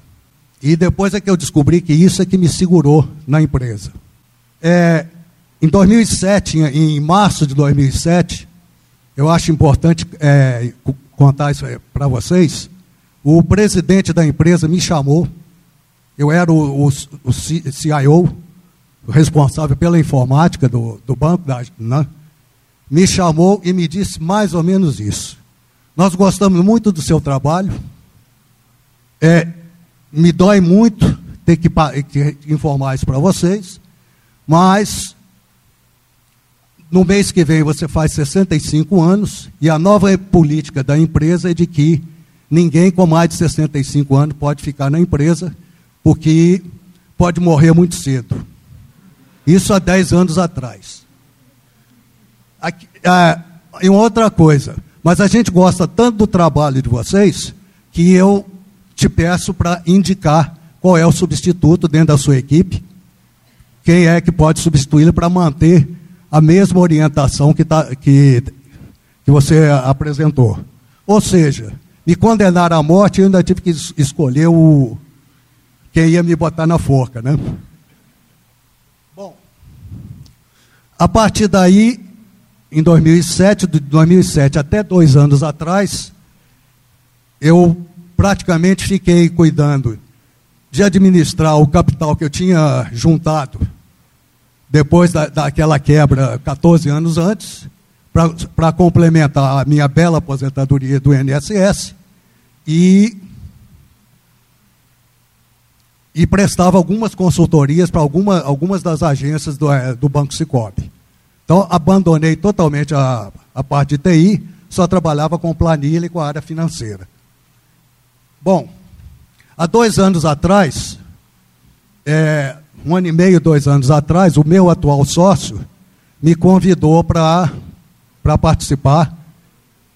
E depois é que eu descobri que isso é que me segurou na empresa. É, em 2007, em março de 2007, eu acho importante é, contar isso para vocês. O presidente da empresa me chamou. Eu era o, o, o CIO, responsável pela informática do, do banco, da, né? me chamou e me disse mais ou menos isso. Nós gostamos muito do seu trabalho. É, me dói muito ter que, que informar isso para vocês, mas no mês que vem você faz 65 anos e a nova política da empresa é de que ninguém com mais de 65 anos pode ficar na empresa, porque pode morrer muito cedo. Isso há 10 anos atrás. Aqui, é, e outra coisa, mas a gente gosta tanto do trabalho de vocês que eu te peço para indicar qual é o substituto dentro da sua equipe, quem é que pode substituí-lo para manter a mesma orientação que, tá, que, que você apresentou. Ou seja, me condenar à morte, eu ainda tive que escolher o, quem ia me botar na forca, né? Bom, a partir daí, em 2007, de 2007 até dois anos atrás, eu praticamente fiquei cuidando de administrar o capital que eu tinha juntado depois da, daquela quebra 14 anos antes, para complementar a minha bela aposentadoria do INSS e, e prestava algumas consultorias para alguma, algumas das agências do, eh, do Banco Cicobi. Então, abandonei totalmente a, a parte de TI, só trabalhava com planilha e com a área financeira. Bom, há dois anos atrás, é, um ano e meio, dois anos atrás, o meu atual sócio me convidou para participar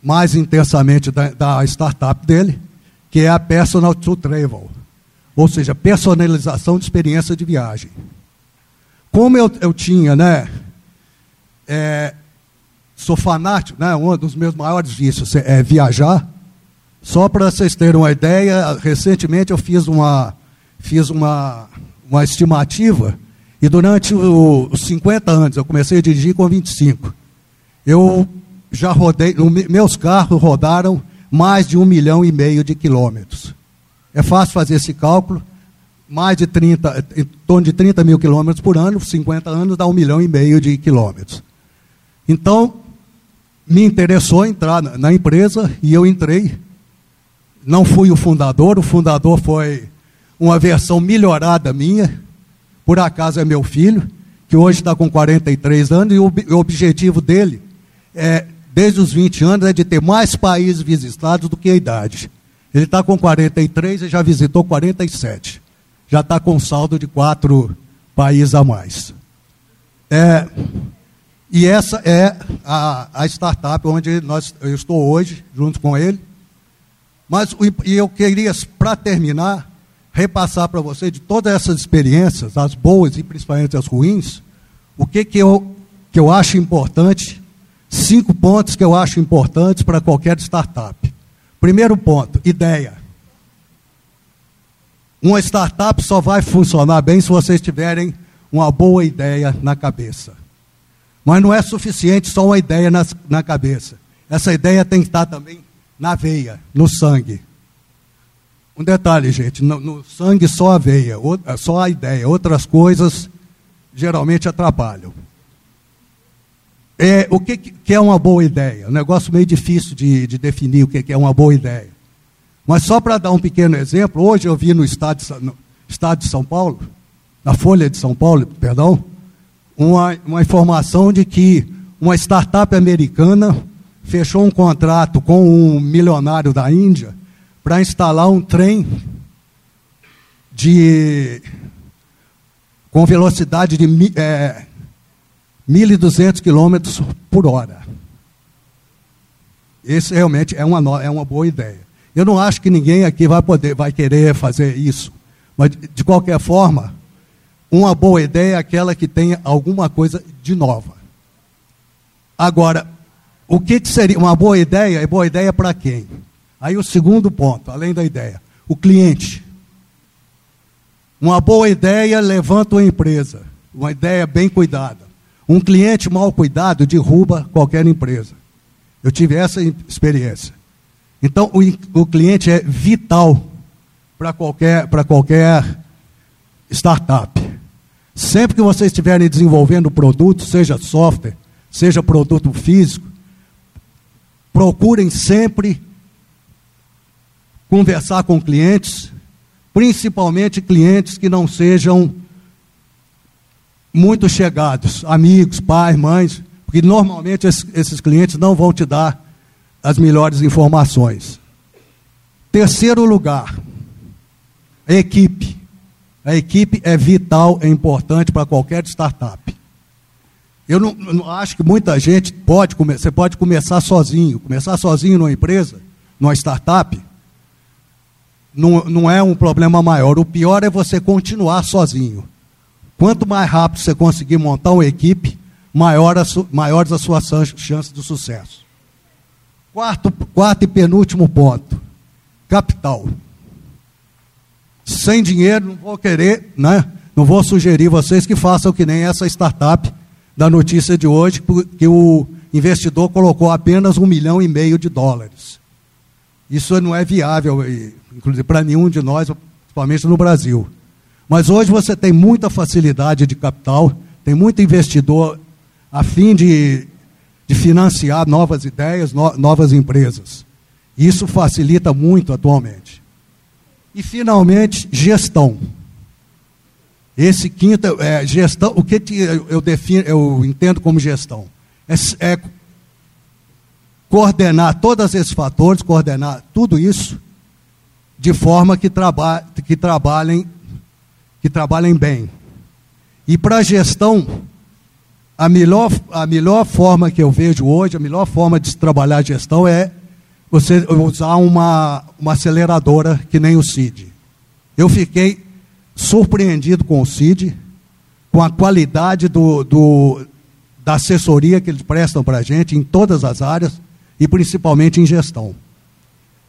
mais intensamente da, da, startup dele, que é a Personal to Travel, ou seja, personalização de experiência de viagem. Como eu, eu tinha, né, é, sou fanático, né, um dos meus maiores vícios é viajar, só para vocês terem uma ideia, recentemente eu fiz uma, fiz uma uma estimativa, e durante os 50 anos, eu comecei a dirigir com 25, eu já rodei, meus carros rodaram mais de um milhão e meio de quilômetros. É fácil fazer esse cálculo, mais de 30, em torno de 30 mil quilômetros por ano, 50 anos dá um milhão e meio de quilômetros. Então, me interessou entrar na empresa e eu entrei. Não fui o fundador, o fundador foi uma versão melhorada minha, por acaso é meu filho, que hoje está com 43 anos, e o, o objetivo dele, é, desde os 20 anos, é de ter mais países visitados do que a idade. Ele está com 43 e já visitou 47. Já está com saldo de quatro países a mais. É, e essa é a, a, startup onde nós, eu estou hoje, junto com ele. Mas e eu queria, para terminar, repassar para você de todas essas experiências, as boas e principalmente as ruins, o que, que, eu, que eu acho importante, cinco pontos que eu acho importantes para qualquer startup. Primeiro ponto, ideia. Uma startup só vai funcionar bem se vocês tiverem uma boa ideia na cabeça. Mas não é suficiente só uma ideia na, na cabeça. Essa ideia tem que estar também na veia, no sangue. Um detalhe, gente, no, no sangue só a veia, só a ideia, outras coisas geralmente atrapalham. É, o que, que, é uma boa ideia? Um negócio meio difícil de, de definir o que, que é uma boa ideia. Mas só para dar um pequeno exemplo, hoje eu vi no estado, no estado de São Paulo, na Folha de São Paulo, perdão, uma, uma informação de que uma startup americana fechou um contrato com um milionário da Índia para instalar um trem de com velocidade de é, 1.200 km por hora. Esse realmente é uma, é uma boa ideia. Eu não acho que ninguém aqui vai poder, vai querer fazer isso. Mas, de qualquer forma, uma boa ideia é aquela que tenha alguma coisa de nova. Agora, o que seria uma boa ideia? É boa ideia para quem? Aí o segundo ponto, além da ideia, o cliente. Uma boa ideia levanta uma empresa, uma ideia bem cuidada. Um cliente mal cuidado derruba qualquer empresa. Eu tive essa experiência. Então, o, o cliente é vital para qualquer, qualquer startup. Sempre que vocês estiverem desenvolvendo produto, seja software, seja produto físico, procurem sempre conversar com clientes, principalmente clientes que não sejam muito chegados, amigos, pais, mães, porque normalmente esses clientes não vão te dar as melhores informações. Terceiro lugar, equipe. A equipe é vital, é importante para qualquer startup. Eu não, não, acho que muita gente pode você pode começar sozinho, começar sozinho numa empresa, numa startup, não, não é um problema maior. O pior é você continuar sozinho. Quanto mais rápido você conseguir montar uma equipe, maior a maiores as suas chances de sucesso. Quarto, quarto e penúltimo ponto: capital. Sem dinheiro, não vou querer, né? Não vou sugerir vocês que façam que nem essa startup da notícia de hoje, que o investidor colocou apenas um milhão e meio de dólares. Isso não é viável, inclusive para nenhum de nós, principalmente no Brasil. Mas hoje você tem muita facilidade de capital, tem muito investidor a fim de, de financiar novas ideias, no, novas empresas. Isso facilita muito atualmente. E, finalmente, gestão. Esse quinto é gestão. O que eu defino, eu entendo como gestão é, é coordenar todos esses fatores, coordenar tudo isso de forma que, traba, que trabalhem que trabalhem bem. E para a gestão, a melhor, a melhor forma que eu vejo hoje, a melhor forma de se trabalhar a gestão é você usar uma, uma aceleradora que nem o CID. Eu fiquei surpreendido com o CID, com a qualidade do, do da assessoria que eles prestam para a gente em todas as áreas e principalmente em gestão.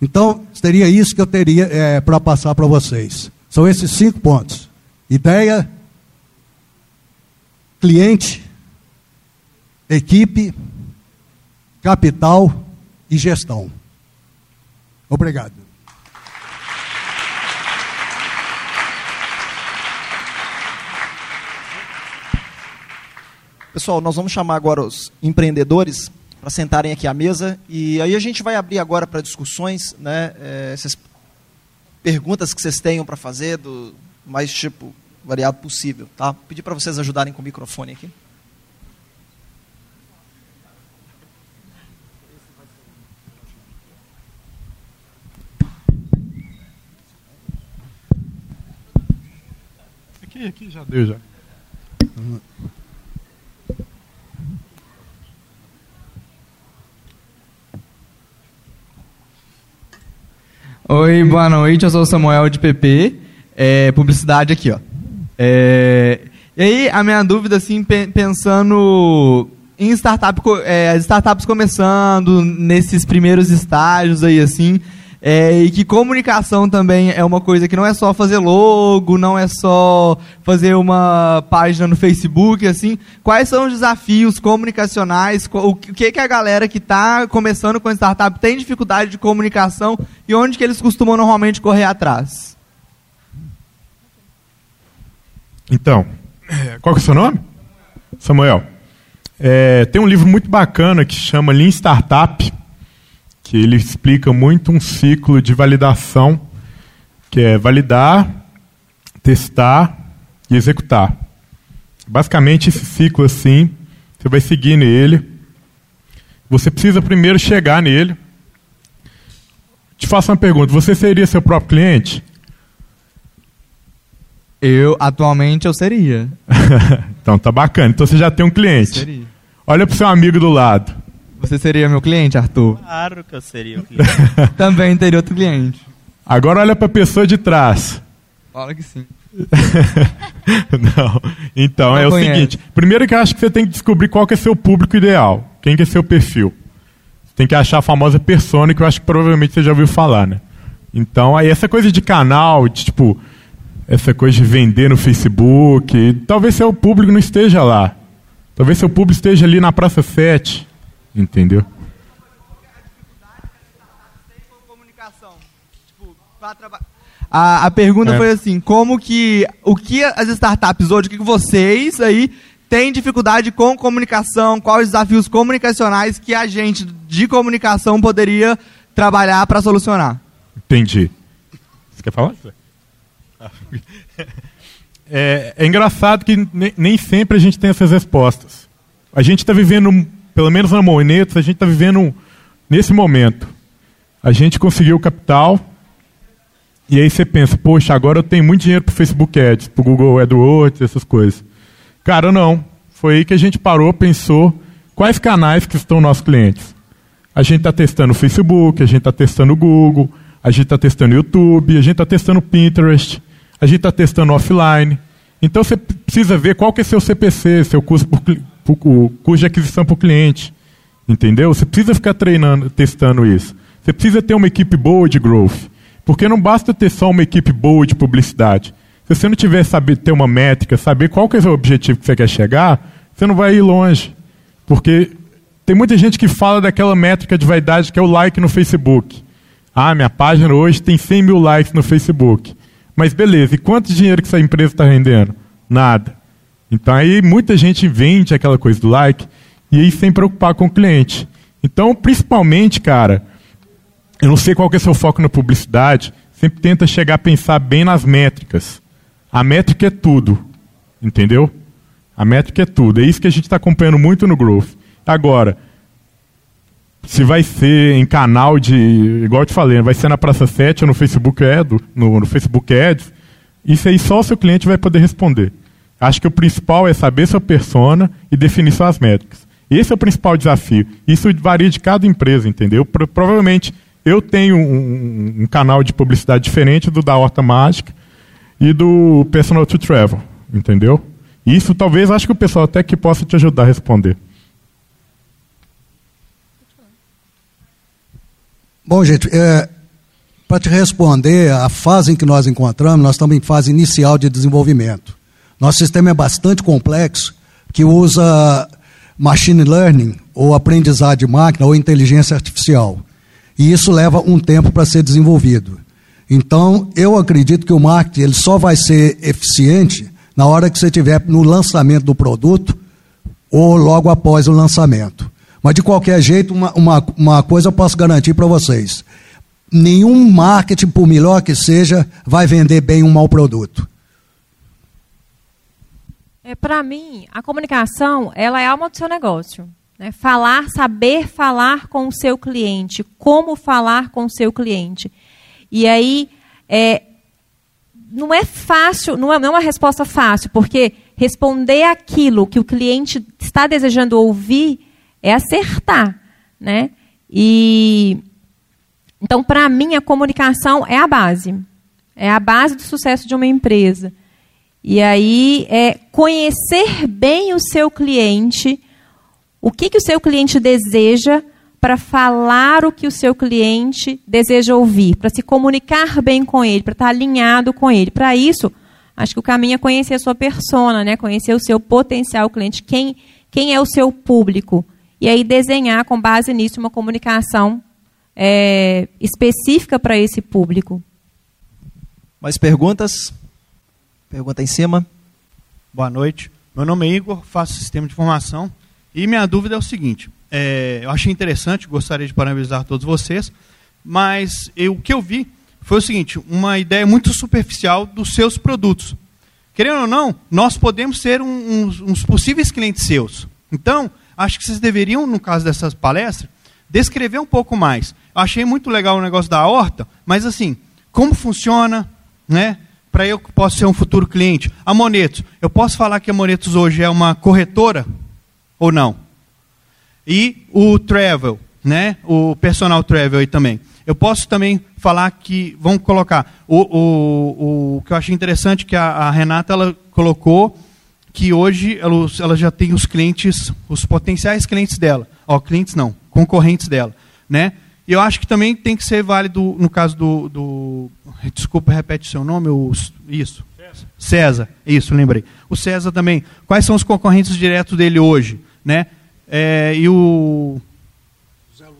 Então, seria isso que eu teria é, para passar para vocês. São esses cinco pontos: ideia, cliente, equipe, capital e gestão. Obrigado. Pessoal, nós vamos chamar agora os empreendedores para sentarem aqui à mesa e aí a gente vai abrir agora para discussões, né, é, essas perguntas que vocês tenham para fazer do mais tipo variado possível, tá? Pedir para vocês ajudarem com o microfone aqui. Aqui, aqui já deu já. Oi, boa noite. Eu sou o Samuel de PP. É, publicidade aqui, ó. É, e aí, a minha dúvida, assim, pensando em startup, é, startups começando nesses primeiros estágios aí, assim, é, e que comunicação também é uma coisa que não é só fazer logo, não é só fazer uma página no Facebook, assim. Quais são os desafios comunicacionais? O que, que a galera que está começando com startup tem dificuldade de comunicação e onde que eles costumam normalmente correr atrás? Então, qual é o seu nome? Samuel. É, tem um livro muito bacana que chama Lean Startup que ele explica muito um ciclo de validação, que é validar, testar e executar. Basicamente, esse ciclo assim, você vai seguir nele. Você precisa primeiro chegar nele. Te faço uma pergunta: você seria seu próprio cliente? Eu, atualmente, eu seria. então tá bacana. Então você já tem um cliente. Seria. Olha pro seu amigo do lado. Você seria meu cliente, Arthur? Claro que eu seria o cliente. Também teria outro cliente. Agora olha para a pessoa de trás. Fala que sim. Não. Então, Não é conhece. o seguinte. Primeiro que eu acho que você tem que descobrir qual que é seu público ideal. Quem que é seu perfil. Você tem que achar a famosa persona que eu acho que provavelmente você já ouviu falar, né? Então, aí essa coisa de canal, de tipo, essa coisa de vender no Facebook, talvez seu público não esteja lá. Talvez seu público esteja ali na Praça 7, Entendeu? A, a pergunta é. foi assim, como que o que as startups hoje, o que vocês aí têm dificuldade com comunicação, quais os desafios comunicacionais que a gente de comunicação poderia trabalhar para solucionar? Entendi. Você quer falar? É, é engraçado que nem sempre a gente tem essas respostas. A gente está vivendo pelo menos na Monetos, a gente está vivendo nesse momento. A gente conseguiu o capital E aí você pensa, poxa, agora eu tenho muito dinheiro para Facebook Ads, para Google AdWords, essas coisas. Cara, não. Foi aí que a gente parou, pensou quais canais que estão nossos clientes. A gente está testando o Facebook, a gente está testando o Google, a gente está testando o YouTube, a gente está testando o Pinterest, a gente está testando offline. Então você precisa ver qual que é seu CPC, seu custo, por, por, custo de aquisição por cliente. Entendeu? Você precisa ficar treinando, testando isso. Você precisa ter uma equipe boa de growth. Porque não basta ter só uma equipe boa de publicidade. Se você não tiver saber ter uma métrica, saber qual que é o objetivo que você quer chegar, você não vai ir longe. Porque tem muita gente que fala daquela métrica de vaidade que é o like no Facebook. Ah, minha página hoje tem 100 mil likes no Facebook. Mas beleza, e quanto dinheiro que essa empresa está rendendo? Nada. Então aí muita gente vende aquela coisa do like e aí sem preocupar com o cliente. Então, principalmente, cara, eu não sei qual que é o seu foco na publicidade, sempre tenta chegar a pensar bem nas métricas. A métrica é tudo, entendeu? A métrica é tudo. É isso que a gente está acompanhando muito no Growth. Agora, se vai ser em canal de, igual eu te falei, vai ser na Praça 7 ou no Facebook Ads, no, no Facebook Ads, isso aí só o seu cliente vai poder responder. Acho que o principal é saber sua persona e definir suas métricas. Esse é o principal desafio. Isso varia de cada empresa, entendeu? Pro, provavelmente eu tenho um, um, canal de publicidade diferente do da Horta Mágica e do Personal to Travel, entendeu? Isso talvez acho que o pessoal até que possa te ajudar a responder. Bom, gente, é, para te responder, a fase em que nós encontramos, nós estamos em fase inicial de desenvolvimento. Nosso sistema é bastante complexo, que usa machine learning, ou aprendizado de máquina, ou inteligência artificial. E isso leva um tempo para ser desenvolvido. Então, eu acredito que o marketing ele só vai ser eficiente na hora que você estiver no lançamento do produto ou logo após o lançamento. Mas, de qualquer jeito, uma, uma, uma coisa eu posso garantir para vocês: nenhum marketing, por melhor que seja, vai vender bem um mau produto. É, para mim, a comunicação ela é alma do seu negócio. Né? Falar, saber falar com o seu cliente, como falar com o seu cliente. E aí, é, não é fácil, não é, não é uma resposta fácil, porque responder aquilo que o cliente está desejando ouvir é acertar, né? E então, para mim, a comunicação é a base, é a base do sucesso de uma empresa. E aí é conhecer bem o seu cliente, o que, que o seu cliente deseja para falar o que o seu cliente deseja ouvir, para se comunicar bem com ele, para estar alinhado com ele. Para isso, acho que o caminho é conhecer a sua persona, né? conhecer o seu potencial cliente, quem, quem é o seu público e aí desenhar com base nisso uma comunicação é, específica para esse público. Mais perguntas? Pergunta em cima. Boa noite. Meu nome é Igor, faço sistema de informação e minha dúvida é o seguinte: é, eu achei interessante, gostaria de parabenizar todos vocês, mas eu, o que eu vi foi o seguinte: uma ideia muito superficial dos seus produtos. Querendo ou não, nós podemos ser um, uns, uns possíveis clientes seus. Então, acho que vocês deveriam, no caso dessas palestras, descrever um pouco mais. Eu achei muito legal o negócio da horta, mas assim, como funciona, né? Para eu que posso ser um futuro cliente. A Monetos, eu posso falar que a Monetos hoje é uma corretora ou não? E o Travel, né? O personal Travel aí também. Eu posso também falar que, vamos colocar, o, o, o que eu achei interessante que a, a Renata ela colocou que hoje ela, já tem os clientes, os potenciais clientes dela. Ó, clientes não, concorrentes dela. Né? E eu acho que também tem que ser válido no caso do. do desculpa, repete seu nome. O, isso. César. César. Isso, lembrei. O César também. Quais são os concorrentes diretos dele hoje? Né? É, e o.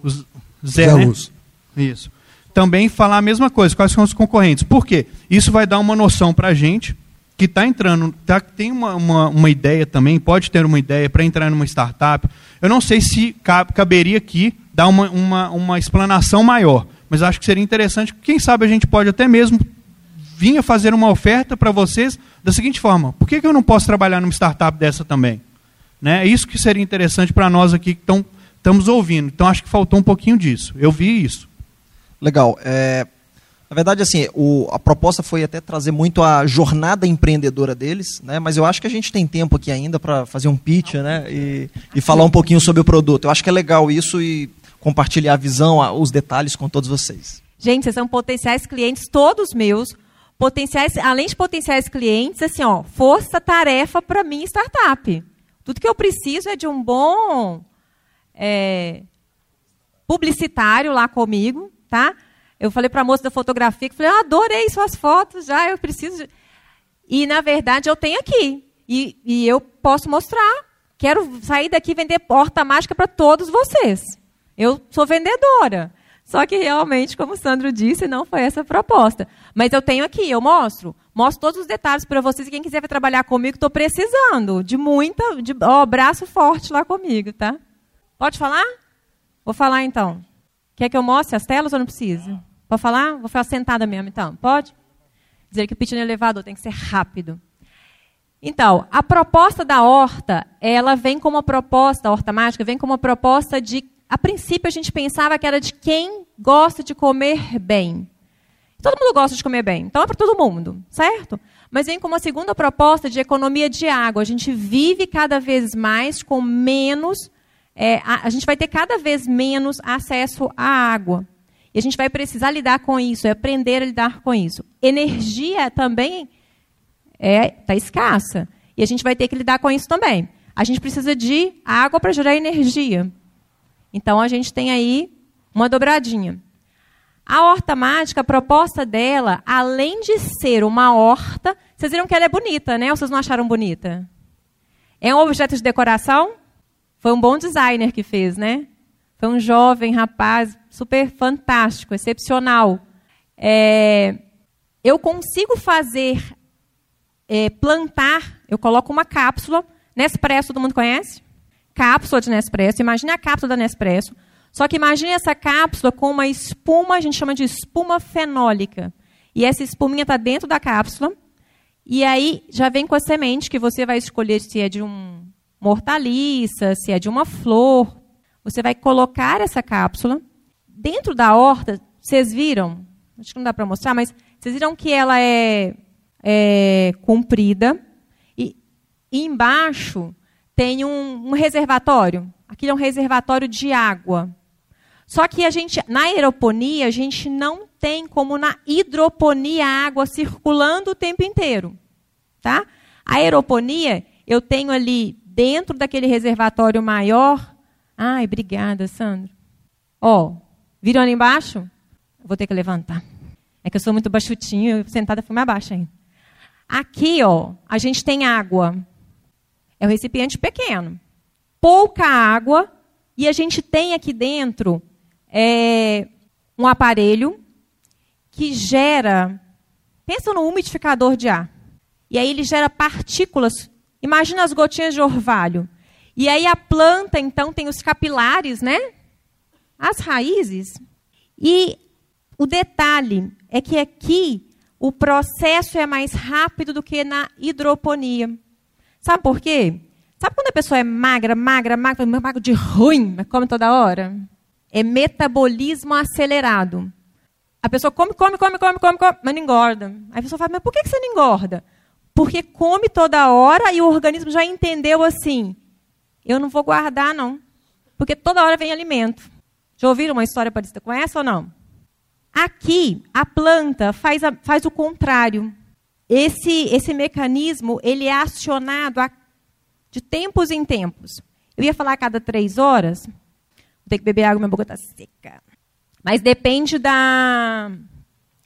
o Zé, Zé né? Isso. Também falar a mesma coisa. Quais são os concorrentes? Por quê? Isso vai dar uma noção para a gente que está entrando, tá, tem uma, uma, uma, ideia também, pode ter uma ideia para entrar numa startup. Eu não sei se caberia aqui dar uma, uma, uma explanação maior, mas acho que seria interessante. Quem sabe a gente pode até mesmo vir a fazer uma oferta para vocês da seguinte forma: por que, que eu não posso trabalhar numa startup dessa também? Né? É isso que seria interessante para nós aqui que estamos ouvindo. Então acho que faltou um pouquinho disso. Eu vi isso. Legal. É, Na verdade, assim, o, a proposta foi até trazer muito a jornada empreendedora deles, né? Mas eu acho que a gente tem tempo aqui ainda para fazer um pitch, né? E, e falar um pouquinho sobre o produto. Eu acho que é legal isso e compartilhar a visão, os detalhes com todos vocês. Gente, vocês são potenciais clientes todos meus. Potenciais, além de potenciais clientes, assim, ó, força-tarefa para mim startup. Tudo que eu preciso é de um bom é, publicitário lá comigo, tá? Eu falei para a moça da fotografia que falei, ah, adorei suas fotos, já eu preciso. De... E na verdade eu tenho aqui e, e eu posso mostrar. Quero sair daqui e vender porta mágica para todos vocês. Eu sou vendedora. Só que realmente, como o Sandro disse, não foi essa a proposta. Mas eu tenho aqui, eu mostro. Mostro todos os detalhes para vocês. Quem quiser trabalhar comigo, estou precisando de muita, de ó, braço forte lá comigo, tá? Pode falar? Vou falar então. Quer que eu mostre as telas ou não precisa? Pode falar? Vou ficar sentada mesmo, então. Pode? Dizer que o pitch no elevador tem que ser rápido. Então, a proposta da horta, ela vem como uma proposta, a horta mágica, vem como uma proposta de. A princípio, a gente pensava que era de quem gosta de comer bem. Todo mundo gosta de comer bem, então é para todo mundo, certo? Mas vem como uma segunda proposta de economia de água. A gente vive cada vez mais com menos. É, a, a gente vai ter cada vez menos acesso à água. E a gente vai precisar lidar com isso, é aprender a lidar com isso. Energia também está é, tá escassa. E a gente vai ter que lidar com isso também. A gente precisa de água para gerar energia. Então a gente tem aí uma dobradinha. A horta mágica, a proposta dela, além de ser uma horta, vocês viram que ela é bonita, né? Ou vocês não acharam bonita? É um objeto de decoração? Foi um bom designer que fez, né? Foi um jovem rapaz super fantástico, excepcional. É, eu consigo fazer, é, plantar, eu coloco uma cápsula, Nespresso, todo mundo conhece? Cápsula de Nespresso, imagine a cápsula da Nespresso, só que imagine essa cápsula com uma espuma, a gente chama de espuma fenólica. E essa espuminha está dentro da cápsula, e aí já vem com a semente que você vai escolher se é de um, uma hortaliça, se é de uma flor, você vai colocar essa cápsula dentro da horta. Vocês viram? Acho que não dá para mostrar, mas vocês viram que ela é, é comprida e, embaixo tem um, um reservatório. Aqui é um reservatório de água. Só que a gente, na aeroponia, a gente não tem como na hidroponia a água circulando o tempo inteiro, tá? A aeroponia, eu tenho ali dentro daquele reservatório maior Ai, obrigada, Sandro. Ó, viram ali embaixo? Vou ter que levantar. É que eu sou muito baixutinho, sentada fui mais baixa ainda. Aqui, ó, a gente tem água. É um recipiente pequeno. Pouca água. E a gente tem aqui dentro é, um aparelho que gera. Pensa no umidificador de ar. E aí ele gera partículas. Imagina as gotinhas de orvalho. E aí a planta, então, tem os capilares, né? As raízes. E o detalhe é que aqui o processo é mais rápido do que na hidroponia. Sabe por quê? Sabe quando a pessoa é magra, magra, magra, magra de ruim, come toda hora? É metabolismo acelerado. A pessoa come, come, come, come, come, come mas não engorda. Aí a pessoa fala, mas por que você não engorda? Porque come toda hora e o organismo já entendeu assim, eu não vou guardar, não. Porque toda hora vem alimento. Já ouviram uma história parecida com essa ou não? Aqui, a planta faz, a, faz o contrário. Esse, esse mecanismo ele é acionado a, de tempos em tempos. Eu ia falar a cada três horas. Vou ter que beber água, minha boca está seca. Mas depende da,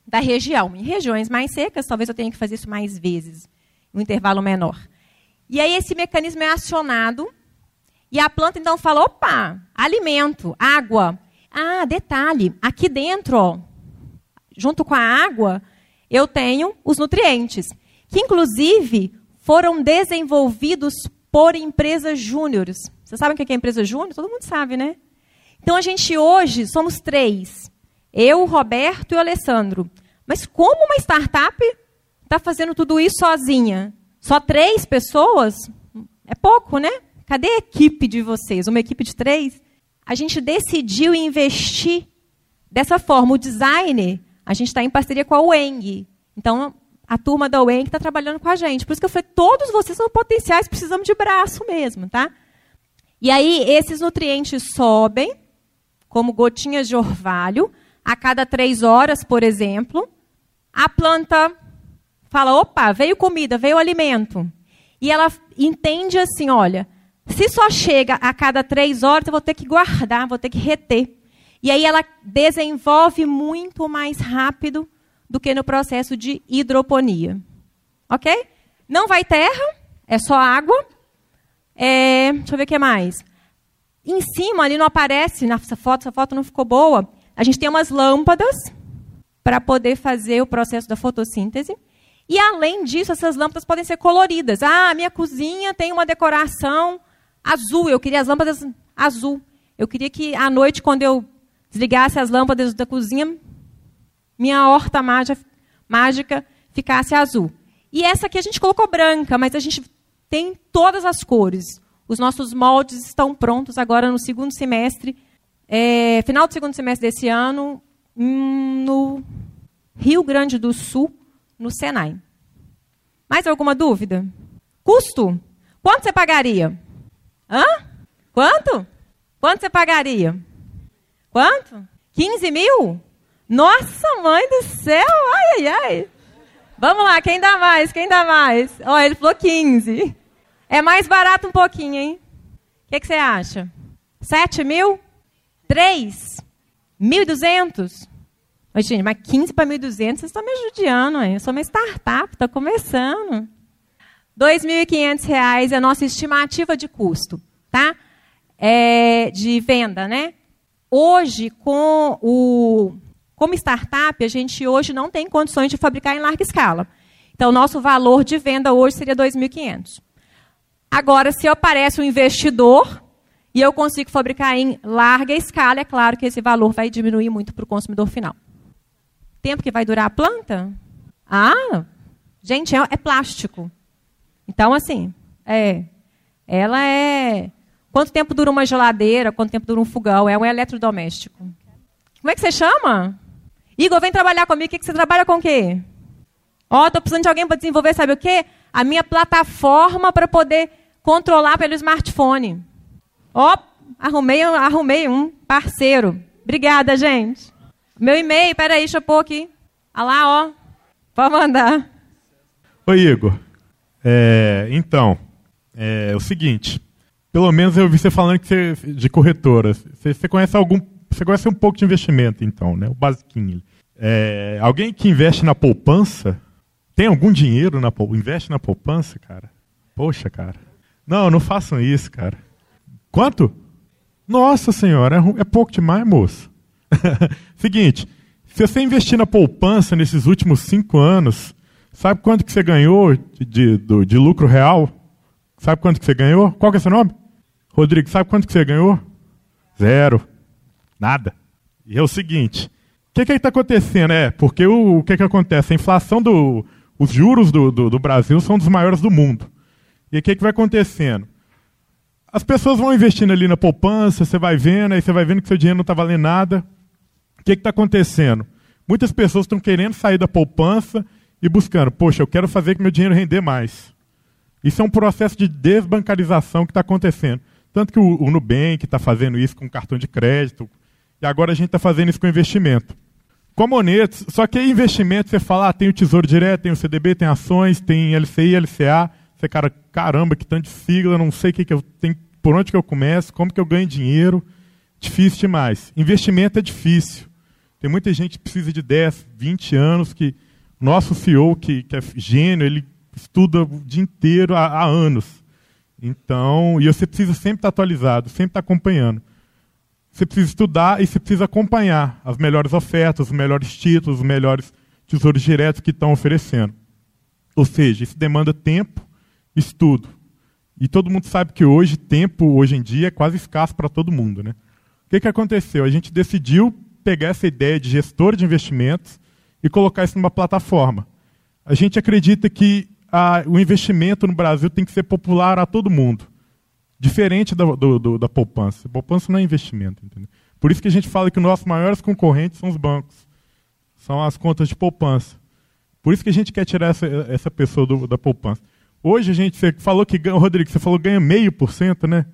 da região. Em regiões mais secas, talvez eu tenha que fazer isso mais vezes, um intervalo menor. E aí esse mecanismo é acionado e a planta então fala: opa, alimento, água. Ah, detalhe, aqui dentro, ó, junto com a água, eu tenho os nutrientes, que inclusive foram desenvolvidos por empresas júniores. Vocês sabem o que é empresa júnior? Todo mundo sabe, né? Então a gente hoje somos três: eu, o Roberto e o Alessandro. Mas como uma startup está fazendo tudo isso sozinha? Só três pessoas? É pouco, né? Cadê a equipe de vocês? Uma equipe de três? A gente decidiu investir dessa forma. O designer, a gente está em parceria com a UENG. Então, a turma da UENG está trabalhando com a gente. Por isso que eu falei, todos vocês são potenciais, precisamos de braço mesmo, tá? E aí, esses nutrientes sobem, como gotinhas de orvalho, a cada três horas, por exemplo. A planta fala, opa, veio comida, veio alimento. E ela entende assim, olha, se só chega a cada três horas, eu vou ter que guardar, vou ter que reter. E aí ela desenvolve muito mais rápido do que no processo de hidroponia. Ok? Não vai terra, é só água. É, deixa eu ver o que mais. Em cima, ali não aparece, nessa foto, essa foto não ficou boa. A gente tem umas lâmpadas para poder fazer o processo da fotossíntese. E além disso, essas lâmpadas podem ser coloridas. Ah, minha cozinha tem uma decoração azul. Eu queria as lâmpadas azul. Eu queria que à noite, quando eu desligasse as lâmpadas da cozinha, minha horta mágica ficasse azul. E essa aqui a gente colocou branca, mas a gente tem todas as cores. Os nossos moldes estão prontos agora no segundo semestre, é, final do segundo semestre desse ano, no Rio Grande do Sul, no Senai. Mais alguma dúvida? Custo? Quanto você pagaria? Hã? Quanto? Quanto você pagaria? Quanto? 15 mil? Nossa, mãe do céu! Ai, ai, ai! Vamos lá, quem dá mais? Quem dá mais? Ó, oh, ele falou 15. É mais barato um pouquinho, hein? O que, que, você acha? 7 mil? 3? 1.200? Oi, gente, mas 15 para 1.200, vocês estão me judiando, hein? Eu sou uma startup, está começando. R$ 2.500 é a nossa estimativa de custo, tá? É, de venda, né? Hoje, com o, como startup, a gente hoje não tem condições de fabricar em larga escala. Então, nosso valor de venda hoje seria 2.500. Agora, se aparece um investidor e eu consigo fabricar em larga escala, é claro que esse valor vai diminuir muito para o consumidor final. Tempo que vai durar a planta? Ah, gente, é, é plástico. Então, assim, é, ela é Quanto tempo dura uma geladeira? Quanto tempo dura um fogão? É um eletrodoméstico. Como é que você chama? Igor, vem trabalhar comigo. O que, você trabalha com o quê? Ó, oh, estou precisando de alguém para desenvolver, sabe o quê? A minha plataforma para poder controlar pelo smartphone. Ó, oh, arrumei, arrumei um parceiro. Obrigada, gente. Meu e-mail, peraí, deixa eu pôr aqui. Olha lá, ó. Pode mandar. Oi, Igor. É, então, é o seguinte. Pelo menos eu vi você falando que você, de corretora. Você, você, conhece algum. Você conhece um pouco de investimento, então, né? O basiquinho. É, alguém que investe na poupança tem algum dinheiro na investe na poupança, cara? Poxa, cara. Não, não façam isso, cara. Quanto? Nossa senhora, é, é pouco demais, moço. Seguinte, se você investir na poupança nesses últimos cinco anos, sabe quanto que você ganhou de, de, de lucro real? Sabe quanto que você ganhou? Qual que é seu nome? Rodrigo, sabe quanto que você ganhou? Zero. Nada. E é o seguinte: o que está acontecendo? É, porque o, o que, que acontece? A inflação do. Os juros do, do, do Brasil são dos maiores do mundo. E o que, que vai acontecendo? As pessoas vão investindo ali na poupança, você vai vendo, aí você vai vendo que seu dinheiro não está valendo nada. O que está acontecendo? Muitas pessoas estão querendo sair da poupança e buscando, poxa, eu quero fazer que meu dinheiro render mais. Isso é um processo de desbancarização que está acontecendo. Tanto que o, o Nubank está fazendo isso com cartão de crédito, e agora a gente está fazendo isso com investimento. Com a Monetos, só que investimento, você fala, ah, tem o Tesouro Direto, tem o CDB, tem ações, tem LCI, LCA. Você, cara, caramba, que tanto de sigla, não sei que que eu tenho, por onde que eu começo, como que eu ganho dinheiro. Difícil demais. Investimento é difícil. Tem muita gente que precisa de 10, 20 anos, que nosso CEO, que, que é gênio, ele estuda o dia inteiro há, há anos. Então, e você precisa sempre estar atualizado, sempre estar acompanhando. Você precisa estudar e você precisa acompanhar as melhores ofertas, os melhores títulos, os melhores tesouros diretos que estão oferecendo. Ou seja, isso demanda tempo, estudo. E todo mundo sabe que hoje, tempo, hoje em dia, é quase escasso para todo mundo. Né? O que, que aconteceu? A gente decidiu pegar essa ideia de gestor de investimentos e colocar isso numa plataforma. A gente acredita que a, o investimento no Brasil tem que ser popular a todo mundo. Diferente do, do, do, da poupança. Poupança não é investimento. Entendeu? Por isso que a gente fala que os nossos maiores concorrentes são os bancos. são as contas de poupança. Por isso que a gente quer tirar essa, essa pessoa do, da poupança. Hoje a gente, você falou que ganha, Rodrigo, você falou ganha meio por cento, né?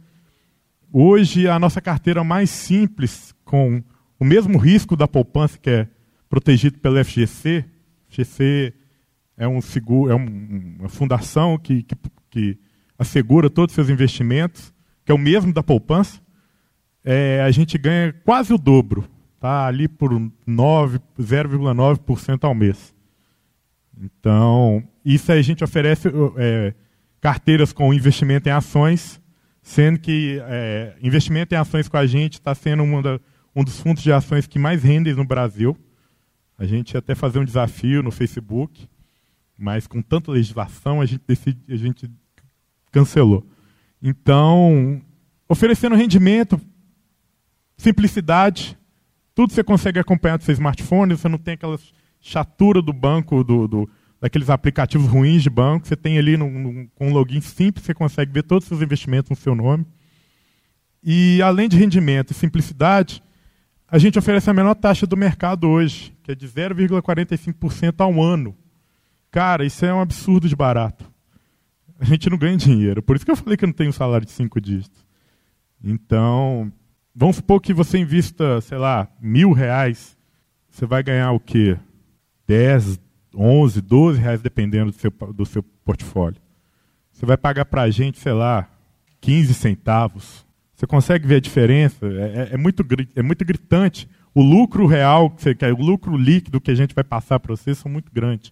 Hoje a nossa carteira mais simples, com o mesmo risco da poupança que é protegido pelo FGC, FGC é um seguro, é um, uma fundação que, que, que, assegura todos os seus investimentos, que é o mesmo da poupança, é, a gente ganha quase o dobro, tá? Ali por 0,9% ao mês. Então, isso a gente oferece é, carteiras com investimento em ações, sendo que é, investimento em ações com a gente está sendo da, um dos fundos de ações que mais rendem no Brasil. A gente ia até fazer um desafio no Facebook, mas com tanta legislação a gente, decide, a gente cancelou. Então, oferecendo rendimento, simplicidade, tudo você consegue acompanhar do seu smartphone, você não tem aquela chatura do banco, do, do daqueles aplicativos ruins de banco, você tem ali no, no, com um login simples, você consegue ver todos os seus investimentos no seu nome. E além de rendimento e simplicidade, a gente oferece a menor taxa do mercado hoje, que é de 0,45% ao ano. Cara, isso é um absurdo de barato. A gente não ganha dinheiro. Por isso que eu falei que eu não tenho um salário de cinco dígitos. Então, vamos supor que você invista, sei lá, mil reais. Você vai ganhar o quê? 10, 11, 12 reais, dependendo do seu, do seu portfólio. Você vai pagar para a gente, sei lá, 15 centavos. Você consegue ver a diferença? É, é, é, muito, é muito gritante. O lucro real que você quer, o lucro líquido que a gente vai passar para você são muito grandes.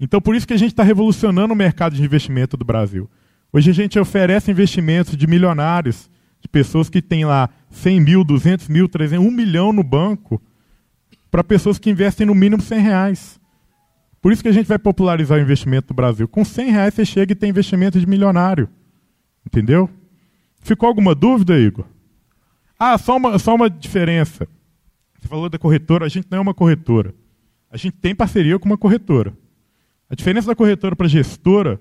Então, por isso que a gente está revolucionando o mercado de investimento do Brasil. Hoje a gente oferece investimentos de milionários, de pessoas que têm lá 100 mil, 200 mil, 300, 1 milhão no banco, para pessoas que investem no mínimo 100 reais. Por isso que a gente vai popularizar o investimento do Brasil. Com 100 reais você chega e tem investimento de milionário. Entendeu? Ficou alguma dúvida, Igor? Ah, só uma, só uma diferença. Você falou da corretora, a gente não é uma corretora. A gente tem parceria com uma corretora. A diferença da corretora para a gestora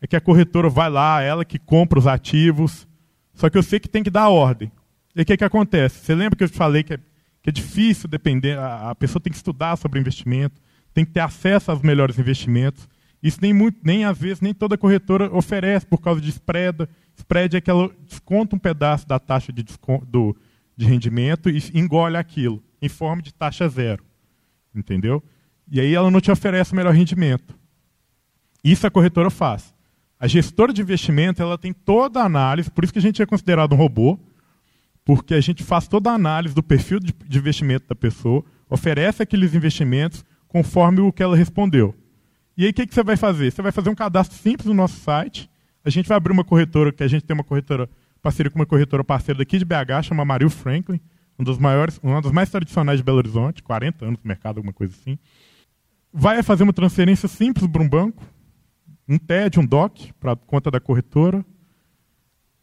é que a corretora vai lá, ela que compra os ativos, só que eu sei que tem que dar ordem. E o que, que acontece? Você lembra que eu te falei que é, que é difícil depender, a, a pessoa tem que estudar sobre investimento, tem que ter acesso aos melhores investimentos. Isso nem, muito, nem às vezes nem toda corretora oferece por causa de spread. Spread é que ela desconta um pedaço da taxa de, do, de rendimento e engole aquilo, em forma de taxa zero. Entendeu? E aí ela não te oferece o melhor rendimento. Isso a corretora faz. A gestora de investimento ela tem toda a análise, por isso que a gente é considerado um robô, porque a gente faz toda a análise do perfil de, investimento da pessoa, oferece aqueles investimentos conforme o que ela respondeu. E aí o que, que você vai fazer? Você vai fazer um cadastro simples no nosso site. A gente vai abrir uma corretora, que a gente tem uma corretora, parceria com uma corretora parceira daqui de BH, chama Maril Franklin, um dos maiores, uma das mais tradicionais de Belo Horizonte, 40 anos no mercado, alguma coisa assim. Vai fazer uma transferência simples para um banco, um TED, um DOC, para conta da corretora.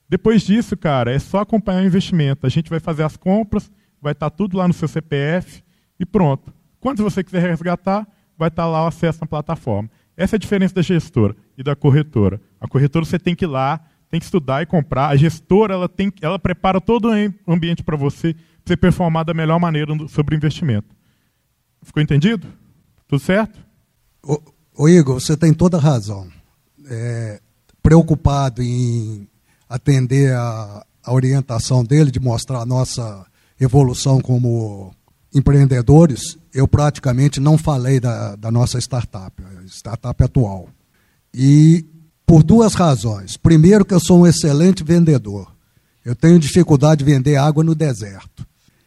Depois disso, cara, é só acompanhar o investimento. A gente vai fazer as compras, vai estar tá tudo lá no seu CPF e pronto. Quando você quiser resgatar, vai estar lá o acesso na plataforma. Essa é a diferença da gestora e da corretora. A corretora você tem que ir lá, tem que estudar e comprar. A gestora ela, tem, ela prepara todo o ambiente para você, para você performar da melhor maneira sobre o investimento. Ficou entendido? Tudo certo? Ô Igor, você tem toda a razão. É, preocupado em atender a, a orientação dele, de mostrar a nossa evolução como empreendedores, eu praticamente não falei da, da nossa startup, startup atual. E por duas razões. Primeiro, que eu sou um excelente vendedor. Eu tenho dificuldade de vender água no deserto.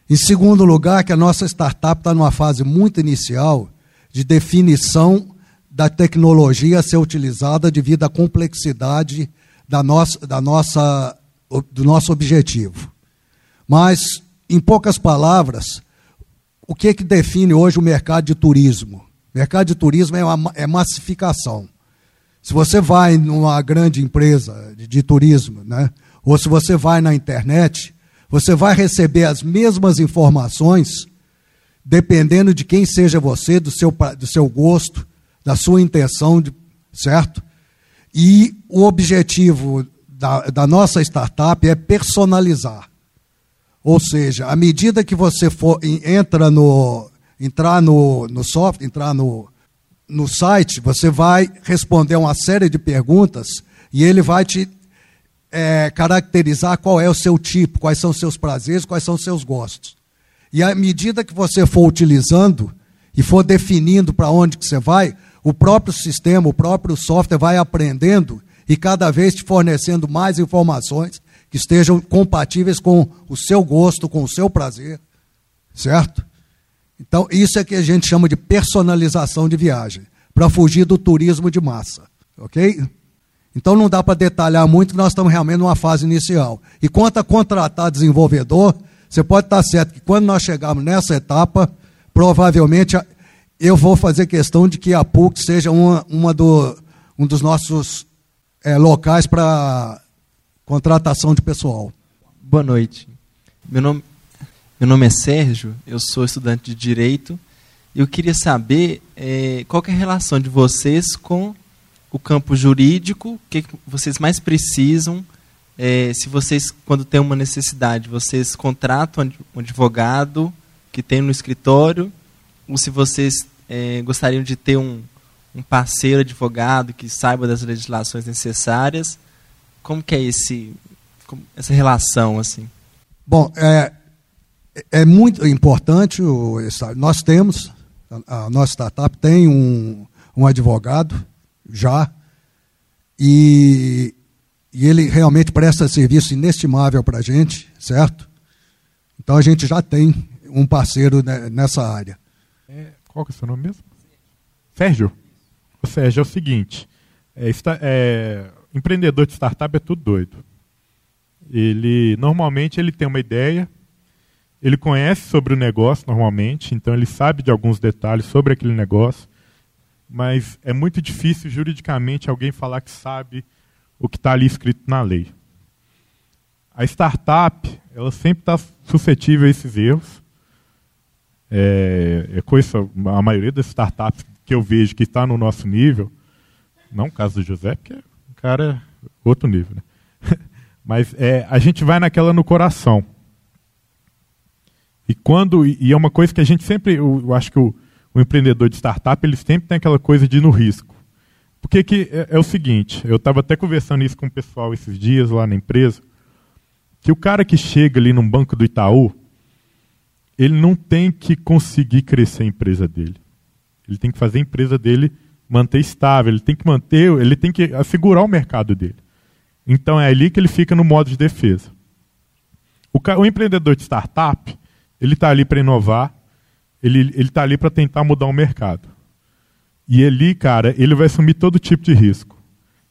Em segundo lugar, que a nossa startup está numa fase muito inicial de definição da tecnologia a ser utilizada devido à complexidade da nossa, da nossa, do nosso objetivo. Mas, em poucas palavras, o que, que define hoje o mercado de turismo? Mercado de turismo é, uma, é massificação. Se você vai numa grande empresa de, de turismo, né, ou se você vai na internet, você vai receber as mesmas informações, dependendo de quem seja você, do seu, do seu gosto, da sua intenção, de, certo? E o objetivo da, da nossa startup é personalizar. Ou seja, à medida que você for, entra no, entrar no, no software, entrar no, no site, você vai responder uma série de perguntas e ele vai te é, caracterizar qual é o seu tipo, quais são seus prazeres, quais são seus gostos. E à medida que você for utilizando e for definindo para onde que você vai, o próprio sistema, o próprio software vai aprendendo e cada vez te fornecendo mais informações que estejam compatíveis com o seu gosto, com o seu prazer, certo? Então, isso é que a gente chama de personalização de viagem, para fugir do turismo de massa, ok? Então, não dá para detalhar muito, nós estamos realmente numa fase inicial. E quanto a contratar desenvolvedor, você pode estar certo que quando nós chegarmos nessa etapa, provavelmente eu vou fazer questão de que a PUC seja uma, uma do, um dos nossos é, locais para contratação de pessoal. Boa noite. Meu nome, meu nome é Sérgio, eu sou estudante de Direito. Eu queria saber é, qual é a relação de vocês com o campo jurídico, o que vocês mais precisam, é, se vocês, quando tem uma necessidade, vocês contratam um advogado que tem no escritório, ou se vocês é, gostariam de ter um, um parceiro advogado que saiba das legislações necessárias, como que é esse, essa relação assim? Bom, é, é muito importante, nós temos, a nossa startup tem um, um advogado já, e, e ele realmente presta serviço inestimável para a gente, certo? Então a gente já tem um parceiro nessa área. É, qual que é o seu nome mesmo? Sérgio. O Sérgio é o seguinte, é, está, é, empreendedor de startup é tudo doido. Ele normalmente ele tem uma ideia, ele conhece sobre o negócio normalmente, então ele sabe de alguns detalhes sobre aquele negócio, mas é muito difícil juridicamente alguém falar que sabe o que está ali escrito na lei. A startup, ela sempre está suscetível a esses erros. É, é coisa, a maioria das startups que eu vejo que está no nosso nível, não o caso do José, porque cara outro nível, né? Mas é, a gente vai naquela no coração. E quando e é uma coisa que a gente sempre, eu, eu acho que o, o, empreendedor de startup ele sempre tem aquela coisa de ir no risco. Porque que é, é o seguinte, eu estava até conversando isso com o pessoal esses dias lá na empresa, que o cara que chega ali num banco do Itaú, ele não tem que conseguir crescer a empresa dele. Ele tem que fazer a empresa dele manter estável, ele tem que manter, ele tem que assegurar o mercado dele. Então é ali que ele fica no modo de defesa. O, o empreendedor de startup, ele está ali para inovar, ele está ali para tentar mudar o mercado. E ali, cara, ele vai assumir todo tipo de risco.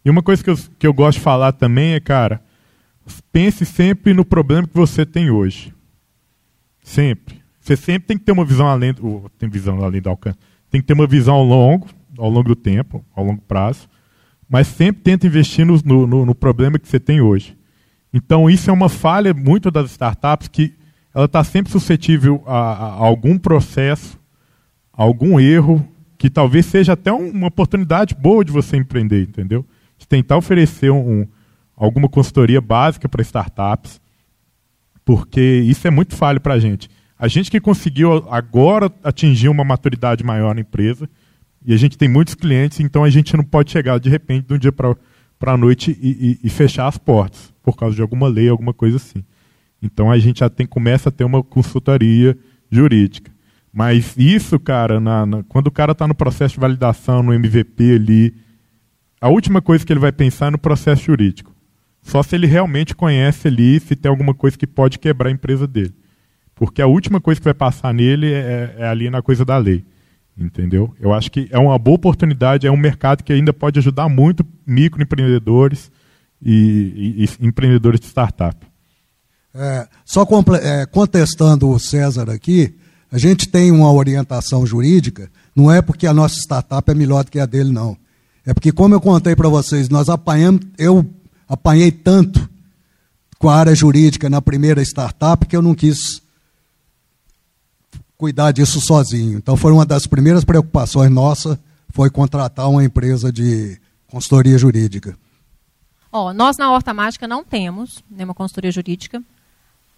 E uma coisa que eu, que eu gosto de falar também é, cara, pense sempre no problema que você tem hoje. Sempre. Você sempre tem que ter uma visão além, do, tem visão além do alcance. Tem que ter uma visão ao longo, ao longo do tempo, ao longo prazo mas sempre tenta investir no, no, no problema que você tem hoje. Então, isso é uma falha muito das startups, que ela está sempre suscetível a, a, algum processo, a algum erro, que talvez seja até um, uma oportunidade boa de você empreender, entendeu? De tentar oferecer um, alguma consultoria básica para startups, porque isso é muito falho para a gente. A gente que conseguiu agora atingir uma maturidade maior na empresa, e a gente tem muitos clientes, então a gente não pode chegar de repente de um dia para a noite e, e, e, fechar as portas, por causa de alguma lei, alguma coisa assim. Então a gente já tem, começa a ter uma consultoria jurídica. Mas isso, cara, na, na, quando o cara está no processo de validação, no MVP ali, a última coisa que ele vai pensar é no processo jurídico. Só se ele realmente conhece ali, se tem alguma coisa que pode quebrar a empresa dele. Porque a última coisa que vai passar nele é, é ali na coisa da lei. Entendeu? Eu acho que é uma boa oportunidade, é um mercado que ainda pode ajudar muito microempreendedores e, e, e empreendedores de startup. É, só é, contestando o César aqui, a gente tem uma orientação jurídica, não é porque a nossa startup é melhor do que a dele, não. É porque, como eu contei para vocês, nós apanhamos, eu apanhei tanto com a área jurídica na primeira startup que eu não quis cuidar disso sozinho. Então foi uma das primeiras preocupações nossa foi contratar uma empresa de consultoria jurídica. Oh, nós na Horta Mágica não temos nenhuma consultoria jurídica.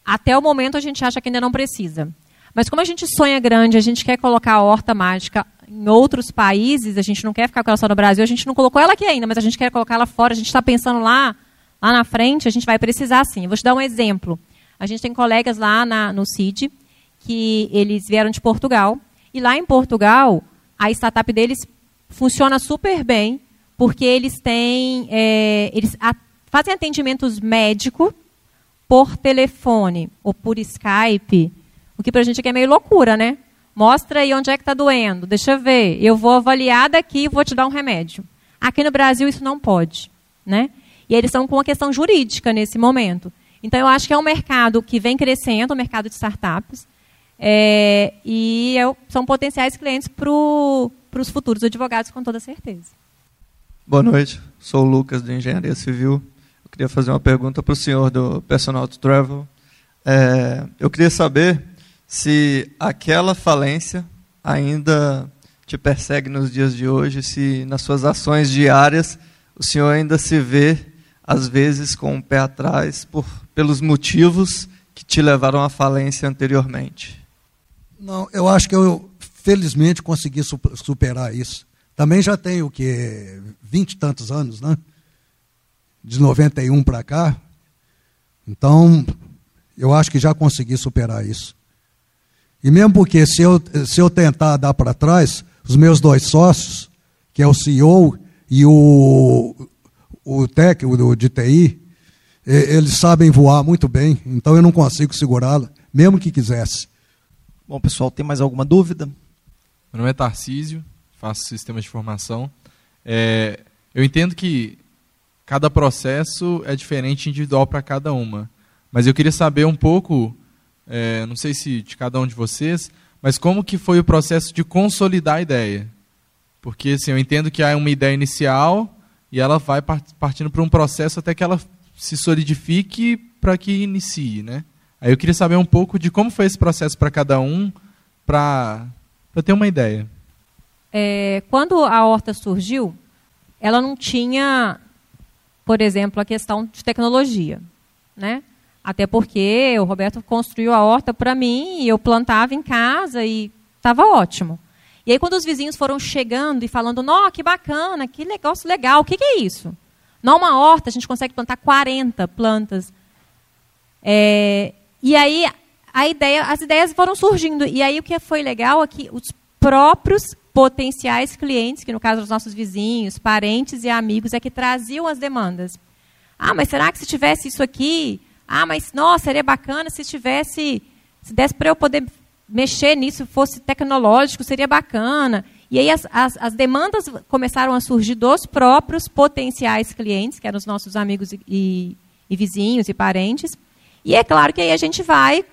Até o momento a gente acha que ainda não precisa. Mas como a gente sonha grande, a gente quer colocar a horta mágica em outros países, a gente não quer ficar com ela só no Brasil, a gente não colocou ela aqui ainda, mas a gente quer colocar ela fora, a gente está pensando lá, lá na frente, a gente vai precisar sim. Vou te dar um exemplo. A gente tem colegas lá na, no CID, que eles vieram de Portugal, e lá em Portugal, a startup deles funciona super bem, porque eles têm, é, eles a, fazem atendimentos médicos por telefone ou por Skype, o que para a gente aqui é meio loucura, né? Mostra aí onde é que está doendo, deixa eu ver, eu vou avaliar daqui e vou te dar um remédio. Aqui no Brasil isso não pode, né? E eles estão com uma questão jurídica nesse momento. Então eu acho que é um mercado que vem crescendo, o mercado de startups, é, e eu, são potenciais clientes para os futuros advogados, com toda certeza. Boa noite, sou o Lucas, de Engenharia Civil. Eu queria fazer uma pergunta para o senhor do Personal to Travel. É, eu queria saber se aquela falência ainda te persegue nos dias de hoje, se nas suas ações diárias o senhor ainda se vê, às vezes, com o pé atrás por, pelos motivos que te levaram à falência anteriormente. Não, eu acho que eu, felizmente, consegui superar isso. Também já tenho o que vinte e tantos anos, né? De 91 para cá. Então, eu acho que já consegui superar isso. E mesmo porque se eu, se eu tentar dar para trás, os meus dois sócios, que é o CEO e o, o técnico de TI, eles sabem voar muito bem, então eu não consigo segurá-la, mesmo que quisesse. Bom, pessoal, tem mais alguma dúvida? Meu nome é Tarcísio, faço sistemas de formação. É, eu entendo que cada processo é diferente individual para cada uma. Mas eu queria saber um pouco, é, não sei se de cada um de vocês, mas como que foi o processo de consolidar a ideia? Porque assim, eu entendo que há uma ideia inicial e ela vai partindo para um processo até que ela se solidifique para que inicie, né? Aí eu queria saber um pouco de como foi esse processo para cada um, para ter uma ideia. É, quando a horta surgiu, ela não tinha, por exemplo, a questão de tecnologia, né? Até porque o Roberto construiu a horta para mim e eu plantava em casa e estava ótimo. E aí quando os vizinhos foram chegando e falando, "Nó, que bacana, que negócio legal, o que, que é isso?" Numa horta a gente consegue plantar 40 plantas. É, e aí ideia, as ideias foram surgindo. E aí o que foi legal é que os próprios potenciais clientes, que no caso os nossos vizinhos, parentes e amigos, é que traziam as demandas. Ah, mas será que se tivesse isso aqui? Ah, mas nossa, seria bacana se tivesse, se desse para eu poder mexer nisso, fosse tecnológico, seria bacana. E aí as, as, as, demandas começaram a surgir dos próprios potenciais clientes, que eram os nossos amigos e, e, e vizinhos e parentes, e é claro que aí a gente vai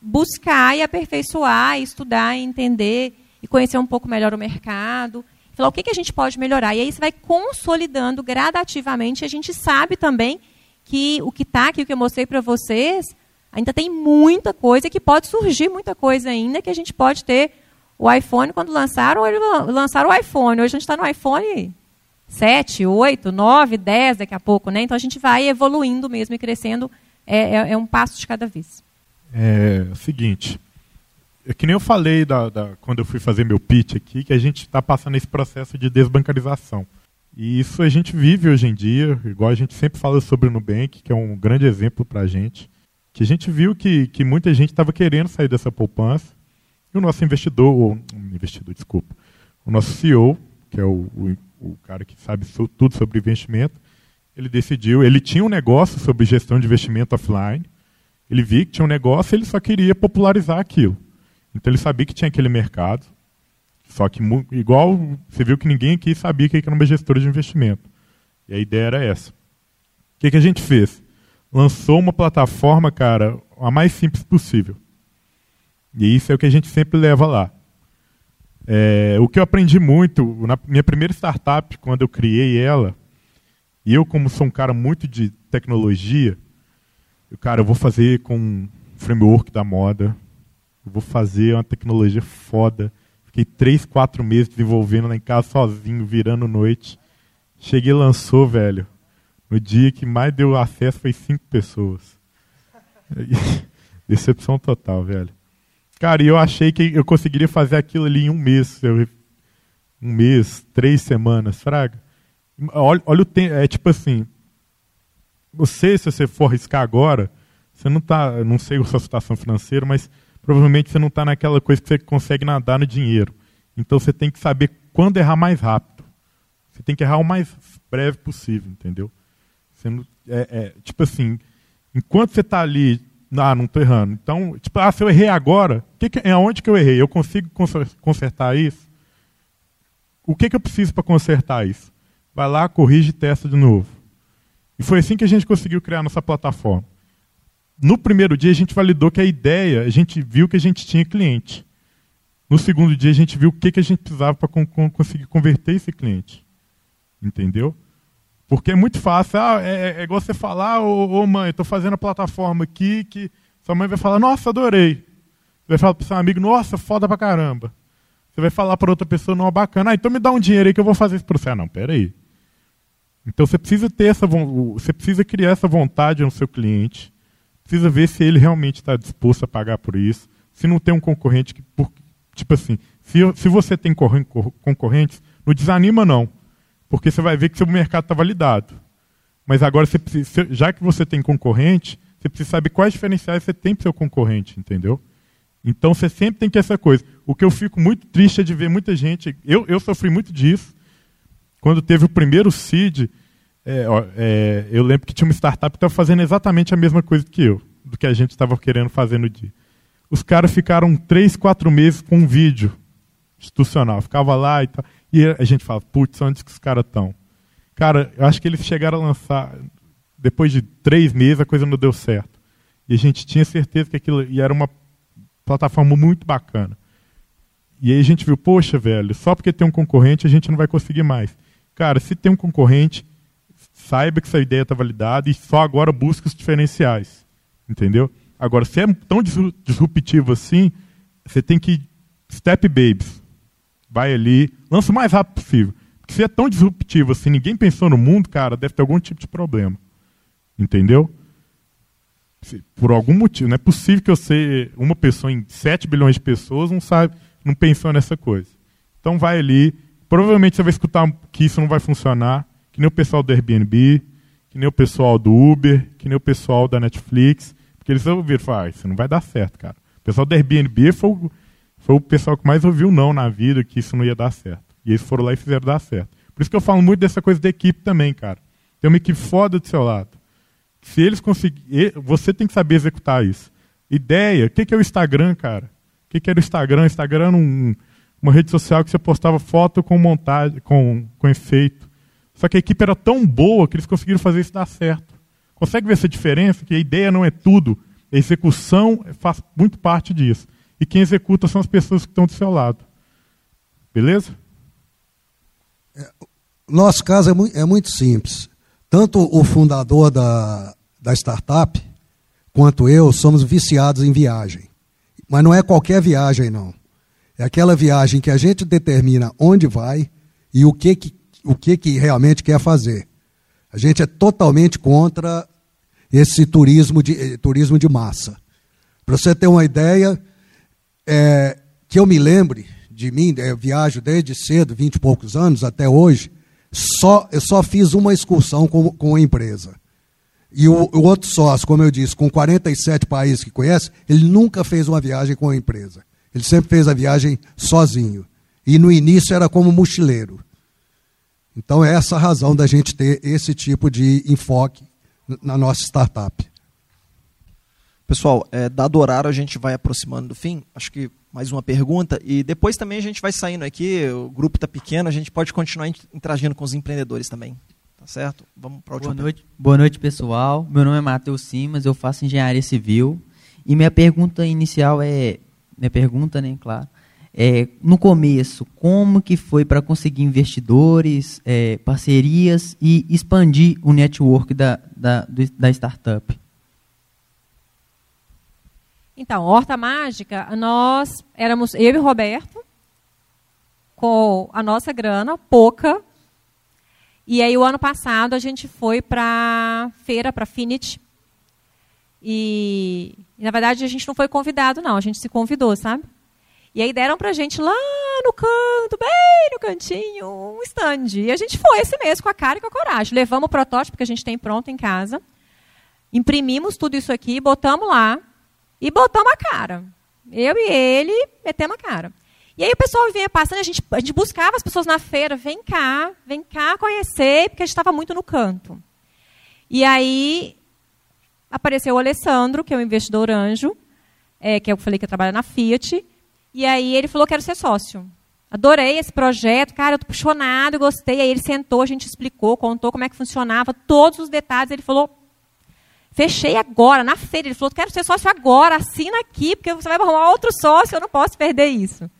buscar e aperfeiçoar, e estudar, e entender e conhecer um pouco melhor o mercado. Falar o que, que a gente pode melhorar. E aí você vai consolidando gradativamente. A gente sabe também que o que está aqui, o que eu mostrei para vocês, ainda tem muita coisa, que pode surgir muita coisa ainda, que a gente pode ter o iPhone, quando lançaram, eles lançaram o iPhone. Hoje a gente está no iPhone 7, 8, 9, 10 daqui a pouco. Né? Então a gente vai evoluindo mesmo e crescendo é, é, é um passo de cada vez. É o seguinte, é que nem eu falei da, da, quando eu fui fazer meu pitch aqui, que a gente está passando esse processo de desbancarização. E isso a gente vive hoje em dia, igual a gente sempre fala sobre o Nubank, que é um grande exemplo para a gente, que a gente viu que, que muita gente estava querendo sair dessa poupança, e o nosso investidor, ou investidor, desculpa, o nosso CEO, que é o, o, o cara que sabe tudo sobre investimento, ele decidiu, ele tinha um negócio sobre gestão de investimento offline, ele viu que tinha um negócio ele só queria popularizar aquilo. Então ele sabia que tinha aquele mercado, só que igual você viu que ninguém aqui sabia que era uma gestora de investimento. E a ideia era essa. O que, que a gente fez? Lançou uma plataforma, cara, a mais simples possível. E isso é o que a gente sempre leva lá. É, o que eu aprendi muito, na minha primeira startup, quando eu criei ela, e eu, como sou um cara muito de tecnologia, eu, cara, eu vou fazer com um framework da moda, eu vou fazer uma tecnologia foda. Fiquei três, quatro meses desenvolvendo lá em casa sozinho, virando noite. Cheguei e lançou, velho. No dia que mais deu acesso foi cinco pessoas. Decepção total, velho. Cara, eu achei que eu conseguiria fazer aquilo ali em um mês. Um mês, três semanas, fraga. Olha, olha o tempo. É tipo assim. Você, se você for arriscar agora, você não está. Não sei a sua situação financeira, mas provavelmente você não está naquela coisa que você consegue nadar no dinheiro. Então você tem que saber quando errar mais rápido. Você tem que errar o mais breve possível, entendeu? Não, é, é, tipo assim, enquanto você está ali ah, não estou errando. Então, tipo, ah, se eu errei agora, que que, é onde que eu errei? Eu consigo consertar isso? O que, que eu preciso para consertar isso? Vai lá, corrige e testa de novo. E foi assim que a gente conseguiu criar nossa plataforma. No primeiro dia, a gente validou que a ideia, a gente viu que a gente tinha cliente. No segundo dia, a gente viu o que, que a gente precisava para conseguir converter esse cliente. Entendeu? Porque é muito fácil. Ah, é, é, é igual você falar, ô, ô mãe, estou fazendo a plataforma aqui que sua mãe vai falar, nossa, adorei. Você vai falar para seu amigo, nossa, foda pra caramba. Você vai falar para outra pessoa, não, bacana. Ah, então me dá um dinheiro aí que eu vou fazer isso para você. Ah, não, peraí. Então você precisa ter essa você precisa criar essa vontade no seu cliente. Precisa ver se ele realmente está disposto a pagar por isso. Se não tem um concorrente que, por, tipo assim, se, se você tem concorrentes, não desanima não porque você vai ver que seu mercado está validado. Mas agora, você precisa, já que você tem concorrente, você precisa saber quais diferenciais você tem para seu concorrente, entendeu? Então você sempre tem que essa coisa. O que eu fico muito triste é de ver muita gente. Eu, eu sofri muito disso. Quando teve o primeiro CID, é, é, eu lembro que tinha uma startup que estava fazendo exatamente a mesma coisa que eu, do que a gente estava querendo fazer no dia. Os caras ficaram três, quatro meses com um vídeo institucional. Ficava lá e tal. E a gente fala, putz, onde que os caras estão? Cara, eu acho que eles chegaram a lançar, depois de três meses, a coisa não deu certo. E a gente tinha certeza que aquilo e era uma plataforma muito bacana. E aí a gente viu, poxa, velho, só porque tem um concorrente a gente não vai conseguir mais. Cara, se tem um concorrente, saiba que essa ideia está validada e só agora busca os diferenciais. Entendeu? Agora, se é tão disruptivo assim, você tem que step babies vai ali, lança o mais rápido possível. Porque se é tão disruptivo assim, ninguém pensou no mundo, cara, deve ter algum tipo de problema. Entendeu? Por algum motivo. Não é possível que seja uma pessoa em 7 bilhões de pessoas não sabe, não pensou nessa coisa. Então vai ali, provavelmente você vai escutar que isso não vai funcionar, que nem o pessoal do Airbnb, que nem o pessoal do Uber, que nem o pessoal da Netflix, porque eles ouviram e ah, isso não vai dar certo, cara. O pessoal do Airbnb foi o foi o pessoal que mais ouviu não na vida, que isso não ia dar certo. E eles foram lá e fizeram dar certo. Por isso que eu falo muito dessa coisa da equipe também, cara. Tem uma equipe foda do seu lado. Se eles conseguirem. Você tem que saber executar isso. Ideia, o que, é o Instagram, cara? O que, que era o Instagram? Instagram era um, uma rede social que você postava foto com montagem, com, com efeito. Só que a equipe era tão boa que eles conseguiram fazer isso dar certo. Consegue ver essa diferença? Que a ideia não é tudo. A execução faz muito parte disso e quem executa são as pessoas que estão do seu lado. Beleza? É, nosso caso é muito, é muito simples. Tanto o fundador da, da startup quanto eu somos viciados em viagem. Mas não é qualquer viagem, não. É aquela viagem que a gente determina onde vai e o que, que, o que, que realmente quer fazer. A gente é totalmente contra esse turismo de, turismo de massa. Para você ter uma ideia, é, que eu me lembre de mim, eu viajo desde cedo, vinte e poucos anos até hoje, só, eu só fiz uma excursão com, com a empresa. E o, o, outro sócio, como eu disse, com 47 países que conhece, ele nunca fez uma viagem com a empresa. Ele sempre fez a viagem sozinho. E no início era como mochileiro. Então é essa a razão da gente ter esse tipo de enfoque na nossa startup. Pessoal, é, dado o horário, a gente vai aproximando do fim. Acho que mais uma pergunta. E depois também a gente vai saindo aqui, o grupo está pequeno, a gente pode continuar interagindo com os empreendedores também. Tá certo? Vamos para a última Boa noite, boa noite, pessoal. Meu nome é Matheus Simas, eu faço engenharia civil. E minha pergunta inicial é. Minha pergunta, né, claro. É, no começo, como que foi para conseguir investidores, é, parcerias e expandir o network da, da, da startup? Então, Horta Mágica, nós éramos eu e Roberto, com a nossa grana, pouca. E aí, o ano passado, a gente foi para feira, para Finit. E, e, na verdade, a gente não foi convidado, não. A gente se convidou, sabe? E aí deram pra gente lá no canto, bem no cantinho, um stand. E a gente foi esse mês com a cara e com a coragem. Levamos o protótipo que a gente tem pronto em casa. Imprimimos tudo isso aqui, botamos lá e botamos a cara. Eu e ele metemos a cara. E aí o pessoal vinha passando, a gente, a gente buscava as pessoas na feira, vem cá, vem cá conhecer, porque a gente estava muito no canto. E aí apareceu o Alessandro, que é o investidor anjo, é, que é eu falei que trabalha na Fiat, e aí ele falou que quero ser sócio. Adorei esse projeto, cara, eu estou apaixonado, gostei. Aí ele sentou, a gente explicou, contou como é que funcionava, todos os detalhes. Ele falou, fechei agora, na feira. Ele falou, quero ser sócio agora, assina aqui, porque você vai arrumar outro sócio, eu não posso perder isso.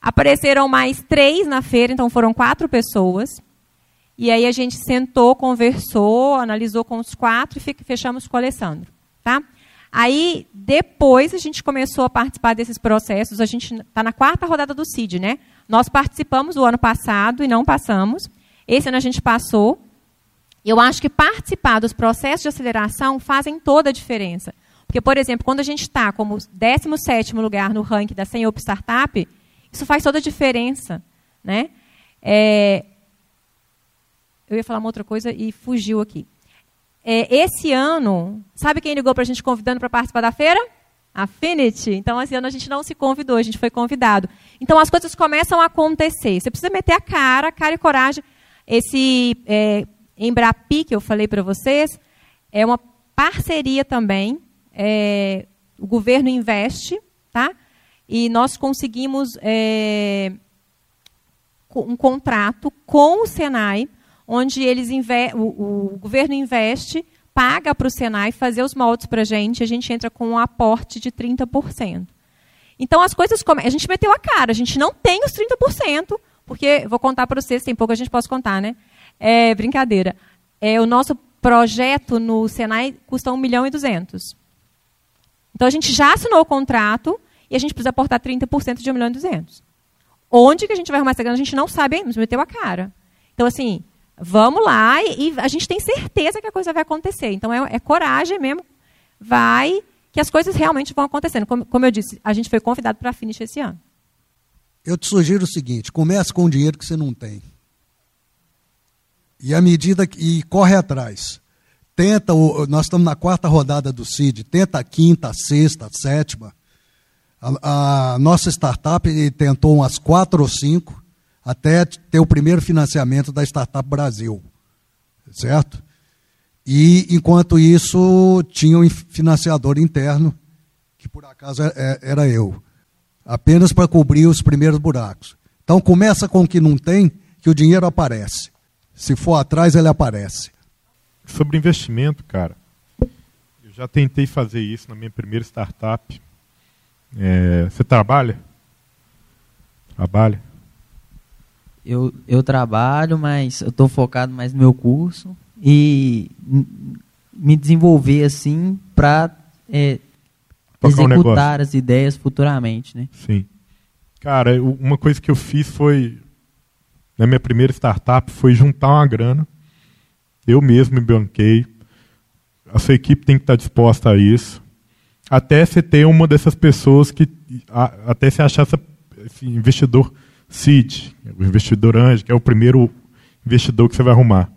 Apareceram mais três na feira, então foram quatro pessoas. E aí a gente sentou, conversou, analisou com os quatro e fechamos com o Alessandro. Tá? Aí, depois, a gente começou a participar desses processos. A gente está na quarta rodada do CID, né? Nós participamos do ano passado e não passamos. Esse ano a gente passou. Eu acho que participar dos processos de aceleração fazem toda a diferença. Porque, por exemplo, quando a gente está como 17º lugar no ranking da 100 Up Startup, isso faz toda a diferença. Né? É, eu ia falar uma outra coisa e fugiu aqui. É, esse ano, sabe quem ligou para a gente convidando para participar da feira? Affinity. Então, esse ano a gente não se convidou, a gente foi convidado. Então, as coisas começam a acontecer. Você precisa meter a cara, cara e coragem. Esse é, Embrapi que eu falei para vocês é uma parceria também. É, o governo investe, tá? e nós conseguimos é, um contrato com o Senai, onde eles o, o governo investe, paga para o Senai fazer os moldes para a gente, a gente entra com um aporte de 30%. Então as coisas A gente meteu a cara, a gente não tem os 30%, porque, vou contar para vocês, tem pouco a gente pode contar, né? É brincadeira. É, o nosso projeto no Senai custa 1 milhão e 200. Então a gente já assinou o contrato, e a gente precisa aportar 30% de 1 milhão e 200. Onde que a gente vai arrumar essa grana? A gente não sabe ainda, nos meteu a cara. Então, assim, vamos lá e, e, a gente tem certeza que a coisa vai acontecer. Então, é, é coragem mesmo. Vai, que as coisas realmente vão acontecendo. Como, como eu disse, a gente foi convidado para a Finish esse ano. Eu te sugiro o seguinte: comece com o dinheiro que você não tem. E à medida que. E corre atrás. Tenta, nós estamos na quarta rodada do CID, tenta a quinta, a sexta, a sétima a, a nossa startup tentou umas quatro ou cinco até ter o primeiro financiamento da Startup Brasil, certo? E, enquanto isso, tinha um financiador interno, que por acaso é, é, era eu, apenas para cobrir os primeiros buracos. Então, começa com o que não tem, que o dinheiro aparece. Se for atrás, ele aparece. Sobre investimento, cara, eu já tentei fazer isso na minha primeira startup, é, você trabalha? Trabalha? Eu, eu trabalho, mas eu estou focado mais no meu curso e me desenvolver assim para é, executar um as ideias futuramente, né? Sim. Cara, uma coisa que eu fiz foi na minha primeira startup foi juntar uma grana. Eu mesmo me banquei. A sua equipe tem que estar disposta a isso até você ter uma dessas pessoas que. até você achar essa, esse investidor seed, o investidor anjo, que é o primeiro investidor que você vai arrumar.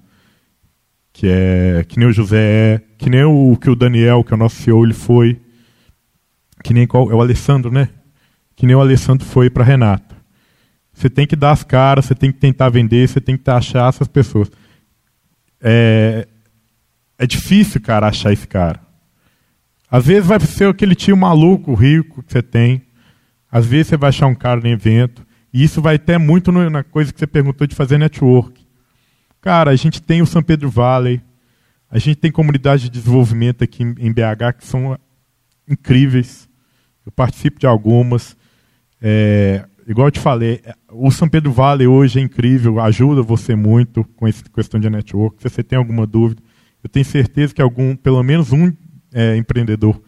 Que é que nem o José é, que nem o que o Daniel, que é o nosso CEO, ele foi. Que nem qual, é o Alessandro, né? Que nem o Alessandro foi para Renata. Você tem que dar as caras, você tem que tentar vender, você tem que achar essas pessoas. É, é difícil, cara, achar esse cara. Às vezes vai ser aquele tio maluco, rico que você tem. Às vezes você vai achar um cara no evento. E isso vai até muito no, na coisa que você perguntou de fazer network. Cara, a gente tem o São Pedro Valley. A gente tem comunidades de desenvolvimento aqui em BH que são incríveis. Eu participo de algumas. É, igual eu te falei, o São Pedro Valley hoje é incrível, ajuda você muito com essa questão de network. Se você tem alguma dúvida, eu tenho certeza que algum, pelo menos um é, empreendedor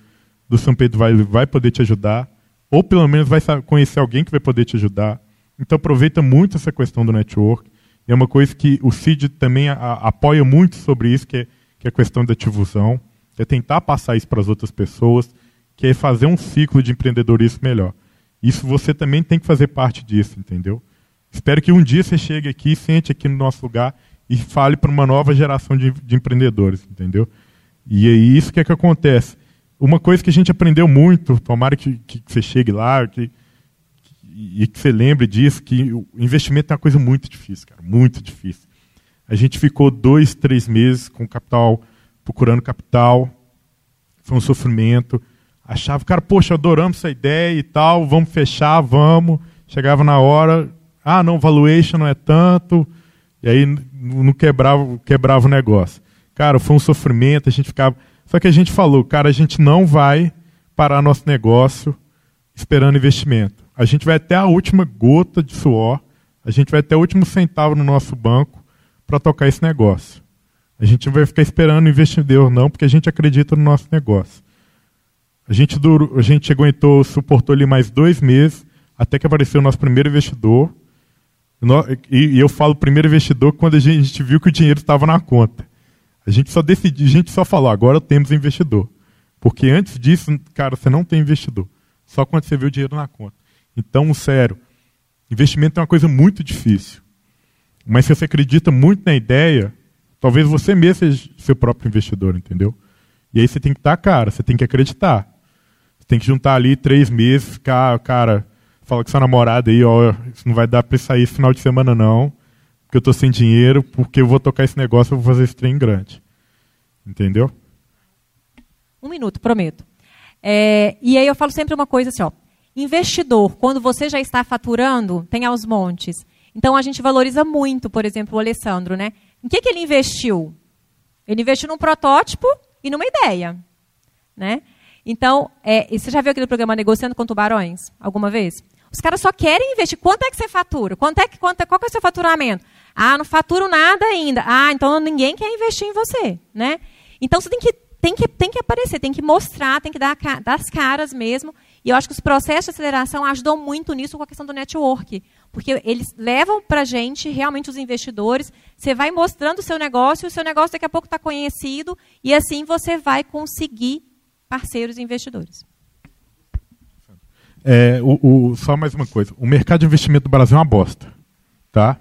do São Pedro vai, vai poder te ajudar, ou pelo menos vai conhecer alguém que vai poder te ajudar. Então aproveita muito essa questão do network. É uma coisa que o CID também a, a, apoia muito sobre isso, que é, que é a questão da difusão. é tentar passar isso para as outras pessoas, que é fazer um ciclo de empreendedorismo melhor. Isso você também tem que fazer parte disso, entendeu? Espero que um dia você chegue aqui, sente aqui no nosso lugar e fale para uma nova geração de, de, empreendedores, entendeu? E é isso que é que acontece. Uma coisa que a gente aprendeu muito, tomara que, que você chegue lá, que, e que você lembre disso, que o investimento é uma coisa muito difícil, cara, muito difícil. A gente ficou dois, três meses com capital, procurando capital, foi um sofrimento. Achava, cara, poxa, adoramos essa ideia e tal, vamos fechar, vamos. Chegava na hora, ah, não, valuation não é tanto, e aí não quebrava, quebrava o negócio. Cara, foi um sofrimento, a gente ficava. Só que a gente falou, cara, a gente não vai parar nosso negócio esperando investimento. A gente vai até a última gota de suor, a gente vai até o último centavo no nosso banco para tocar esse negócio. A gente não vai ficar esperando investidor, não, porque a gente acredita no nosso negócio. A gente, durou, a gente aguentou, suportou ali mais dois meses, até que apareceu o nosso primeiro investidor. E eu falo primeiro investidor quando a gente viu que o dinheiro estava na conta. A gente só decidiu, a gente só falou, agora temos investidor. Porque antes disso, cara, você não tem investidor. Só quando você vê o dinheiro na conta. Então, sério, investimento é uma coisa muito difícil. Mas se você acredita muito na ideia, talvez você mesmo seja seu próprio investidor, entendeu? E aí você tem que estar, cara, você tem que acreditar. Você tem que juntar ali três meses, ficar, cara, fala com sua namorada aí, ó, isso não vai dar para sair esse final de semana não, porque eu tô sem dinheiro, porque eu vou tocar esse negócio, eu vou fazer esse trem grande. Entendeu? Um minuto, prometo. É, e aí eu falo sempre uma coisa assim, ó. Investidor, quando você já está faturando, tem aos montes. Então a gente valoriza muito, por exemplo, o Alessandro, né? Em que, que ele investiu? Ele investiu num protótipo e numa ideia, né? Então, é, você já viu aquele programa Negociando com Tubarões? Alguma vez? Os caras só querem investir. Quanto é que você fatura? Quanto é que, quanto, qual que é o seu faturamento? Ah, não faturo nada ainda. Ah, então ninguém quer investir em você, né? Então você tem que, tem que, tem que aparecer, tem que mostrar, tem que dar, dar as caras mesmo. E eu acho que os processos de aceleração ajudam muito nisso com a questão do network. Porque eles levam para a gente, realmente, os investidores. Você vai mostrando o seu negócio, o seu negócio daqui a pouco está conhecido, e assim você vai conseguir parceiros e investidores. É, o, o, só mais uma coisa. O mercado de investimento do Brasil é uma bosta. Tá?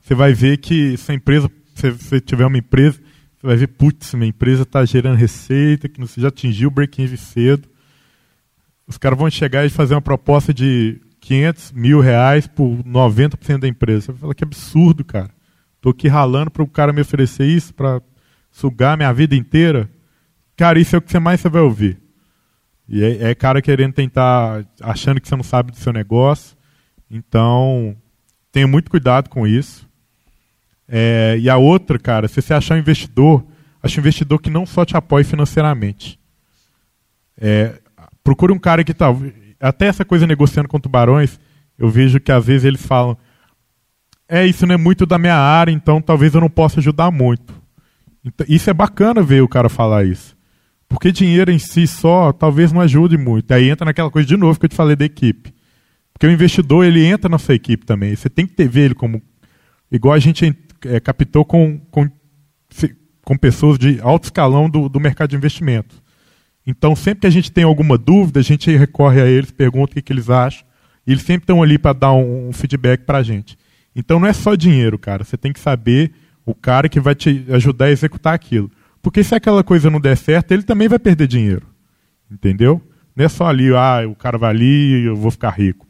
Você vai ver que se a empresa, se você tiver uma empresa, você vai ver, putz, minha empresa está gerando receita, que você já atingiu o break-even cedo. Os caras vão chegar e fazer uma proposta de 500 mil reais por 90% da empresa. Você fala que absurdo, cara. Estou aqui ralando para o cara me oferecer isso, para sugar minha vida inteira. Cara, isso é o que você mais você vai ouvir. E é, é cara querendo tentar, achando que você não sabe do seu negócio. Então, tenha muito cuidado com isso. É, e a outra, cara, se você achar um investidor, acha um investidor que não só te apoie financeiramente. É, procure um cara que está até essa coisa negociando com tubarões, eu vejo que às vezes eles falam: é, isso não é muito da minha área, então talvez eu não possa ajudar muito. Então, isso é bacana ver o cara falar isso. Porque dinheiro em si só talvez não ajude muito. Aí entra naquela coisa de novo que eu te falei da equipe. Porque o investidor ele entra na sua equipe também. Você tem que ter, ver ele como. Igual a gente é, captou com, com, com pessoas de alto escalão do, do mercado de investimento. Então, sempre que a gente tem alguma dúvida, a gente recorre a eles, pergunta o que, que eles acham. E eles sempre estão ali para dar um, feedback para a gente. Então, não é só dinheiro, cara. Você tem que saber o cara que vai te ajudar a executar aquilo. Porque se aquela coisa não der certo, ele também vai perder dinheiro. Entendeu? Não é só ali, ah, o cara vai ali e eu vou ficar rico.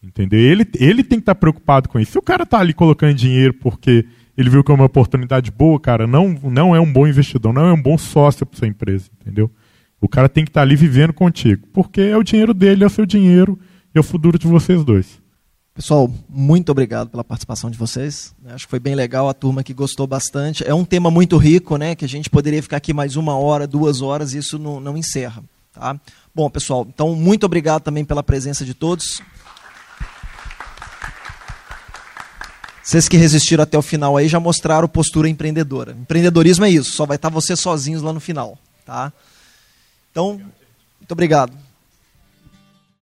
Entendeu? Ele, ele tem que estar tá preocupado com isso. Se o cara está ali colocando dinheiro porque ele viu que é uma oportunidade boa, cara, não, não é um bom investidor, não é um bom sócio para sua empresa. Entendeu? O cara tem que estar tá ali vivendo contigo, porque é o dinheiro dele, é o seu dinheiro e é o futuro de vocês dois. Pessoal, muito obrigado pela participação de vocês. Acho que foi bem legal, a turma que gostou bastante. É um tema muito rico, né? Que a gente poderia ficar aqui mais uma hora, duas horas, e isso não, não encerra. Tá? Bom, pessoal, então muito obrigado também pela presença de todos. Vocês que resistiram até o final aí já mostraram postura empreendedora. Empreendedorismo é isso, só vai estar você sozinhos lá no final. Tá? Então, muito obrigado.